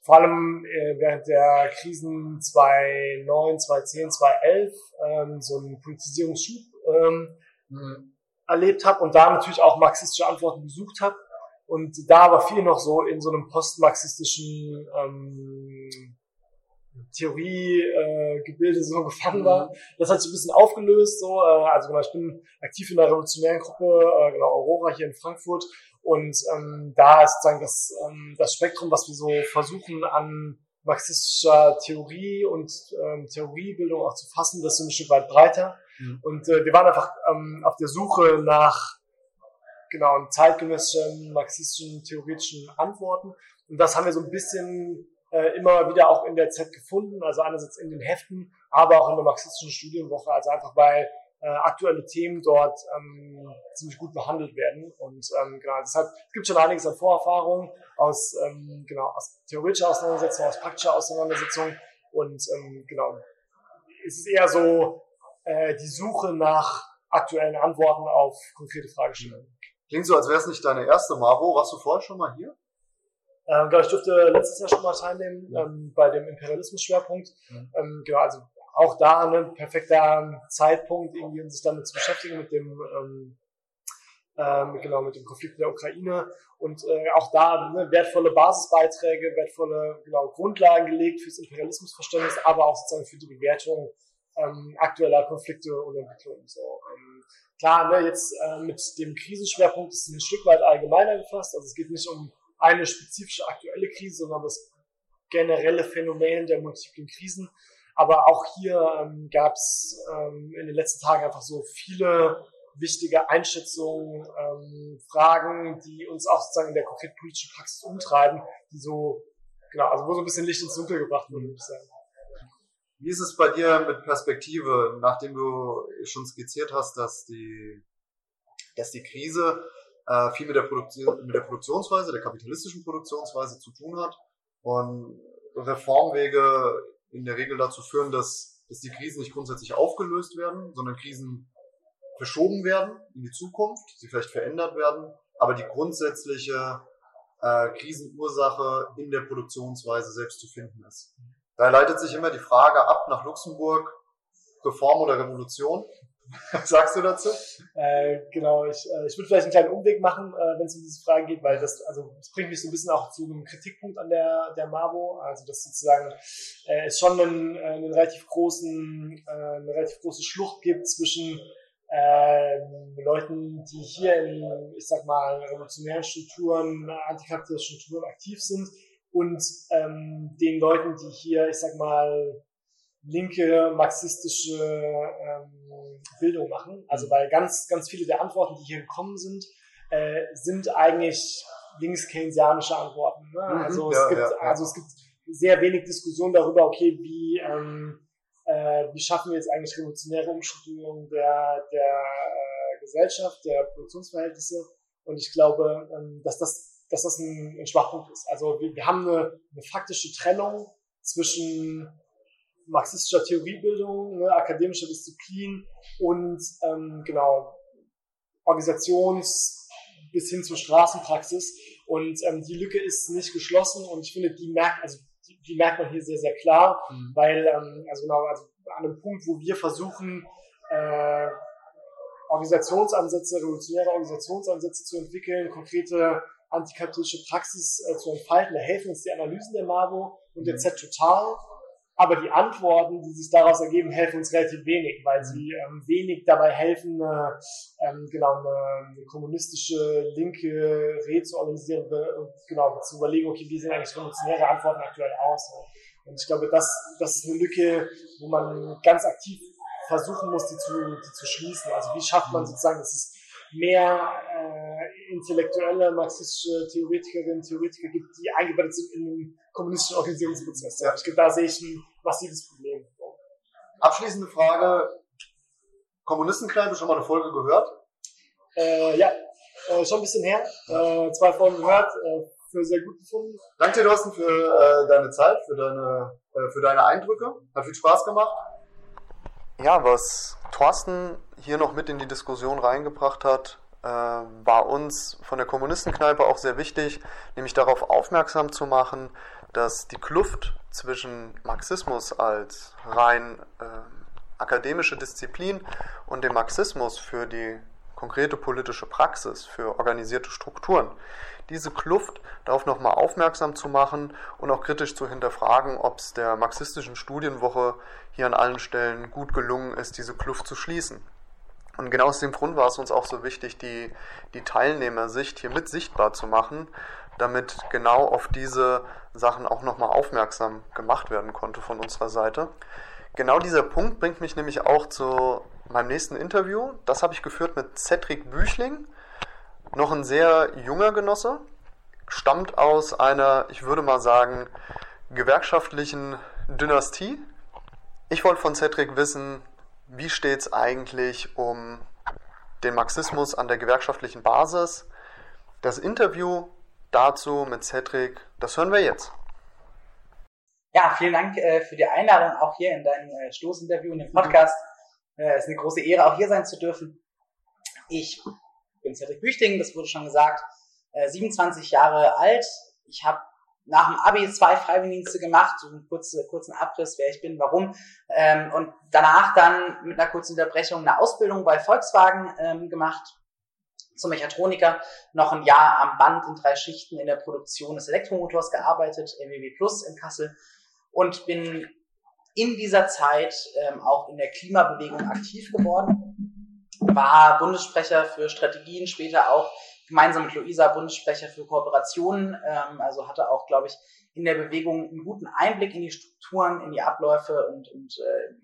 vor allem äh, während der Krisen 2009, 2010, 2011 ähm, so einen Politisierungsschub ähm, mhm. Erlebt habe und da natürlich auch marxistische Antworten gesucht habe und da aber viel noch so in so einem postmarxistischen ähm, Theoriegebilde äh, so gefangen war. Mhm. Das hat sich ein bisschen aufgelöst. So, äh, also genau, ich bin aktiv in der revolutionären Gruppe, äh, genau Aurora hier in Frankfurt. Und ähm, da ist sozusagen das, ähm, das Spektrum, was wir so versuchen an marxistischer Theorie und ähm, Theoriebildung auch zu fassen, das ist ein Stück weit breiter. Mhm. Und äh, wir waren einfach ähm, auf der Suche nach genau, zeitgenössischen marxistischen theoretischen Antworten. Und das haben wir so ein bisschen äh, immer wieder auch in der Z gefunden, also einerseits in den Heften, aber auch in der marxistischen Studienwoche, also einfach weil äh, aktuelle Themen dort ähm, ziemlich gut behandelt werden. Und ähm, genau, deshalb es gibt schon einiges an Vorerfahrungen aus, ähm, genau, aus theoretischer Auseinandersetzung, aus praktischer Auseinandersetzung. Und ähm, genau, es ist eher so äh, die Suche nach aktuellen Antworten auf konkrete Fragestellungen. Klingt so, als wäre es nicht deine erste Marvo. Warst du vorher schon mal hier? Ähm, genau, ich durfte letztes Jahr schon mal teilnehmen ja. ähm, bei dem Imperialismus-Schwerpunkt. Mhm. Ähm, genau, also auch da ein perfekter Zeitpunkt, irgendwie um sich damit zu beschäftigen mit dem ähm, ähm, genau mit dem Konflikt in der Ukraine und äh, auch da ne, wertvolle Basisbeiträge, wertvolle genau, Grundlagen gelegt fürs Imperialismusverständnis, aber auch sozusagen für die Bewertung ähm, aktueller Konflikte und Entwicklungen. So, ähm, klar, ne, jetzt äh, mit dem Krisenschwerpunkt ist es ein Stück weit allgemeiner gefasst. Also es geht nicht um eine spezifische aktuelle Krise, sondern das generelle Phänomen der multiplen Krisen. Aber auch hier ähm, gab es ähm, in den letzten Tagen einfach so viele wichtige Einschätzungen, ähm, Fragen, die uns auch sozusagen in der konkreten politischen Praxis umtreiben, die so, genau, also wo so ein bisschen Licht ins Dunkel gebracht wurde, würde ich sagen. Wie ist es bei dir mit Perspektive, nachdem du schon skizziert hast, dass die, dass die Krise äh, viel mit der, mit der Produktionsweise, der kapitalistischen Produktionsweise zu tun hat und Reformwege in der Regel dazu führen, dass, dass die Krisen nicht grundsätzlich aufgelöst werden, sondern Krisen verschoben werden in die Zukunft, sie vielleicht verändert werden, aber die grundsätzliche äh, Krisenursache in der Produktionsweise selbst zu finden ist. Da leitet sich immer die Frage ab nach Luxemburg, Reform oder Revolution. Was sagst du dazu? Äh, genau, ich, äh, ich würde vielleicht einen kleinen Umweg machen, äh, wenn es um diese Frage geht, weil das, also das bringt mich so ein bisschen auch zu einem Kritikpunkt an der, der Mabo. Also dass sozusagen äh, es schon einen, äh, einen relativ großen, äh, eine relativ große Schlucht gibt zwischen ähm, Leuten, die hier in, ich sag mal, revolutionären Strukturen, antikapitalistischen Strukturen aktiv sind und ähm, den Leuten, die hier, ich sag mal, linke marxistische ähm, Bildung machen. Also weil ganz, ganz viele der Antworten, die hier gekommen sind, äh, sind eigentlich links-keynesianische Antworten. Ne? Mhm, also, es gibt, ja, ja. also es gibt sehr wenig Diskussion darüber, okay, wie, ähm, äh, wie schaffen wir jetzt eigentlich revolutionäre Umstrukturierung der, der äh, Gesellschaft, der Produktionsverhältnisse. Und ich glaube, ähm, dass das, dass das ein, ein Schwachpunkt ist. Also wir, wir haben eine, eine faktische Trennung zwischen marxistischer Theoriebildung, ne, akademischer Disziplin und ähm, genau Organisations bis hin zur Straßenpraxis. Und ähm, die Lücke ist nicht geschlossen und ich finde, die merkt, also die, die merkt man hier sehr, sehr klar, mhm. weil, ähm, also genau, also an einem Punkt, wo wir versuchen, äh, Organisationsansätze, revolutionäre Organisationsansätze zu entwickeln, konkrete antikapitalistische Praxis äh, zu entfalten, da helfen uns die Analysen der MAVO und der mhm. Aber die Antworten, die sich daraus ergeben, helfen uns relativ wenig, weil sie ähm, wenig dabei helfen, eine, ähm, genau eine, eine kommunistische linke Rede zu organisieren und genau zu überlegen, okay, wie sehen eigentlich revolutionäre Antworten aktuell aus? Und ich glaube, das, das ist eine Lücke, wo man ganz aktiv versuchen muss, die zu, die zu schließen. Also wie schafft man sozusagen, dass es mehr äh, intellektuelle marxistische Theoretikerinnen und Theoretiker gibt, die eingebettet sind in den kommunistischen Organisierungsprozess. Ja. Ich glaube, da sehe ich ein massives Problem. Abschließende Frage. Kommunistenkneipe, schon mal eine Folge gehört? Äh, ja, äh, schon ein bisschen her. Äh, zwei Folgen gehört, äh, für sehr gut gefunden. Danke dir, Thorsten, für äh, deine Zeit, für deine, äh, für deine Eindrücke. Hat viel Spaß gemacht. Ja, was Thorsten hier noch mit in die Diskussion reingebracht hat, äh, war uns von der Kommunistenkneipe auch sehr wichtig, nämlich darauf aufmerksam zu machen, dass die Kluft zwischen Marxismus als rein äh, akademische Disziplin und dem Marxismus für die konkrete politische Praxis, für organisierte Strukturen, diese Kluft darauf nochmal aufmerksam zu machen und auch kritisch zu hinterfragen, ob es der marxistischen Studienwoche hier an allen Stellen gut gelungen ist, diese Kluft zu schließen. Und genau aus dem Grund war es uns auch so wichtig, die, die Teilnehmersicht hier mit sichtbar zu machen, damit genau auf diese Sachen auch nochmal aufmerksam gemacht werden konnte von unserer Seite. Genau dieser Punkt bringt mich nämlich auch zu meinem nächsten Interview. Das habe ich geführt mit Cedric Büchling, noch ein sehr junger Genosse, stammt aus einer, ich würde mal sagen, gewerkschaftlichen Dynastie. Ich wollte von Cedric wissen, wie steht es eigentlich um den Marxismus an der gewerkschaftlichen Basis? Das Interview dazu mit Cedric, das hören wir jetzt. Ja, vielen Dank äh, für die Einladung auch hier in deinem äh, Stoßinterview, in dem Podcast. Es äh, ist eine große Ehre, auch hier sein zu dürfen. Ich bin Cedric Büchting, das wurde schon gesagt, 27 äh, Jahre alt. Ich habe nach dem Abi zwei Freiwilligendienste gemacht, so einen kurzen, kurzen Abriss, wer ich bin, warum. Ähm, und danach dann mit einer kurzen Unterbrechung eine Ausbildung bei Volkswagen ähm, gemacht zum Mechatroniker, noch ein Jahr am Band in drei Schichten in der Produktion des Elektromotors gearbeitet, MEW Plus in Kassel. Und bin in dieser Zeit ähm, auch in der Klimabewegung aktiv geworden, war Bundessprecher für Strategien, später auch gemeinsam mit Luisa Bundessprecher für Kooperationen, ähm, also hatte auch, glaube ich, in der Bewegung einen guten Einblick in die Strukturen, in die Abläufe und, und äh,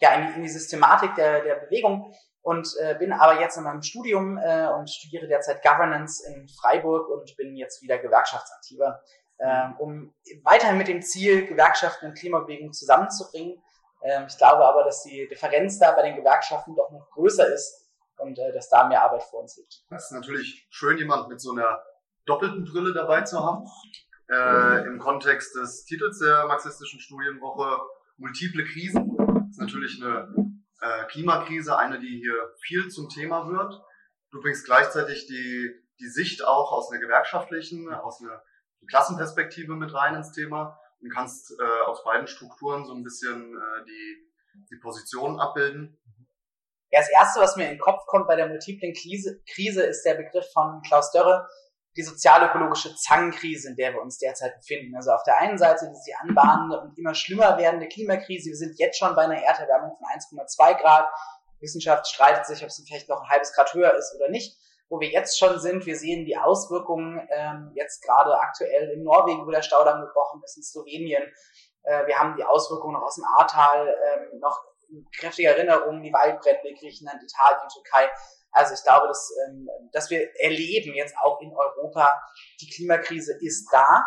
ja, in die, in die Systematik der, der Bewegung und äh, bin aber jetzt in meinem Studium äh, und studiere derzeit Governance in Freiburg und bin jetzt wieder Gewerkschaftsaktiver, äh, um weiterhin mit dem Ziel, Gewerkschaften und Klimabewegung zusammenzubringen. Ähm, ich glaube aber, dass die Differenz da bei den Gewerkschaften doch noch größer ist und äh, dass da mehr Arbeit vor uns liegt. Das ist natürlich schön, jemand mit so einer doppelten Brille dabei zu haben. Äh, Im Kontext des Titels der marxistischen Studienwoche Multiple Krisen. Das ist natürlich eine äh, Klimakrise, eine, die hier viel zum Thema wird. Du bringst gleichzeitig die, die Sicht auch aus einer gewerkschaftlichen, aus einer Klassenperspektive mit rein ins Thema und kannst äh, aus beiden Strukturen so ein bisschen äh, die, die Positionen abbilden. Ja, das Erste, was mir in den Kopf kommt bei der multiplen Krise, Krise ist der Begriff von Klaus Dörre, die sozialökologische Zangenkrise, in der wir uns derzeit befinden. Also auf der einen Seite die anbahnende und immer schlimmer werdende Klimakrise. Wir sind jetzt schon bei einer Erderwärmung von 1,2 Grad. Wissenschaft streitet sich, ob es vielleicht noch ein halbes Grad höher ist oder nicht. Wo wir jetzt schon sind, wir sehen die Auswirkungen ähm, jetzt gerade aktuell in Norwegen, wo der Staudamm gebrochen ist, in Slowenien. Äh, wir haben die Auswirkungen noch aus dem Ahrtal, ähm, noch kräftige Erinnerungen, die Waldbrände, Griechenland, Italien, Türkei. Also ich glaube, dass, ähm, dass wir erleben jetzt auch in Europa, die Klimakrise ist da.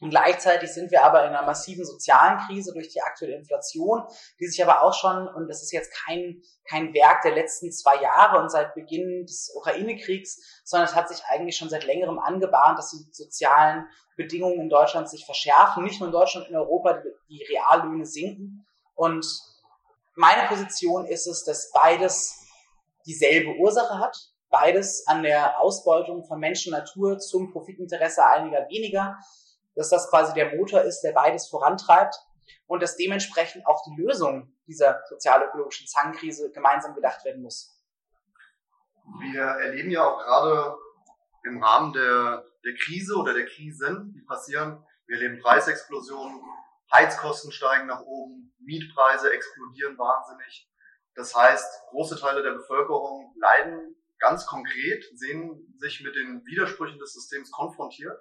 Und gleichzeitig sind wir aber in einer massiven sozialen Krise durch die aktuelle Inflation, die sich aber auch schon, und das ist jetzt kein, kein Werk der letzten zwei Jahre und seit Beginn des Ukraine-Kriegs, sondern es hat sich eigentlich schon seit längerem angebahnt, dass die sozialen Bedingungen in Deutschland sich verschärfen. Nicht nur in Deutschland, in Europa, die, die Reallöhne sinken. Und meine Position ist es, dass beides dieselbe Ursache hat. Beides an der Ausbeutung von Mensch und Natur zum Profitinteresse einiger weniger. Dass das quasi der Motor ist, der beides vorantreibt und dass dementsprechend auch die Lösung dieser sozialökologischen Zangenkrise gemeinsam gedacht werden muss. Wir erleben ja auch gerade im Rahmen der, der Krise oder der Krisen, die passieren, wir erleben Preisexplosionen, Heizkosten steigen nach oben, Mietpreise explodieren wahnsinnig. Das heißt, große Teile der Bevölkerung leiden ganz konkret, sehen sich mit den Widersprüchen des Systems konfrontiert.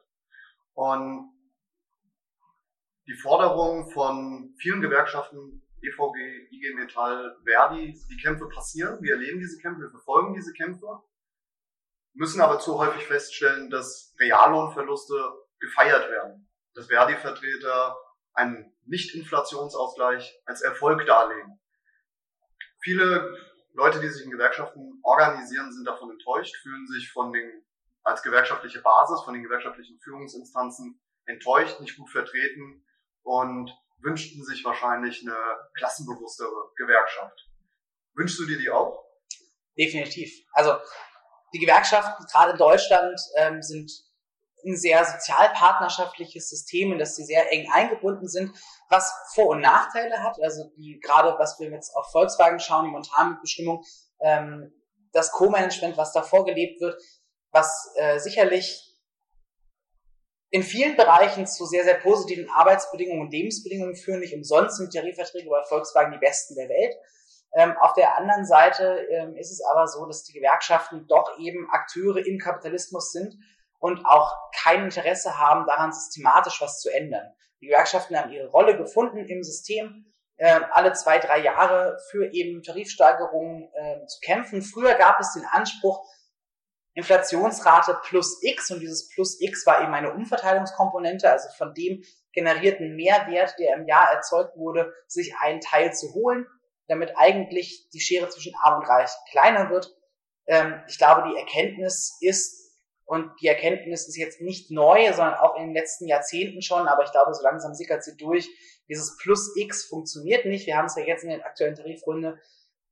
Und die Forderungen von vielen Gewerkschaften, EVG, IG Metall, Verdi, die Kämpfe passieren, wir erleben diese Kämpfe, wir verfolgen diese Kämpfe, müssen aber zu häufig feststellen, dass Reallohnverluste gefeiert werden. Dass Verdi-Vertreter einen Nicht-Inflationsausgleich als Erfolg darlegen. Viele Leute, die sich in Gewerkschaften organisieren, sind davon enttäuscht, fühlen sich von den, als gewerkschaftliche Basis, von den gewerkschaftlichen Führungsinstanzen enttäuscht, nicht gut vertreten und wünschten sich wahrscheinlich eine klassenbewusstere Gewerkschaft. Wünschst du dir die auch? Definitiv. Also die Gewerkschaften, gerade in Deutschland, ähm, sind ein sehr sozialpartnerschaftliches System, in das sie sehr eng eingebunden sind, was Vor- und Nachteile hat. Also die, gerade was wir jetzt auf Volkswagen schauen, die Montanmitbestimmung, ähm, das Co-Management, was da vorgelebt wird, was äh, sicherlich in vielen Bereichen zu sehr, sehr positiven Arbeitsbedingungen und Lebensbedingungen führen. Nicht umsonst sind Tarifverträge bei Volkswagen die besten der Welt. Ähm, auf der anderen Seite ähm, ist es aber so, dass die Gewerkschaften doch eben Akteure im Kapitalismus sind und auch kein Interesse haben, daran systematisch was zu ändern. Die Gewerkschaften haben ihre Rolle gefunden im System, äh, alle zwei, drei Jahre für eben Tarifsteigerungen äh, zu kämpfen. Früher gab es den Anspruch, Inflationsrate plus X und dieses plus X war eben eine Umverteilungskomponente, also von dem generierten Mehrwert, der im Jahr erzeugt wurde, sich einen Teil zu holen, damit eigentlich die Schere zwischen Arm und Reich kleiner wird. Ähm, ich glaube, die Erkenntnis ist, und die Erkenntnis ist jetzt nicht neu, sondern auch in den letzten Jahrzehnten schon, aber ich glaube, so langsam sickert sie durch. Dieses Plus X funktioniert nicht. Wir haben es ja jetzt in der aktuellen Tarifrunde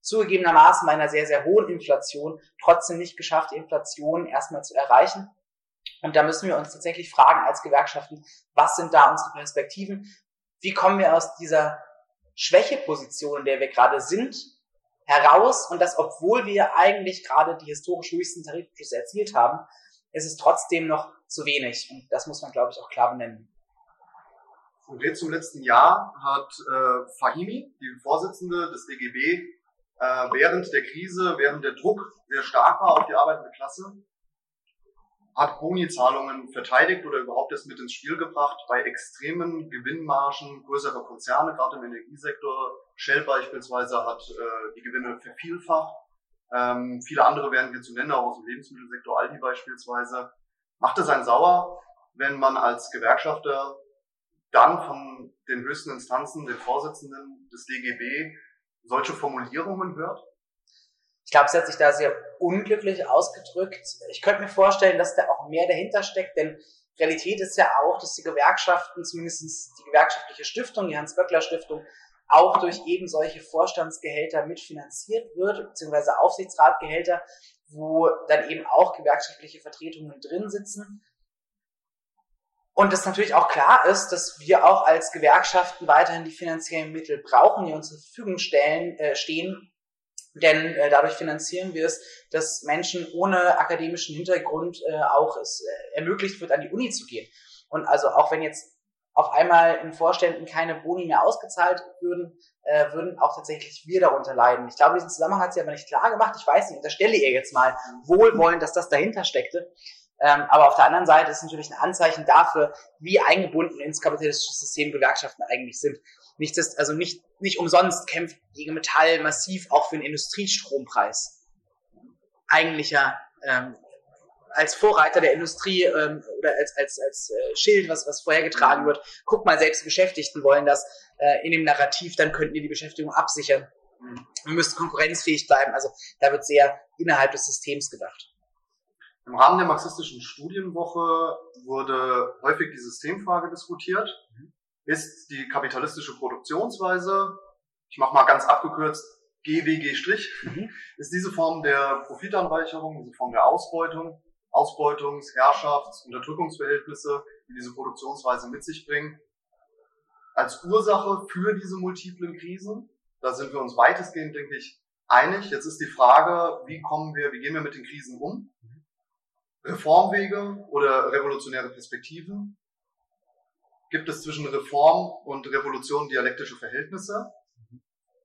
zugegebenermaßen bei einer sehr, sehr hohen Inflation trotzdem nicht geschafft, die Inflation erstmal zu erreichen. Und da müssen wir uns tatsächlich fragen als Gewerkschaften, was sind da unsere Perspektiven? Wie kommen wir aus dieser Schwächeposition, in der wir gerade sind, heraus? Und das, obwohl wir eigentlich gerade die historisch höchsten Tarifbeschlüsse erzielt haben, ist es trotzdem noch zu wenig. Und das muss man, glaube ich, auch klar benennen. Konkret zum letzten Jahr hat äh, Fahimi, die Vorsitzende des DGB, äh, während der Krise, während der Druck sehr stark war auf die arbeitende Klasse, hat Boni-Zahlungen verteidigt oder überhaupt erst mit ins Spiel gebracht bei extremen Gewinnmargen größerer Konzerne, gerade im Energiesektor. Shell beispielsweise hat äh, die Gewinne vervielfacht. Ähm, viele andere werden hier zu nennen, auch aus dem Lebensmittelsektor, Aldi beispielsweise. Macht es einen sauer, wenn man als Gewerkschafter dann von den höchsten Instanzen, den Vorsitzenden des DGB, solche Formulierungen hört? Ich glaube, es hat sich da sehr unglücklich ausgedrückt. Ich könnte mir vorstellen, dass da auch mehr dahinter steckt, denn Realität ist ja auch, dass die Gewerkschaften, zumindest die gewerkschaftliche Stiftung, die Hans-Böckler-Stiftung, auch durch eben solche Vorstandsgehälter mitfinanziert wird, beziehungsweise Aufsichtsratgehälter, wo dann eben auch gewerkschaftliche Vertretungen drin sitzen. Und es natürlich auch klar ist, dass wir auch als Gewerkschaften weiterhin die finanziellen Mittel brauchen, die uns zur Verfügung stellen, äh, stehen, denn äh, dadurch finanzieren wir es, dass Menschen ohne akademischen Hintergrund äh, auch es äh, ermöglicht wird, an die Uni zu gehen. Und also auch wenn jetzt auf einmal in Vorständen keine Boni mehr ausgezahlt würden, äh, würden auch tatsächlich wir darunter leiden. Ich glaube, diesen Zusammenhang hat sie aber nicht klar gemacht. Ich weiß nicht, unterstelle ihr jetzt mal wohlwollend, dass das dahinter steckte. Ähm, aber auf der anderen Seite ist natürlich ein Anzeichen dafür, wie eingebunden ins kapitalistische System Gewerkschaften eigentlich sind. Nicht, dass, also nicht, nicht umsonst kämpft IG Metall massiv auch für einen Industriestrompreis. Eigentlicher ähm, als Vorreiter der Industrie ähm, oder als, als, als äh, Schild, was, was vorher getragen wird. Guck mal, selbst Beschäftigten wollen das äh, in dem Narrativ, dann könnten die die Beschäftigung absichern. Wir müssen konkurrenzfähig bleiben. Also da wird sehr innerhalb des Systems gedacht. Im Rahmen der marxistischen Studienwoche wurde häufig die Systemfrage diskutiert. Ist die kapitalistische Produktionsweise, ich mache mal ganz abgekürzt, GWG', mhm. ist diese Form der Profitanreicherung, diese Form der Ausbeutung, Ausbeutungs-, Herrschafts-, Unterdrückungsverhältnisse, die diese Produktionsweise mit sich bringen, als Ursache für diese multiplen Krisen. Da sind wir uns weitestgehend, denke ich, einig. Jetzt ist die Frage, wie kommen wir, wie gehen wir mit den Krisen um? Reformwege oder revolutionäre Perspektiven? Gibt es zwischen Reform und Revolution dialektische Verhältnisse?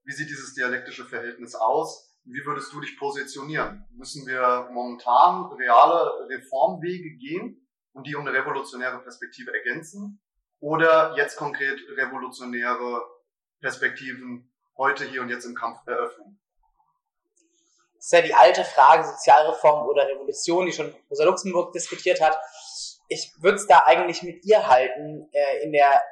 Wie sieht dieses dialektische Verhältnis aus? Wie würdest du dich positionieren? Müssen wir momentan reale Reformwege gehen und die um eine revolutionäre Perspektive ergänzen? Oder jetzt konkret revolutionäre Perspektiven heute, hier und jetzt im Kampf eröffnen? Das ist ja die alte Frage Sozialreform oder Revolution, die schon Rosa Luxemburg diskutiert hat. Ich würde es da eigentlich mit ihr halten äh, in der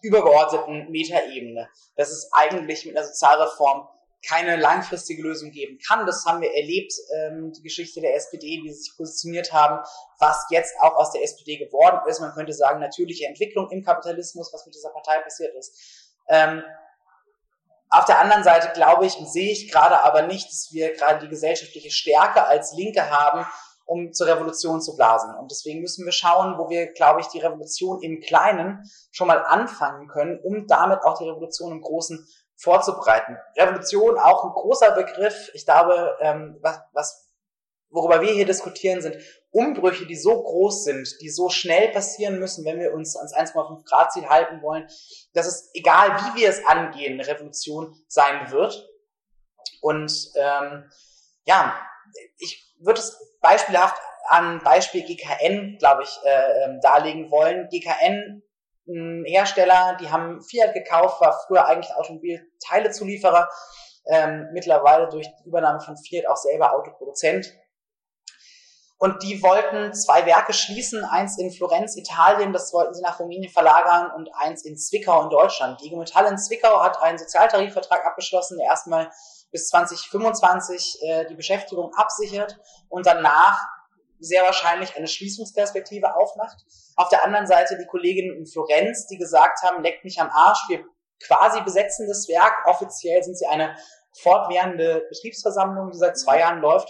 übergeordneten Metaebene, dass es eigentlich mit einer Sozialreform keine langfristige Lösung geben kann. Das haben wir erlebt, ähm, die Geschichte der SPD, wie sie sich positioniert haben, was jetzt auch aus der SPD geworden ist. Man könnte sagen, natürliche Entwicklung im Kapitalismus, was mit dieser Partei passiert ist. Ähm, auf der anderen Seite glaube ich und sehe ich gerade aber nicht, dass wir gerade die gesellschaftliche Stärke als Linke haben, um zur Revolution zu blasen. Und deswegen müssen wir schauen, wo wir, glaube ich, die Revolution im Kleinen schon mal anfangen können, um damit auch die Revolution im Großen vorzubereiten. Revolution auch ein großer Begriff. Ich glaube, ähm, was, was, worüber wir hier diskutieren, sind Umbrüche, die so groß sind, die so schnell passieren müssen, wenn wir uns ans 1,5 Grad Ziel halten wollen, dass es egal, wie wir es angehen, eine Revolution sein wird. Und ähm, ja, ich würde es beispielhaft an Beispiel GKN, glaube ich, äh, ähm, darlegen wollen. GKN Hersteller, die haben Fiat gekauft, war früher eigentlich Automobilteilezulieferer, ähm, mittlerweile durch die Übernahme von Fiat auch selber Autoproduzent. Und die wollten zwei Werke schließen, eins in Florenz, Italien, das wollten sie nach Rumänien verlagern und eins in Zwickau in Deutschland. Die Metall in Zwickau hat einen Sozialtarifvertrag abgeschlossen, der erstmal bis 2025 äh, die Beschäftigung absichert und danach sehr wahrscheinlich eine Schließungsperspektive aufmacht. Auf der anderen Seite die Kolleginnen in Florenz, die gesagt haben, leckt mich am Arsch, wir quasi besetzen das Werk. Offiziell sind sie eine fortwährende Betriebsversammlung, die seit zwei Jahren läuft.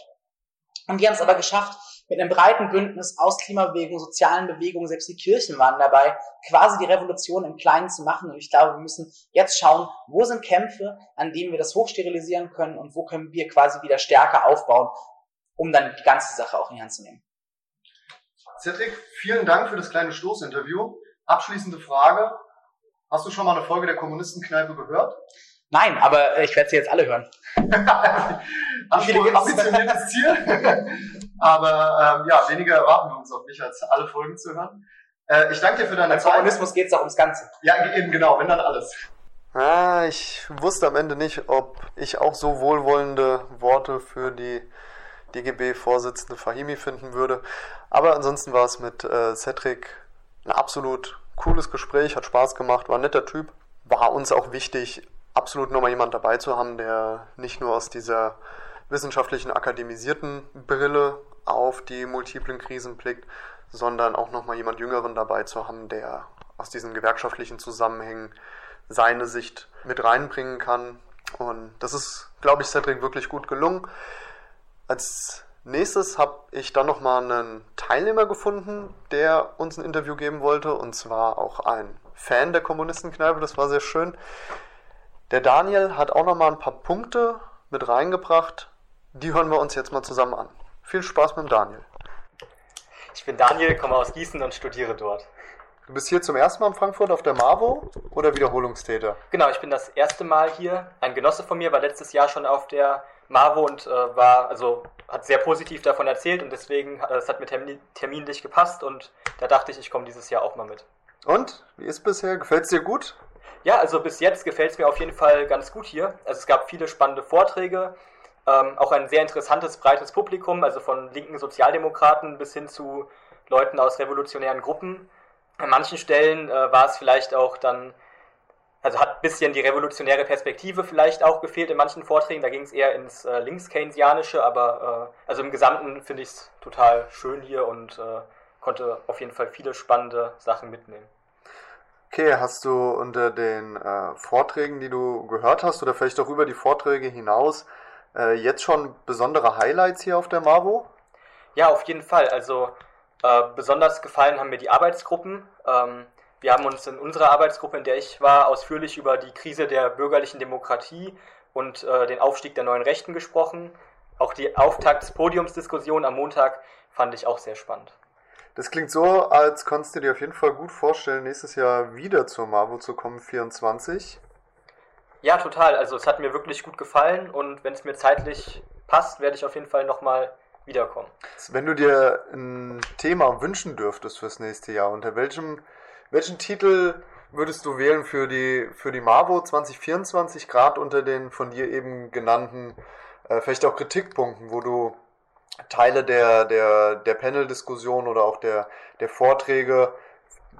Und die haben es aber geschafft, mit einem breiten Bündnis aus Klimabewegung, sozialen Bewegungen, selbst die Kirchen waren dabei, quasi die Revolution im Kleinen zu machen. Und ich glaube, wir müssen jetzt schauen, wo sind Kämpfe, an denen wir das hochsterilisieren können und wo können wir quasi wieder stärker aufbauen, um dann die ganze Sache auch in die Hand zu nehmen. Cedric, vielen Dank für das kleine Stoßinterview. Abschließende Frage. Hast du schon mal eine Folge der Kommunistenkneipe gehört? Nein, aber ich werde sie jetzt alle hören. Ambitioniertes Ziel? Aber ähm, ja, weniger erwarten wir uns auch nicht, als alle Folgen zu hören. Äh, ich danke dir für deine Beim Zeit. Kommunismus geht es auch ums Ganze. Ja, eben genau, wenn dann alles. Ah, ich wusste am Ende nicht, ob ich auch so wohlwollende Worte für die DGB-Vorsitzende Fahimi finden würde. Aber ansonsten war es mit äh, Cedric ein absolut cooles Gespräch, hat Spaß gemacht, war ein netter Typ. War uns auch wichtig, absolut nochmal jemand dabei zu haben, der nicht nur aus dieser wissenschaftlichen akademisierten Brille auf die multiplen Krisen blickt, sondern auch nochmal jemand Jüngeren dabei zu haben, der aus diesen gewerkschaftlichen Zusammenhängen seine Sicht mit reinbringen kann. Und das ist, glaube ich, Cedric wirklich gut gelungen. Als nächstes habe ich dann nochmal einen Teilnehmer gefunden, der uns ein Interview geben wollte, und zwar auch ein Fan der Kommunistenkneipe, das war sehr schön. Der Daniel hat auch nochmal ein paar Punkte mit reingebracht, die hören wir uns jetzt mal zusammen an. Viel Spaß mit dem Daniel. Ich bin Daniel, komme aus Gießen und studiere dort. Du bist hier zum ersten Mal in Frankfurt auf der MAVO oder Wiederholungstäter? Genau, ich bin das erste Mal hier. Ein Genosse von mir war letztes Jahr schon auf der MAVO und äh, war, also hat sehr positiv davon erzählt und deswegen, äh, es hat mir termin, terminlich gepasst und da dachte ich, ich komme dieses Jahr auch mal mit. Und? Wie ist bisher? Gefällt es dir gut? Ja, also bis jetzt gefällt es mir auf jeden Fall ganz gut hier. Also es gab viele spannende Vorträge, ähm, auch ein sehr interessantes, breites Publikum, also von linken Sozialdemokraten bis hin zu Leuten aus revolutionären Gruppen. An manchen Stellen äh, war es vielleicht auch dann, also hat ein bisschen die revolutionäre Perspektive vielleicht auch gefehlt in manchen Vorträgen. Da ging es eher ins äh, links-keynesianische, aber äh, also im Gesamten finde ich es total schön hier und äh, konnte auf jeden Fall viele spannende Sachen mitnehmen. Okay, hast du unter den äh, Vorträgen, die du gehört hast, oder vielleicht auch über die Vorträge hinaus, äh, jetzt schon besondere Highlights hier auf der MAVO? Ja, auf jeden Fall. Also äh, besonders gefallen haben mir die Arbeitsgruppen. Ähm, wir haben uns in unserer Arbeitsgruppe, in der ich war, ausführlich über die Krise der bürgerlichen Demokratie und äh, den Aufstieg der neuen Rechten gesprochen. Auch die Auftaktspodiumsdiskussion am Montag fand ich auch sehr spannend. Das klingt so, als konntest du dir auf jeden Fall gut vorstellen, nächstes Jahr wieder zur MAVO zu kommen, 24. Ja, total. Also es hat mir wirklich gut gefallen und wenn es mir zeitlich passt, werde ich auf jeden Fall nochmal wiederkommen. Wenn du dir ein Thema wünschen dürftest fürs nächste Jahr, unter welchem, welchen Titel würdest du wählen für die, für die MAVO 2024, gerade unter den von dir eben genannten, äh, vielleicht auch Kritikpunkten, wo du Teile der, der, der Panel-Diskussion oder auch der, der Vorträge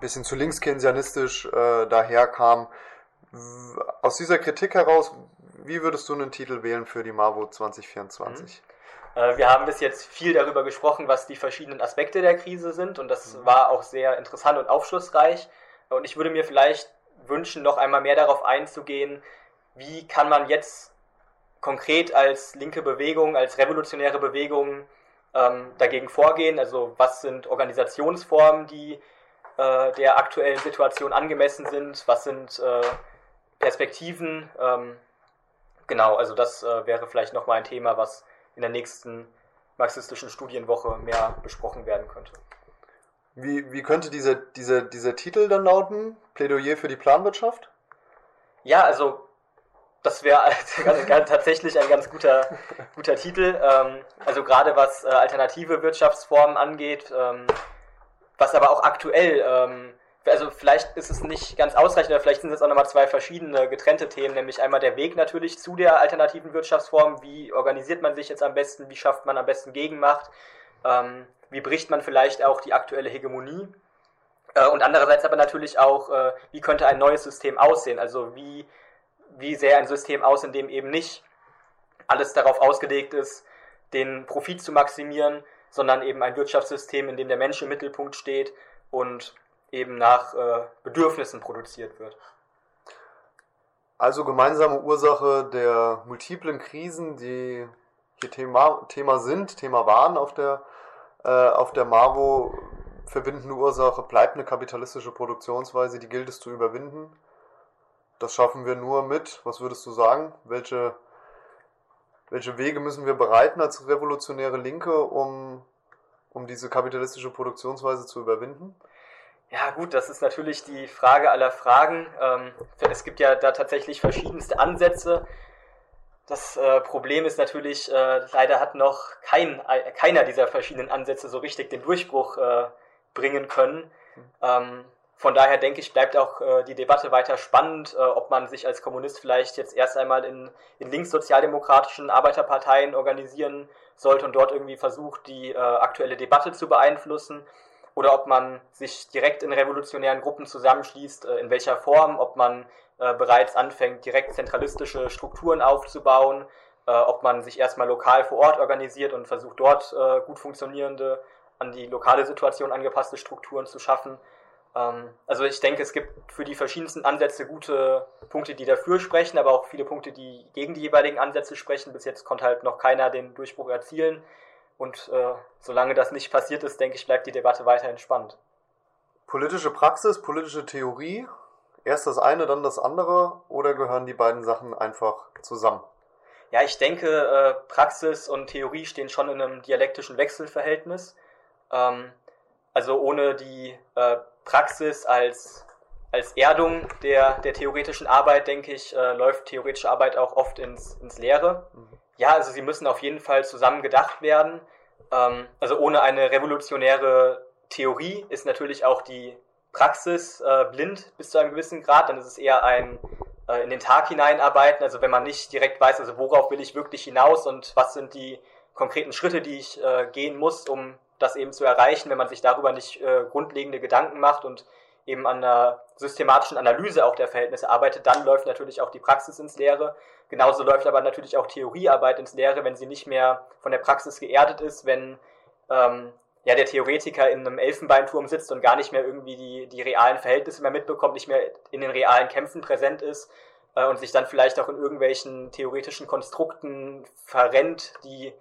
bisschen zu linkskeynesianistisch äh, daherkam. Aus dieser Kritik heraus, wie würdest du einen Titel wählen für die MAVO 2024? Mhm. Äh, wir haben bis jetzt viel darüber gesprochen, was die verschiedenen Aspekte der Krise sind und das mhm. war auch sehr interessant und aufschlussreich. Und ich würde mir vielleicht wünschen, noch einmal mehr darauf einzugehen, wie kann man jetzt konkret als linke Bewegung, als revolutionäre Bewegung ähm, dagegen vorgehen? Also was sind Organisationsformen, die äh, der aktuellen Situation angemessen sind? Was sind äh, Perspektiven? Ähm, genau, also das äh, wäre vielleicht nochmal ein Thema, was in der nächsten marxistischen Studienwoche mehr besprochen werden könnte. Wie, wie könnte dieser, dieser, dieser Titel dann lauten? Plädoyer für die Planwirtschaft? Ja, also das wäre tatsächlich ein ganz guter, guter Titel. Ähm, also gerade was äh, alternative Wirtschaftsformen angeht, ähm, was aber auch aktuell, ähm, also vielleicht ist es nicht ganz ausreichend, oder vielleicht sind es auch nochmal zwei verschiedene getrennte Themen, nämlich einmal der Weg natürlich zu der alternativen Wirtschaftsform, wie organisiert man sich jetzt am besten, wie schafft man am besten Gegenmacht, ähm, wie bricht man vielleicht auch die aktuelle Hegemonie. Äh, und andererseits aber natürlich auch, äh, wie könnte ein neues System aussehen, also wie wie sähe ein System aus, in dem eben nicht alles darauf ausgelegt ist, den Profit zu maximieren, sondern eben ein Wirtschaftssystem, in dem der Mensch im Mittelpunkt steht und eben nach äh, Bedürfnissen produziert wird. Also gemeinsame Ursache der multiplen Krisen, die hier Thema, Thema sind, Thema waren auf der, äh, auf der MAVO, verbindende Ursache bleibt eine kapitalistische Produktionsweise, die gilt es zu überwinden. Das schaffen wir nur mit, was würdest du sagen? Welche, welche Wege müssen wir bereiten als revolutionäre Linke, um, um diese kapitalistische Produktionsweise zu überwinden? Ja gut, das ist natürlich die Frage aller Fragen. Ähm, es gibt ja da tatsächlich verschiedenste Ansätze. Das äh, Problem ist natürlich, äh, leider hat noch kein, äh, keiner dieser verschiedenen Ansätze so richtig den Durchbruch äh, bringen können. Ähm, von daher denke ich, bleibt auch äh, die Debatte weiter spannend, äh, ob man sich als Kommunist vielleicht jetzt erst einmal in, in linkssozialdemokratischen Arbeiterparteien organisieren sollte und dort irgendwie versucht, die aktuelle Debatte zu beeinflussen, oder ob man sich direkt in revolutionären Gruppen zusammenschließt, äh, in welcher Form, ob man äh, bereits anfängt, direkt zentralistische Strukturen aufzubauen, äh, ob man sich erstmal lokal vor Ort organisiert und versucht dort gut funktionierende, an die lokale Situation angepasste Strukturen zu schaffen ähm, also ich denke, es gibt für die verschiedensten Ansätze gute Punkte, die dafür sprechen, aber auch viele Punkte, die gegen die jeweiligen Ansätze sprechen. Bis jetzt konnte halt noch keiner den Durchbruch erzielen. Und äh, solange das nicht passiert ist, denke ich, bleibt die Debatte weiterhin spannend. Politische Praxis, politische Theorie, erst das eine, dann das andere, oder gehören die beiden Sachen einfach zusammen? Ja, ich denke, äh, Praxis und Theorie stehen schon in einem dialektischen Wechselverhältnis. Ähm, also ohne die äh, Praxis als, als Erdung der, der theoretischen Arbeit, denke ich, äh, läuft theoretische Arbeit auch oft ins, ins Leere. Mhm. Ja, also sie müssen auf jeden Fall zusammen gedacht werden. Ähm, also ohne eine revolutionäre Theorie ist natürlich auch die Praxis äh, blind bis zu einem gewissen Grad. Dann ist es eher ein äh, in den Tag hineinarbeiten. Also wenn man nicht direkt weiß, also worauf will ich wirklich hinaus und was sind die konkreten Schritte, die ich äh, gehen muss, um das eben zu erreichen, wenn man sich darüber nicht äh, grundlegende Gedanken macht und eben an einer systematischen Analyse auch der Verhältnisse arbeitet, dann läuft natürlich auch die Praxis ins Leere. Genauso läuft aber natürlich auch Theoriearbeit ins Leere, wenn sie nicht mehr von der Praxis geerdet ist, wenn ähm, ja, der Theoretiker in einem Elfenbeinturm sitzt und gar nicht mehr irgendwie die, die realen Verhältnisse mehr mitbekommt, nicht mehr in den realen Kämpfen präsent ist äh, und sich dann vielleicht auch in irgendwelchen theoretischen Konstrukten verrennt, die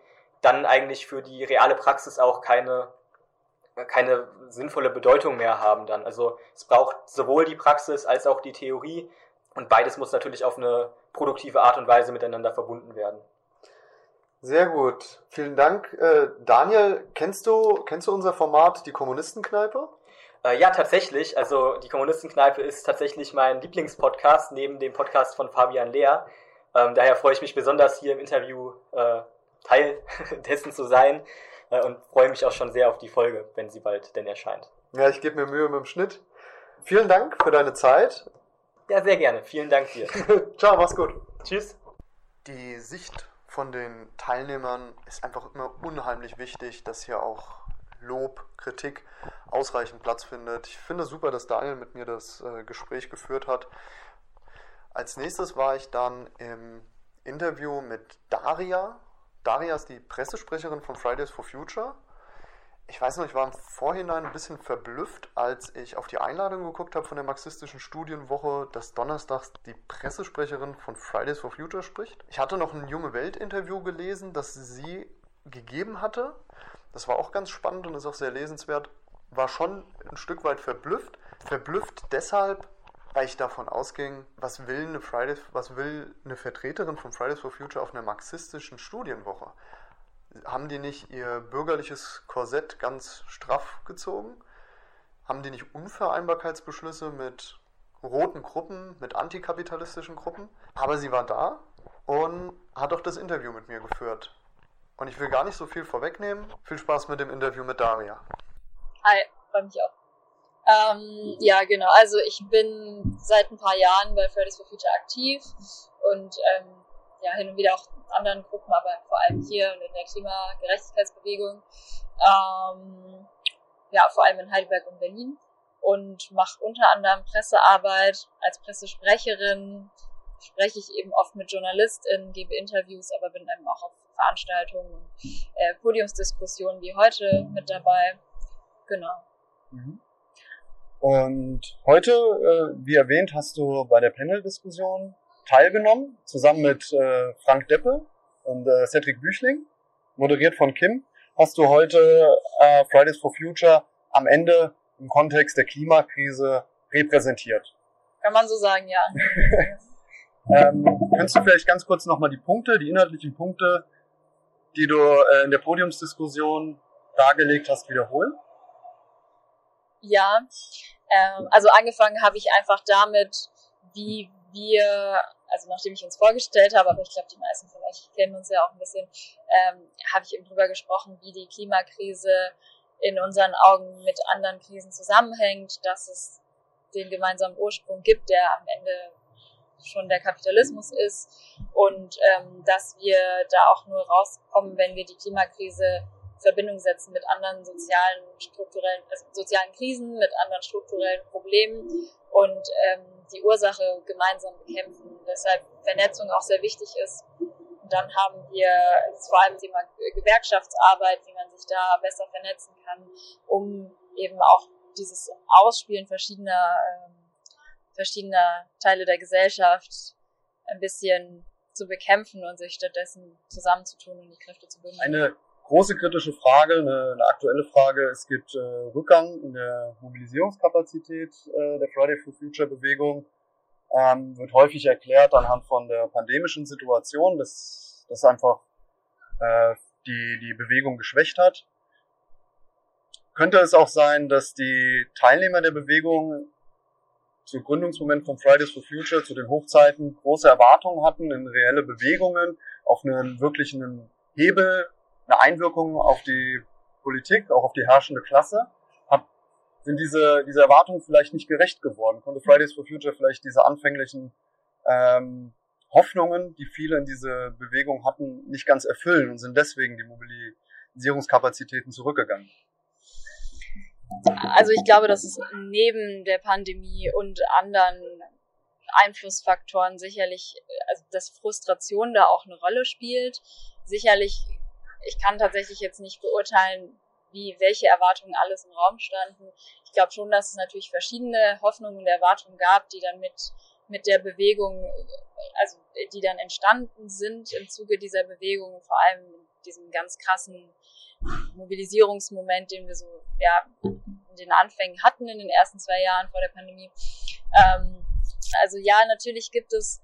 dann eigentlich für die reale Praxis auch keine, keine sinnvolle Bedeutung mehr haben dann. Also es braucht sowohl die Praxis als auch die Theorie und beides muss natürlich auf eine produktive Art und Weise miteinander verbunden werden. Sehr gut. Vielen Dank. Äh, Daniel, kennst du, kennst du unser Format, die Kommunistenkneipe? Äh, ja, tatsächlich. Also die Kommunistenkneipe ist tatsächlich mein Lieblingspodcast neben dem Podcast von Fabian Lehr. Ähm, daher freue ich mich besonders hier im Interview äh, Teil dessen zu sein und freue mich auch schon sehr auf die Folge, wenn sie bald denn erscheint. Ja, ich gebe mir Mühe mit dem Schnitt. Vielen Dank für deine Zeit. Ja, sehr gerne. Vielen Dank dir. Ciao, mach's gut. Tschüss. Die Sicht von den Teilnehmern ist einfach immer unheimlich wichtig, dass hier auch Lob, Kritik ausreichend Platz findet. Ich finde super, dass Daniel mit mir das äh, Gespräch geführt hat. Als nächstes war ich dann im Interview mit Daria Daria die Pressesprecherin von Fridays for Future. Ich weiß noch, ich war im Vorhinein ein bisschen verblüfft, als ich auf die Einladung geguckt habe von der marxistischen Studienwoche, dass donnerstags die Pressesprecherin von Fridays for Future spricht. Ich hatte noch ein Junge Welt-Interview gelesen, das sie gegeben hatte. Das war auch ganz spannend und ist auch sehr lesenswert. War schon ein Stück weit verblüfft. Verblüfft deshalb, weil ich davon ausging, was will eine Fridays, was will eine Vertreterin von Fridays for Future auf einer marxistischen Studienwoche? Haben die nicht ihr bürgerliches Korsett ganz straff gezogen? Haben die nicht Unvereinbarkeitsbeschlüsse mit roten Gruppen, mit antikapitalistischen Gruppen? Aber sie war da und hat auch das Interview mit mir geführt. Und ich will gar nicht so viel vorwegnehmen. Viel Spaß mit dem Interview mit Daria. Hi, freue mich auch. Ähm, ja, genau. Also ich bin seit ein paar Jahren bei Fridays for Future aktiv und ähm, ja, hin und wieder auch in anderen Gruppen, aber vor allem hier und in der Klimagerechtigkeitsbewegung. Ähm, ja, vor allem in Heidelberg und Berlin und mache unter anderem Pressearbeit als Pressesprecherin. Spreche ich eben oft mit JournalistInnen, gebe Interviews, aber bin eben auch auf Veranstaltungen und äh, Podiumsdiskussionen wie heute mit dabei. Genau. Mhm. Und heute, äh, wie erwähnt, hast du bei der Panel-Diskussion teilgenommen, zusammen mit äh, Frank Deppe und äh, Cedric Büchling, moderiert von Kim. Hast du heute äh, Fridays for Future am Ende im Kontext der Klimakrise repräsentiert? Kann man so sagen, ja. ähm, kannst du vielleicht ganz kurz nochmal die Punkte, die inhaltlichen Punkte, die du äh, in der Podiumsdiskussion dargelegt hast, wiederholen? Ja, ähm, also angefangen habe ich einfach damit, wie wir, also nachdem ich uns vorgestellt habe, aber ich glaube, die meisten von euch kennen uns ja auch ein bisschen, ähm, habe ich eben drüber gesprochen, wie die Klimakrise in unseren Augen mit anderen Krisen zusammenhängt, dass es den gemeinsamen Ursprung gibt, der am Ende schon der Kapitalismus ist. Und ähm, dass wir da auch nur rauskommen, wenn wir die Klimakrise Verbindung setzen mit anderen sozialen, strukturellen, also sozialen Krisen, mit anderen strukturellen Problemen und ähm, die Ursache gemeinsam bekämpfen. Deshalb Vernetzung auch sehr wichtig ist. Und dann haben wir vor allem Thema Gewerkschaftsarbeit, wie man sich da besser vernetzen kann, um eben auch dieses Ausspielen verschiedener ähm, verschiedener Teile der Gesellschaft ein bisschen zu bekämpfen und sich stattdessen zusammenzutun und die Kräfte zu bündeln. Eine große kritische Frage, eine, eine aktuelle Frage. Es gibt äh, Rückgang in der Mobilisierungskapazität äh, der Friday for Future Bewegung. Ähm, wird häufig erklärt anhand von der pandemischen Situation, dass das einfach äh, die, die Bewegung geschwächt hat. Könnte es auch sein, dass die Teilnehmer der Bewegung zu Gründungsmoment von Fridays for Future, zu den Hochzeiten, große Erwartungen hatten in reelle Bewegungen, auf einen wirklichen Hebel, eine Einwirkung auf die Politik, auch auf die herrschende Klasse. Hab, sind diese, diese Erwartungen vielleicht nicht gerecht geworden? Konnte Fridays for Future vielleicht diese anfänglichen ähm, Hoffnungen, die viele in diese Bewegung hatten, nicht ganz erfüllen und sind deswegen die Mobilisierungskapazitäten zurückgegangen? Also ich glaube, dass es neben der Pandemie und anderen Einflussfaktoren sicherlich, also dass Frustration da auch eine Rolle spielt. Sicherlich, ich kann tatsächlich jetzt nicht beurteilen, wie, welche Erwartungen alles im Raum standen. Ich glaube schon, dass es natürlich verschiedene Hoffnungen und Erwartungen gab, die dann mit, mit der Bewegung, also die dann entstanden sind im Zuge dieser Bewegung, vor allem diesem ganz krassen Mobilisierungsmoment, den wir so ja, in den Anfängen hatten in den ersten zwei Jahren vor der Pandemie. Ähm, also ja, natürlich gibt es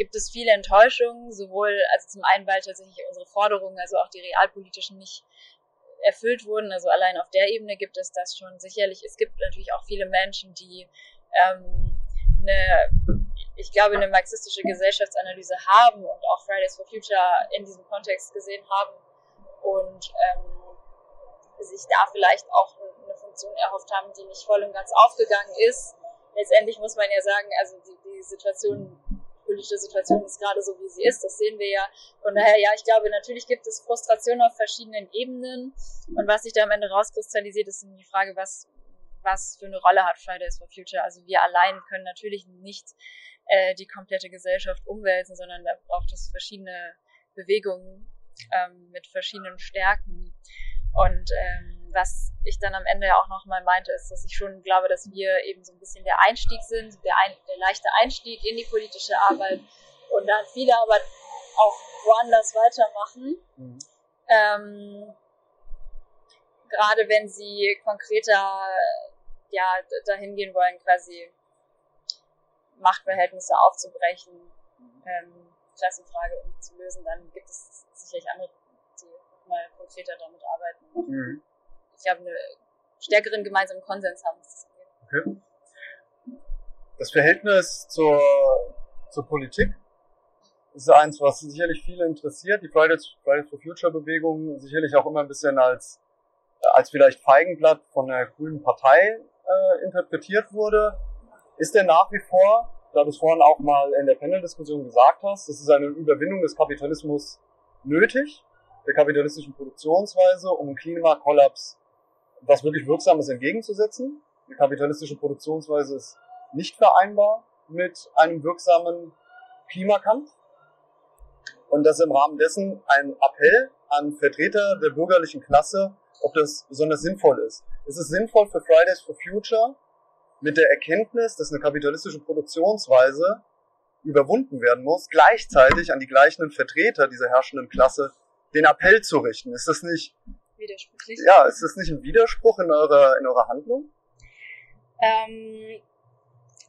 gibt es viele Enttäuschungen, sowohl, also zum einen, weil tatsächlich unsere Forderungen, also auch die realpolitischen nicht erfüllt wurden. Also allein auf der Ebene gibt es das schon sicherlich. Es gibt natürlich auch viele Menschen, die ähm, eine, ich glaube, eine marxistische Gesellschaftsanalyse haben und auch Fridays for Future in diesem Kontext gesehen haben und ähm, sich da vielleicht auch eine Funktion erhofft haben, die nicht voll und ganz aufgegangen ist. Letztendlich muss man ja sagen, also die, die Situation, politische Situation ist gerade so, wie sie ist, das sehen wir ja. Von daher, ja, ich glaube, natürlich gibt es Frustration auf verschiedenen Ebenen und was sich da am Ende rauskristallisiert, ist die Frage, was, was für eine Rolle hat Fridays for Future. Also wir allein können natürlich nicht äh, die komplette Gesellschaft umwälzen, sondern da braucht es verschiedene Bewegungen ähm, mit verschiedenen Stärken. Und ähm, was ich dann am Ende ja auch nochmal meinte, ist, dass ich schon glaube, dass wir eben so ein bisschen der Einstieg sind, der, ein, der leichte Einstieg in die politische Arbeit und dann viele aber auch woanders weitermachen. Mhm. Ähm, gerade wenn sie konkreter ja, dahin gehen wollen, quasi Machtverhältnisse aufzubrechen, ähm, Klassenfrage zu lösen, dann gibt es sicherlich andere, die mal konkreter damit arbeiten. Mhm. Ich habe einen stärkeren gemeinsamen Konsens haben. Okay. Das Verhältnis zur, zur Politik ist eins, was sicherlich viele interessiert. Die Fridays, Fridays for Future Bewegung sicherlich auch immer ein bisschen als, als vielleicht Feigenblatt von der Grünen Partei äh, interpretiert wurde. Ist denn nach wie vor, da du es vorhin auch mal in der Panel-Diskussion gesagt hast, das ist eine Überwindung des Kapitalismus nötig, der kapitalistischen Produktionsweise, um Klimakollaps was wirklich Wirksames entgegenzusetzen. Die kapitalistische Produktionsweise ist nicht vereinbar mit einem wirksamen Klimakampf. Und das im Rahmen dessen ein Appell an Vertreter der bürgerlichen Klasse, ob das besonders sinnvoll ist. Ist es sinnvoll für Fridays for Future mit der Erkenntnis, dass eine kapitalistische Produktionsweise überwunden werden muss, gleichzeitig an die gleichen Vertreter dieser herrschenden Klasse den Appell zu richten. Ist das nicht widersprüchlich? Ja, ist das nicht ein Widerspruch in eurer in eurer Handlung? Ähm,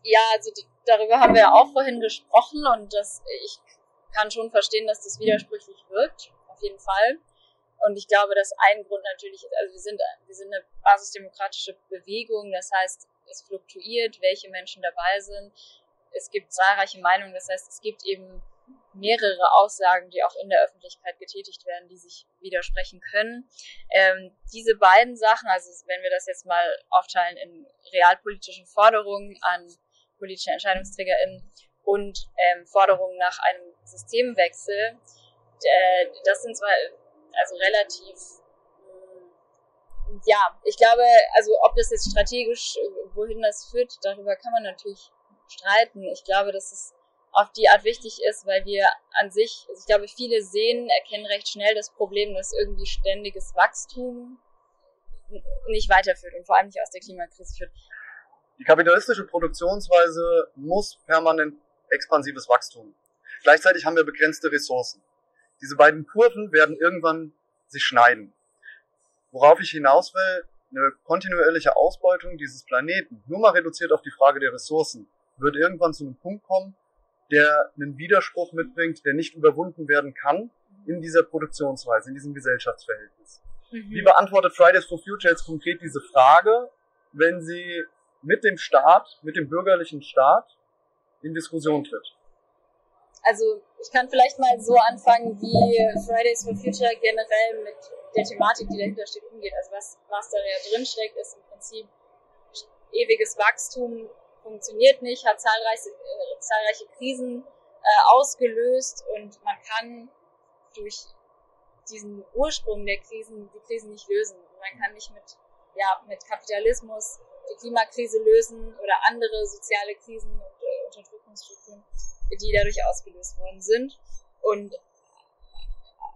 ja, also darüber haben wir ja auch vorhin gesprochen und das ich kann schon verstehen, dass das widersprüchlich wirkt, auf jeden Fall. Und ich glaube, dass ein Grund natürlich ist, also wir sind, wir sind eine basisdemokratische Bewegung, das heißt, es fluktuiert, welche Menschen dabei sind es gibt zahlreiche Meinungen. Das heißt, es gibt eben mehrere Aussagen, die auch in der Öffentlichkeit getätigt werden, die sich widersprechen können. Ähm, diese beiden Sachen, also wenn wir das jetzt mal aufteilen in realpolitischen Forderungen an politische EntscheidungsträgerInnen und ähm, Forderungen nach einem Systemwechsel, äh, das sind zwar also relativ ja, ich glaube, also ob das jetzt strategisch, äh, wohin das führt, darüber kann man natürlich streiten. Ich glaube, dass es auf die Art wichtig ist, weil wir an sich, also ich glaube, viele sehen, erkennen recht schnell das Problem, dass irgendwie ständiges Wachstum nicht weiterführt und vor allem nicht aus der Klimakrise führt. Die kapitalistische Produktionsweise muss permanent expansives Wachstum. Gleichzeitig haben wir begrenzte Ressourcen. Diese beiden Kurven werden irgendwann sich schneiden. Worauf ich hinaus will, eine kontinuierliche Ausbeutung dieses Planeten, nur mal reduziert auf die Frage der Ressourcen, wird irgendwann zu einem Punkt kommen, der einen Widerspruch mitbringt, der nicht überwunden werden kann in dieser Produktionsweise, in diesem Gesellschaftsverhältnis. Mhm. Wie beantwortet Fridays for Future jetzt konkret diese Frage, wenn sie mit dem Staat, mit dem bürgerlichen Staat in Diskussion tritt? Also ich kann vielleicht mal so anfangen, wie Fridays for Future generell mit der Thematik, die dahinter steht, umgeht. Also was, was da ja drin steckt, ist im Prinzip ewiges Wachstum funktioniert nicht, hat zahlreiche, äh, zahlreiche Krisen äh, ausgelöst und man kann durch diesen Ursprung der Krisen die Krisen nicht lösen. Man kann nicht mit, ja, mit Kapitalismus die Klimakrise lösen oder andere soziale Krisen und äh, Unterdrückungsstrukturen, die dadurch ausgelöst worden sind. Und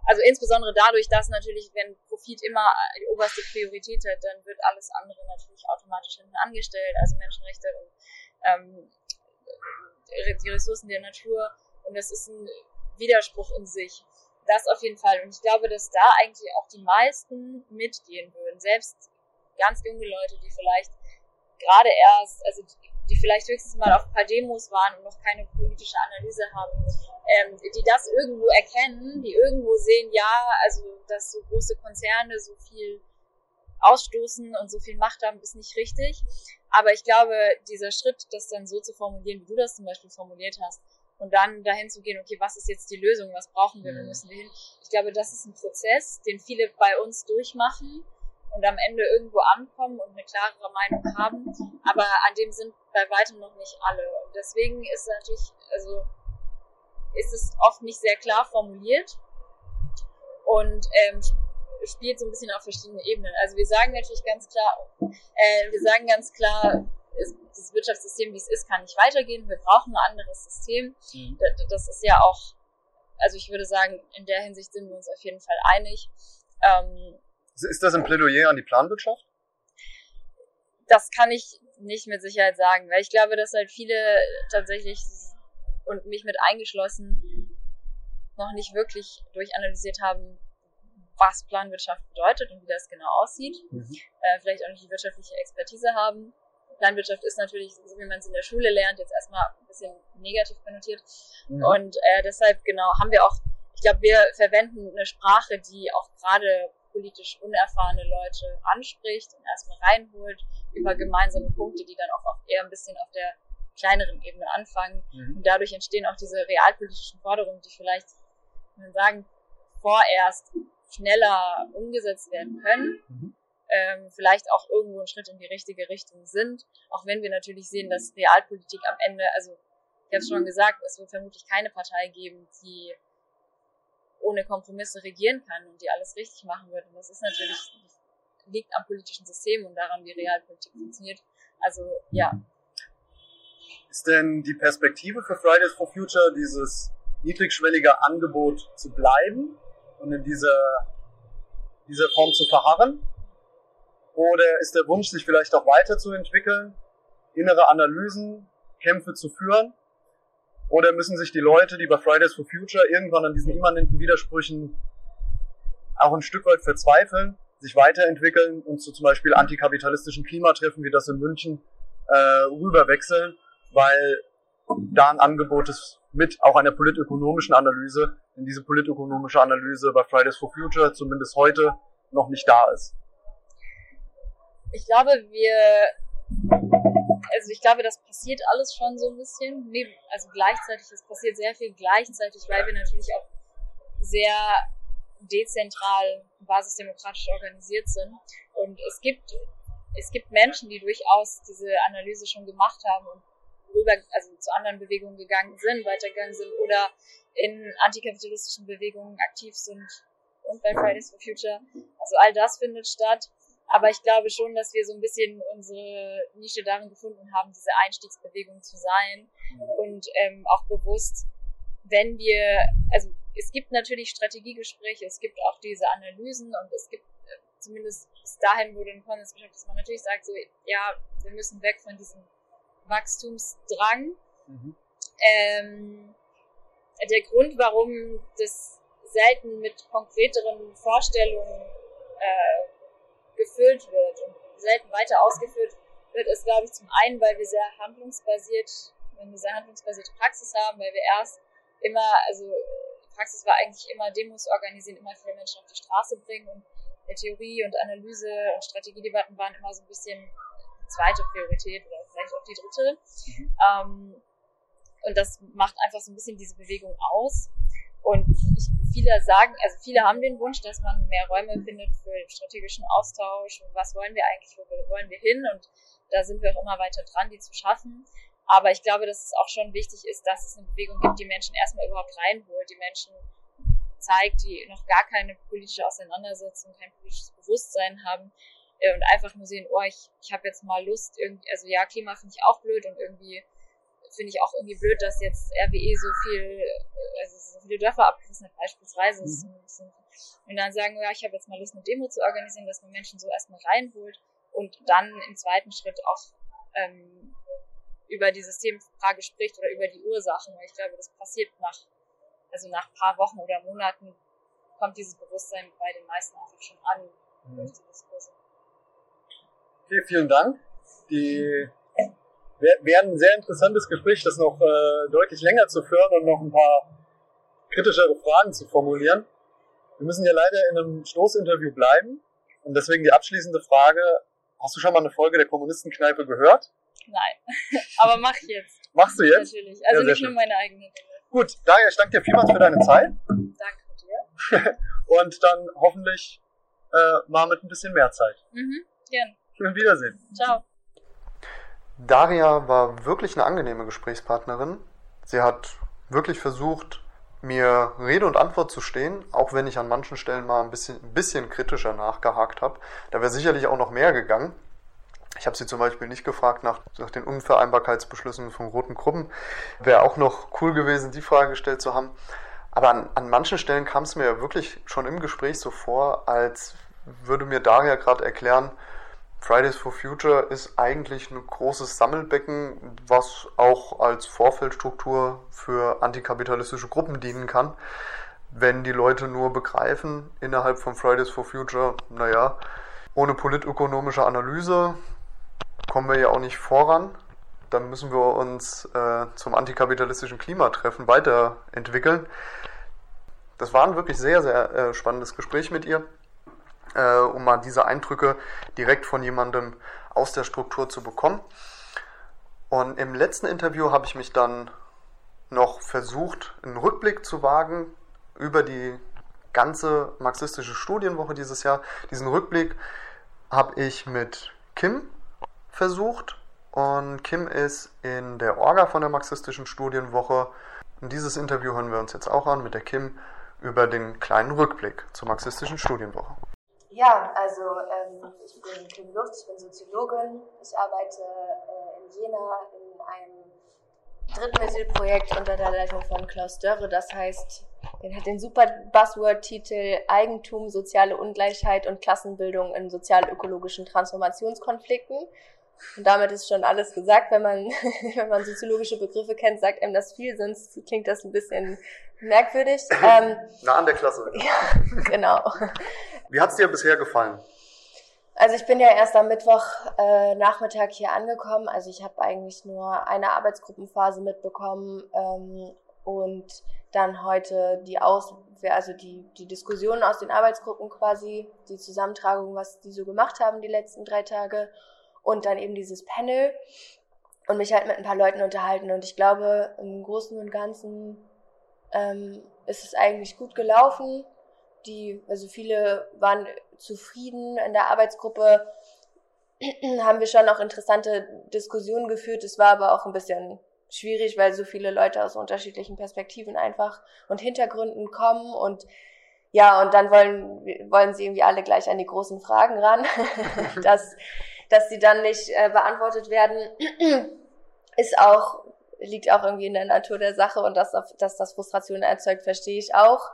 also insbesondere dadurch, dass natürlich, wenn Profit immer die oberste Priorität hat, dann wird alles andere natürlich automatisch hinten angestellt, also Menschenrechte und ähm, die Ressourcen der Natur. Und das ist ein Widerspruch in sich. Das auf jeden Fall. Und ich glaube, dass da eigentlich auch die meisten mitgehen würden. Selbst ganz junge Leute, die vielleicht gerade erst, also die vielleicht höchstens mal auf ein paar Demos waren und noch keine politische Analyse haben, ähm, die das irgendwo erkennen, die irgendwo sehen, ja, also dass so große Konzerne so viel ausstoßen und so viel Macht haben, ist nicht richtig. Aber ich glaube, dieser Schritt, das dann so zu formulieren, wie du das zum Beispiel formuliert hast, und dann dahin zu gehen, okay, was ist jetzt die Lösung, was brauchen wir, wo mhm. müssen wir hin? Ich glaube, das ist ein Prozess, den viele bei uns durchmachen und am Ende irgendwo ankommen und eine klarere Meinung haben. Aber an dem sind bei weitem noch nicht alle. Und deswegen ist natürlich, also ist es oft nicht sehr klar formuliert und ähm, spielt so ein bisschen auf verschiedenen Ebenen. Also wir sagen natürlich ganz klar, äh, wir sagen ganz klar, das Wirtschaftssystem, wie es ist, kann nicht weitergehen. Wir brauchen ein anderes System. Mhm. Das ist ja auch, also ich würde sagen, in der Hinsicht sind wir uns auf jeden Fall einig. Ähm, ist das ein Plädoyer an die Planwirtschaft? Das kann ich nicht mit Sicherheit sagen, weil ich glaube, dass halt viele tatsächlich und mich mit eingeschlossen noch nicht wirklich durchanalysiert haben, was Planwirtschaft bedeutet und wie das genau aussieht. Mhm. Äh, vielleicht auch nicht die wirtschaftliche Expertise haben. Planwirtschaft ist natürlich, so wie man es in der Schule lernt, jetzt erstmal ein bisschen negativ konnotiert. Mhm. Und äh, deshalb genau haben wir auch, ich glaube, wir verwenden eine Sprache, die auch gerade politisch unerfahrene Leute anspricht und erstmal reinholt über gemeinsame Punkte, die dann auch eher ein bisschen auf der kleineren Ebene anfangen. Mhm. Und dadurch entstehen auch diese realpolitischen Forderungen, die vielleicht, man sagen, vorerst schneller umgesetzt werden können. Mhm. Ähm, vielleicht auch irgendwo ein Schritt in die richtige Richtung sind, auch wenn wir natürlich sehen, dass Realpolitik am Ende, also ich habe es schon gesagt, es wird vermutlich keine Partei geben, die ohne Kompromisse regieren kann und die alles richtig machen wird. Und das ist natürlich, liegt am politischen System und daran, wie Realpolitik funktioniert. Also ja. Ist denn die Perspektive für Fridays for Future, dieses niedrigschwellige Angebot zu bleiben und in dieser, dieser Form zu verharren? Oder ist der Wunsch, sich vielleicht auch weiterzuentwickeln, innere Analysen, Kämpfe zu führen? Oder müssen sich die Leute, die bei Fridays for Future irgendwann an diesen immanenten Widersprüchen auch ein Stück weit verzweifeln, sich weiterentwickeln und zu zum Beispiel antikapitalistischen Klimatreffen wie das in München äh, rüberwechseln, weil da ein Angebot ist mit auch einer politökonomischen Analyse, denn diese politökonomische Analyse bei Fridays for Future zumindest heute noch nicht da ist. Ich glaube, wir also ich glaube, das passiert alles schon so ein bisschen. Neben, also gleichzeitig, es passiert sehr viel gleichzeitig, weil wir natürlich auch sehr dezentral, basisdemokratisch organisiert sind. Und es gibt, es gibt Menschen, die durchaus diese Analyse schon gemacht haben und rüber, also zu anderen Bewegungen gegangen sind, weitergegangen sind oder in antikapitalistischen Bewegungen aktiv sind und bei Fridays for Future. Also all das findet statt. Aber ich glaube schon, dass wir so ein bisschen unsere Nische darin gefunden haben, diese Einstiegsbewegung zu sein und ähm, auch bewusst, wenn wir, also es gibt natürlich Strategiegespräche, es gibt auch diese Analysen und es gibt äh, zumindest bis dahin wurde ein Konsens geschafft, dass man natürlich sagt, so, ja, wir müssen weg von diesem Wachstumsdrang. Mhm. Ähm, der Grund, warum das selten mit konkreteren Vorstellungen äh, gefüllt wird und selten weiter ausgeführt wird, ist, glaube ich, zum einen, weil wir sehr handlungsbasiert, wenn wir sehr handlungsbasierte Praxis haben, weil wir erst immer, also die Praxis war eigentlich immer Demos organisieren, immer viele Menschen auf die Straße bringen und Theorie und Analyse und Strategiedebatten waren immer so ein bisschen die zweite Priorität oder vielleicht auch die dritte. Mhm. Ähm, und das macht einfach so ein bisschen diese Bewegung aus. Und ich, viele sagen, also viele haben den Wunsch, dass man mehr Räume findet für strategischen Austausch und was wollen wir eigentlich, wo wollen wir hin und da sind wir auch immer weiter dran, die zu schaffen. Aber ich glaube, dass es auch schon wichtig ist, dass es eine Bewegung gibt, die Menschen erstmal überhaupt reinholt, die Menschen zeigt, die noch gar keine politische Auseinandersetzung, kein politisches Bewusstsein haben äh, und einfach nur sehen, oh, ich, ich habe jetzt mal Lust, irgendwie, also ja, Klima finde ich auch blöd und irgendwie finde ich auch irgendwie blöd, dass jetzt RWE so viel, äh, also so viele Dörfer abgerissen hat, beispielsweise. Mhm. Und dann sagen ja, ich habe jetzt mal Lust, eine Demo zu organisieren, dass man Menschen so erstmal reinholt und dann im zweiten Schritt auch ähm, über die Systemfrage spricht oder über die Ursachen. Weil ich glaube, das passiert nach, also nach paar Wochen oder Monaten kommt dieses Bewusstsein bei den meisten einfach schon an mhm. durch die Diskurse. Okay, vielen Dank. Die wäre ein sehr interessantes Gespräch, das noch äh, deutlich länger zu führen und noch ein paar kritischere Fragen zu formulieren. Wir müssen ja leider in einem Stoßinterview bleiben und deswegen die abschließende Frage, hast du schon mal eine Folge der Kommunistenkneipe gehört? Nein, aber mach jetzt. Machst du jetzt? Natürlich, also ja, nicht nur meine eigene. Gut, daher ich danke dir vielmals für deine Zeit. Danke dir. und dann hoffentlich äh, mal mit ein bisschen mehr Zeit. Mhm, gern. Schön Wiedersehen. Ciao. Daria war wirklich eine angenehme Gesprächspartnerin. Sie hat wirklich versucht, mir Rede und Antwort zu stehen, auch wenn ich an manchen Stellen mal ein bisschen, ein bisschen kritischer nachgehakt habe. Da wäre sicherlich auch noch mehr gegangen. Ich habe sie zum Beispiel nicht gefragt nach, nach den Unvereinbarkeitsbeschlüssen von roten Gruppen. Wäre auch noch cool gewesen, die Frage gestellt zu haben. Aber an, an manchen Stellen kam es mir wirklich schon im Gespräch so vor, als würde mir Daria gerade erklären, Fridays for Future ist eigentlich ein großes Sammelbecken, was auch als Vorfeldstruktur für antikapitalistische Gruppen dienen kann. Wenn die Leute nur begreifen innerhalb von Fridays for Future, naja, ohne politökonomische Analyse kommen wir ja auch nicht voran. Dann müssen wir uns äh, zum antikapitalistischen Klimatreffen weiterentwickeln. Das war ein wirklich sehr, sehr äh, spannendes Gespräch mit ihr äh, um mal diese Eindrücke direkt von jemandem aus der Struktur zu bekommen. Und im letzten Interview habe ich mich dann noch versucht, einen Rückblick zu wagen über die ganze marxistische Studienwoche dieses Jahr. Diesen Rückblick habe ich mit Kim versucht und Kim ist in der Orga von der marxistischen Studienwoche. Und dieses Interview hören wir uns jetzt auch an mit der Kim über den kleinen Rückblick zur marxistischen Studienwoche. Ja, also ähm, ich bin Kim Luft, ich bin Soziologin. Ich arbeite äh, in Jena in einem Drittmittelprojekt unter der Leitung von Klaus Dörre. Das heißt, der hat den super Buzzword-Titel Eigentum, soziale Ungleichheit und Klassenbildung in sozial-ökologischen Transformationskonflikten. Und damit ist schon alles gesagt. Wenn man, wenn man soziologische Begriffe kennt, sagt einem das viel, sonst klingt das ein bisschen merkwürdig. Ähm, nah an der Klasse. Ja, genau. Wie hat es dir bisher gefallen? Also ich bin ja erst am Mittwoch äh, hier angekommen. Also ich habe eigentlich nur eine Arbeitsgruppenphase mitbekommen ähm, und dann heute die Aus also die, die Diskussionen aus den Arbeitsgruppen quasi, die Zusammentragung, was die so gemacht haben die letzten drei Tage und dann eben dieses Panel. und mich halt mit ein paar Leuten unterhalten. Und ich glaube, im Großen und Ganzen ähm, ist es eigentlich gut gelaufen. Die, also viele waren zufrieden in der Arbeitsgruppe. haben wir schon auch interessante Diskussionen geführt. Es war aber auch ein bisschen schwierig, weil so viele Leute aus unterschiedlichen Perspektiven einfach und Hintergründen kommen und ja, und dann wollen, wollen sie irgendwie alle gleich an die großen Fragen ran, dass, dass sie dann nicht äh, beantwortet werden, ist auch, liegt auch irgendwie in der Natur der Sache und dass, dass das Frustration erzeugt, verstehe ich auch.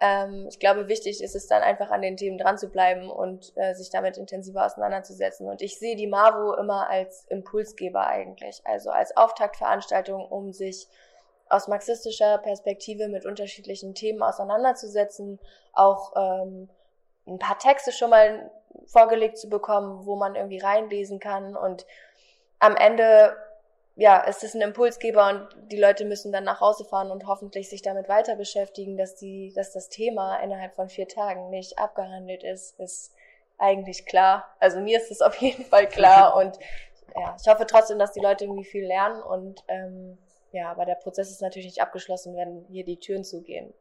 Ähm, ich glaube, wichtig ist es dann einfach an den Themen dran zu bleiben und äh, sich damit intensiver auseinanderzusetzen. Und ich sehe die MAVO immer als Impulsgeber eigentlich, also als Auftaktveranstaltung, um sich aus marxistischer Perspektive mit unterschiedlichen Themen auseinanderzusetzen, auch ähm, ein paar Texte schon mal vorgelegt zu bekommen, wo man irgendwie reinlesen kann und am Ende ja, es ist ein Impulsgeber und die Leute müssen dann nach Hause fahren und hoffentlich sich damit weiter beschäftigen, dass die, dass das Thema innerhalb von vier Tagen nicht abgehandelt ist, ist eigentlich klar. Also mir ist es auf jeden Fall klar und ja, ich hoffe trotzdem, dass die Leute irgendwie viel lernen und ähm, ja, aber der Prozess ist natürlich nicht abgeschlossen, wenn hier die Türen zugehen.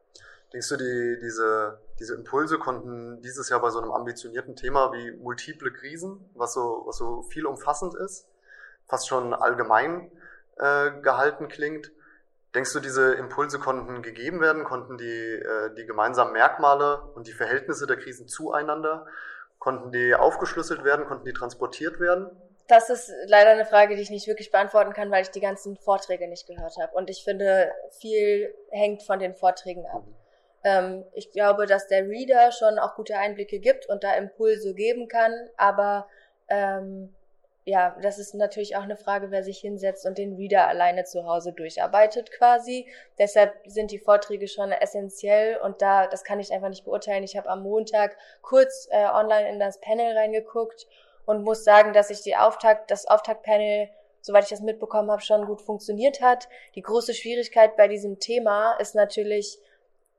Denkst du, die, diese, diese Impulse konnten dieses Jahr bei so einem ambitionierten Thema wie multiple Krisen, was so, was so viel umfassend ist, fast schon allgemein äh, gehalten klingt. Denkst du, diese Impulse konnten gegeben werden? Konnten die, äh, die gemeinsamen Merkmale und die Verhältnisse der Krisen zueinander, konnten die aufgeschlüsselt werden? Konnten die transportiert werden? Das ist leider eine Frage, die ich nicht wirklich beantworten kann, weil ich die ganzen Vorträge nicht gehört habe. Und ich finde, viel hängt von den Vorträgen ab. Mhm. Ähm, ich glaube, dass der Reader schon auch gute Einblicke gibt und da Impulse geben kann, aber ähm, ja, das ist natürlich auch eine Frage, wer sich hinsetzt und den Reader alleine zu Hause durcharbeitet quasi. Deshalb sind die Vorträge schon essentiell und da, das kann ich einfach nicht beurteilen. Ich habe am Montag kurz äh, online in das Panel reingeguckt und muss sagen, dass ich die Auftakt, das Auftaktpanel, soweit ich das mitbekommen habe, schon gut funktioniert hat. Die große Schwierigkeit bei diesem Thema ist natürlich,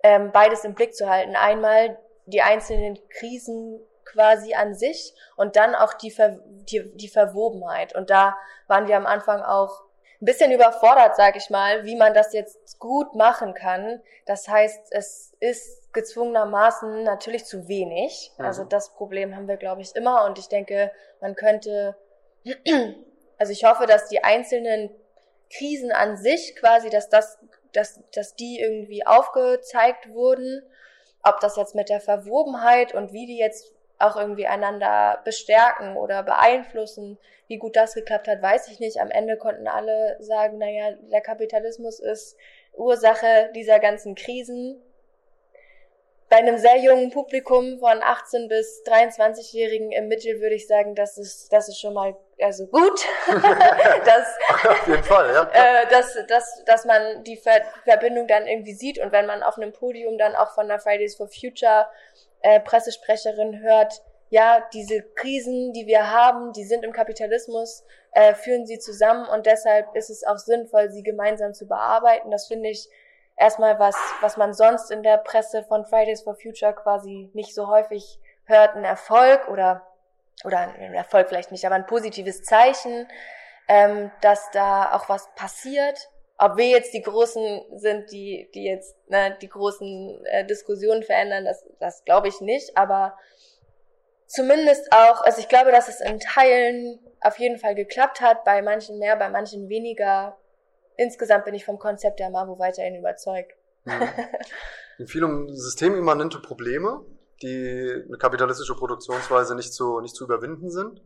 ähm, beides im Blick zu halten. Einmal die einzelnen Krisen quasi an sich und dann auch die, Ver die, die Verwobenheit. Und da waren wir am Anfang auch ein bisschen überfordert, sag ich mal, wie man das jetzt gut machen kann. Das heißt, es ist gezwungenermaßen natürlich zu wenig. Mhm. Also das Problem haben wir, glaube ich, immer. Und ich denke, man könnte, also ich hoffe, dass die einzelnen Krisen an sich quasi, dass das, dass, dass die irgendwie aufgezeigt wurden. Ob das jetzt mit der Verwobenheit und wie die jetzt auch irgendwie einander bestärken oder beeinflussen. Wie gut das geklappt hat, weiß ich nicht. Am Ende konnten alle sagen, naja, der Kapitalismus ist Ursache dieser ganzen Krisen. Bei einem sehr jungen Publikum von 18 bis 23-Jährigen im Mittel würde ich sagen, das ist, das ist schon mal also gut, dass, Auf jeden Fall, ja. äh, dass, dass, dass man die Ver Verbindung dann irgendwie sieht und wenn man auf einem Podium dann auch von der Fridays for Future äh, Pressesprecherin hört, ja, diese Krisen, die wir haben, die sind im Kapitalismus, äh, führen sie zusammen und deshalb ist es auch sinnvoll, sie gemeinsam zu bearbeiten. Das finde ich erstmal was, was man sonst in der Presse von Fridays for Future quasi nicht so häufig hört, ein Erfolg oder, oder ein Erfolg vielleicht nicht, aber ein positives Zeichen, ähm, dass da auch was passiert ob wir jetzt die Großen sind, die, die jetzt ne, die großen äh, Diskussionen verändern, das, das glaube ich nicht. Aber zumindest auch, also ich glaube, dass es in Teilen auf jeden Fall geklappt hat, bei manchen mehr, bei manchen weniger. Insgesamt bin ich vom Konzept der Mavo weiterhin überzeugt. Mhm. viel um systemimmanente Probleme, die eine kapitalistische Produktionsweise nicht zu, nicht zu überwinden sind.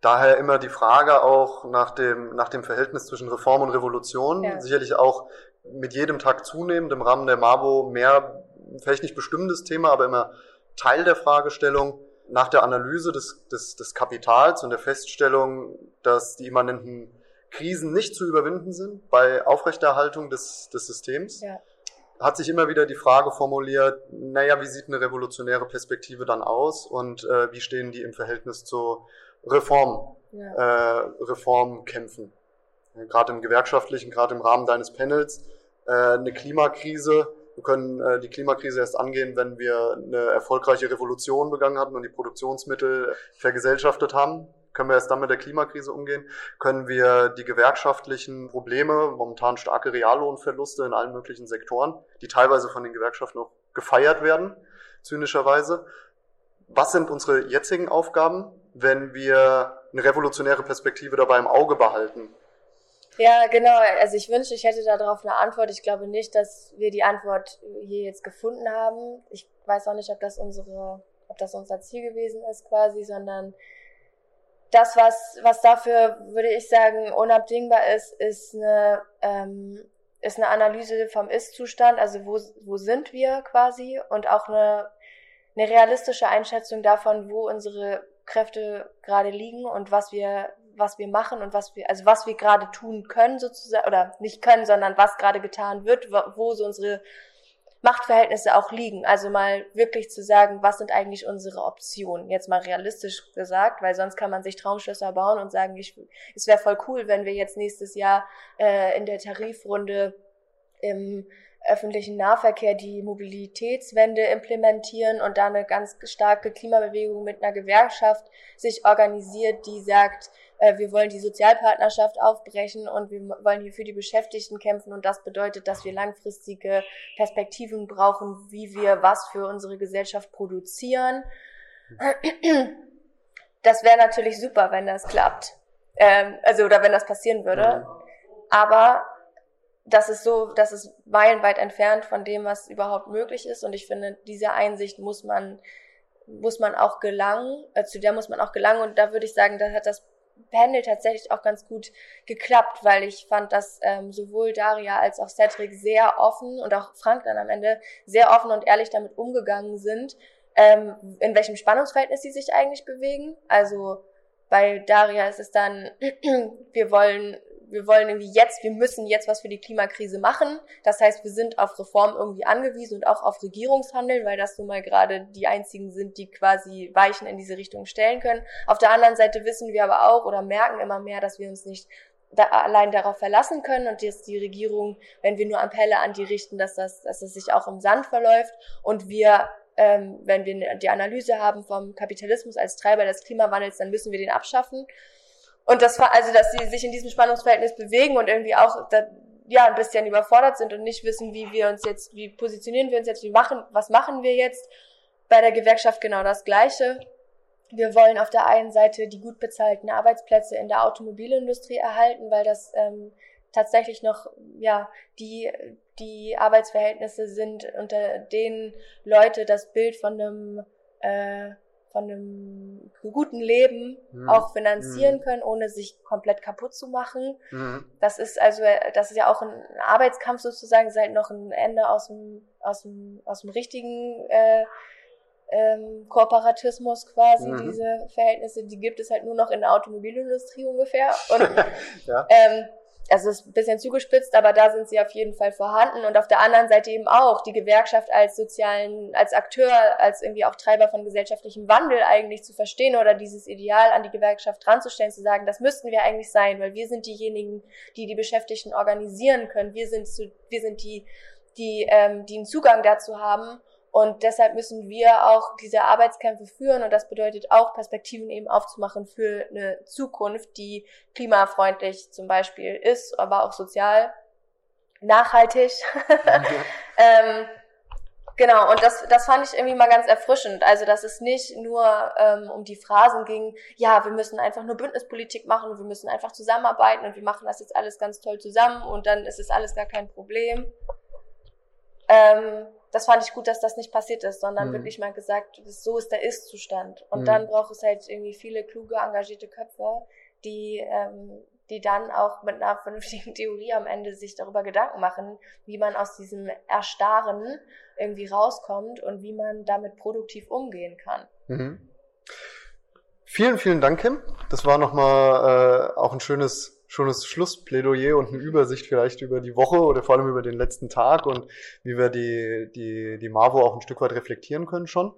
Daher immer die Frage auch nach dem, nach dem Verhältnis zwischen Reform und Revolution. Ja. Sicherlich auch mit jedem Tag zunehmend im Rahmen der MABO mehr, vielleicht nicht bestimmtes Thema, aber immer Teil der Fragestellung nach der Analyse des, des, des Kapitals und der Feststellung, dass die immanenten Krisen nicht zu überwinden sind bei Aufrechterhaltung des, des Systems. Ja. Hat sich immer wieder die Frage formuliert, naja, wie sieht eine revolutionäre Perspektive dann aus und äh, wie stehen die im Verhältnis zu Reform, ja. äh, Reform kämpfen. Gerade im gewerkschaftlichen, gerade im Rahmen deines Panels, äh, eine Klimakrise. Wir können äh, die Klimakrise erst angehen, wenn wir eine erfolgreiche Revolution begangen hatten und die Produktionsmittel vergesellschaftet haben. Können wir erst dann mit der Klimakrise umgehen? Können wir die gewerkschaftlichen Probleme, momentan starke Reallohnverluste in allen möglichen Sektoren, die teilweise von den Gewerkschaften noch gefeiert werden, zynischerweise. Was sind unsere jetzigen Aufgaben, wenn wir eine revolutionäre Perspektive dabei im Auge behalten? Ja, genau. Also ich wünschte, ich hätte darauf eine Antwort. Ich glaube nicht, dass wir die Antwort hier jetzt gefunden haben. Ich weiß auch nicht, ob das unsere, ob das unser Ziel gewesen ist quasi, sondern das, was, was dafür, würde ich sagen, unabdingbar ist, ist eine, ähm, ist eine Analyse vom Ist-Zustand, also wo, wo sind wir quasi und auch eine, eine realistische Einschätzung davon, wo unsere Kräfte gerade liegen und was wir was wir machen und was wir, also was wir gerade tun können sozusagen, oder nicht können, sondern was gerade getan wird, wo so unsere Machtverhältnisse auch liegen. Also mal wirklich zu sagen, was sind eigentlich unsere Optionen? Jetzt mal realistisch gesagt, weil sonst kann man sich Traumschlösser bauen und sagen, ich, es wäre voll cool, wenn wir jetzt nächstes Jahr äh, in der Tarifrunde im öffentlichen Nahverkehr die Mobilitätswende implementieren und da eine ganz starke Klimabewegung mit einer Gewerkschaft sich organisiert, die sagt, äh, wir wollen die Sozialpartnerschaft aufbrechen und wir wollen hier für die Beschäftigten kämpfen und das bedeutet, dass wir langfristige Perspektiven brauchen, wie wir was für unsere Gesellschaft produzieren. Das wäre natürlich super, wenn das klappt. Ähm, also, oder wenn das passieren würde. Aber das ist so, das ist meilenweit entfernt von dem, was überhaupt möglich ist. Und ich finde, diese Einsicht muss man, muss man auch gelangen, äh, zu der muss man auch gelangen. Und da würde ich sagen, da hat das Panel tatsächlich auch ganz gut geklappt, weil ich fand, dass ähm, sowohl Daria als auch Cedric sehr offen und auch Frank dann am Ende sehr offen und ehrlich damit umgegangen sind, ähm, in welchem Spannungsverhältnis sie sich eigentlich bewegen. Also bei Daria ist es dann, wir wollen wir wollen irgendwie jetzt, wir müssen jetzt was für die Klimakrise machen. Das heißt, wir sind auf Reform irgendwie angewiesen und auch auf Regierungshandeln, weil das nun mal gerade die einzigen sind, die quasi Weichen in diese Richtung stellen können. Auf der anderen Seite wissen wir aber auch oder merken immer mehr, dass wir uns nicht da allein darauf verlassen können und dass die Regierung, wenn wir nur Appelle an die richten, dass das, dass es sich auch im Sand verläuft und wir ähm, wenn wir die Analyse haben vom Kapitalismus als Treiber des Klimawandels, dann müssen wir den abschaffen. Und das war also, dass sie sich in diesem Spannungsverhältnis bewegen und irgendwie auch da, ja ein bisschen überfordert sind und nicht wissen, wie wir uns jetzt, wie positionieren wir uns jetzt, wie machen, was machen wir jetzt. Bei der Gewerkschaft genau das Gleiche. Wir wollen auf der einen Seite die gut bezahlten Arbeitsplätze in der Automobilindustrie erhalten, weil das ähm, tatsächlich noch ja die die Arbeitsverhältnisse sind, unter denen Leute das Bild von einem äh, von einem guten Leben mhm. auch finanzieren mhm. können, ohne sich komplett kaputt zu machen. Mhm. Das ist also, das ist ja auch ein Arbeitskampf sozusagen, ist halt noch ein Ende aus dem, aus dem, aus dem richtigen äh, ähm, Kooperatismus quasi, mhm. diese Verhältnisse, die gibt es halt nur noch in der Automobilindustrie ungefähr. Und ja. ähm, also ist ein bisschen zugespitzt, aber da sind sie auf jeden Fall vorhanden. Und auf der anderen Seite eben auch die Gewerkschaft als sozialen, als Akteur, als irgendwie auch Treiber von gesellschaftlichem Wandel eigentlich zu verstehen oder dieses Ideal an die Gewerkschaft dranzustellen, zu sagen, das müssten wir eigentlich sein, weil wir sind diejenigen, die die Beschäftigten organisieren können, wir sind zu, wir sind die, die, ähm, die einen Zugang dazu haben und deshalb müssen wir auch diese Arbeitskämpfe führen und das bedeutet auch Perspektiven eben aufzumachen für eine Zukunft, die klimafreundlich zum Beispiel ist, aber auch sozial nachhaltig. ähm, genau, und das, das fand ich irgendwie mal ganz erfrischend. Also, dass es nicht nur ähm, um die Phrasen ging, ja, wir müssen einfach nur Bündnispolitik machen, wir müssen einfach zusammenarbeiten und wir machen das jetzt alles ganz toll zusammen und dann ist es alles gar kein Problem. Ähm, das fand ich gut, dass das nicht passiert ist, sondern mhm. wirklich mal gesagt, so ist der Ist-Zustand. Und mhm. dann braucht es halt irgendwie viele kluge, engagierte Köpfe, die, ähm, die dann auch mit einer vernünftigen Theorie am Ende sich darüber Gedanken machen, wie man aus diesem Erstarren irgendwie rauskommt und wie man damit produktiv umgehen kann. Mhm. Vielen, vielen Dank, Kim. Das war nochmal äh, auch ein schönes schönes Schlussplädoyer und eine Übersicht vielleicht über die Woche oder vor allem über den letzten Tag und wie wir die, die, die Marvo auch ein Stück weit reflektieren können schon.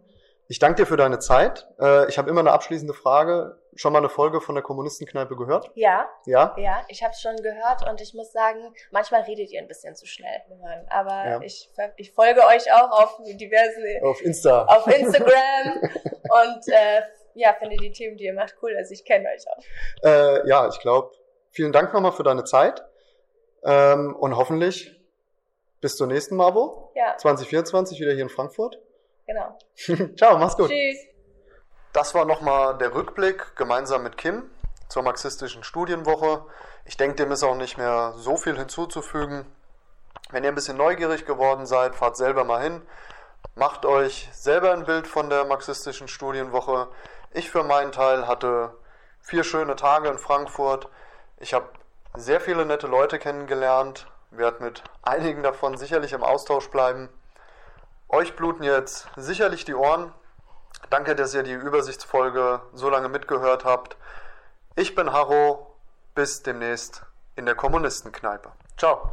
Ich danke dir für deine Zeit. Äh, ich habe immer eine abschließende Frage. Schon mal eine Folge von der Kommunistenkneipe gehört? Ja. Ja? Ja, ich habe es schon gehört und ich muss sagen, manchmal redet ihr ein bisschen zu schnell. Aber ja. ich, ich folge euch auch auf diverse... Auf Insta. Auf Instagram und äh, ja, finde die Themen, die ihr macht, cool. Also ich kenne euch auch. Äh, ja, ich glaube, vielen Dank nochmal für deine Zeit. Ähm, und hoffentlich bis zur nächsten Mavo. Ja. 2024 wieder hier in Frankfurt. Genau. Ciao, mach's gut. Tschüss. Das war nochmal der Rückblick gemeinsam mit Kim zur marxistischen Studienwoche. Ich denke, dem ist auch nicht mehr so viel hinzuzufügen. Wenn ihr ein bisschen neugierig geworden seid, fahrt selber mal hin. Macht euch selber ein Bild von der marxistischen Studienwoche. Ich für meinen Teil hatte vier schöne Tage in Frankfurt. Ich habe sehr viele nette Leute kennengelernt, werde mit einigen davon sicherlich im Austausch bleiben. Euch bluten jetzt sicherlich die Ohren. Danke, dass ihr die Übersichtsfolge so lange mitgehört habt. Ich bin Harro. Bis demnächst in der Kommunistenkneipe. Ciao.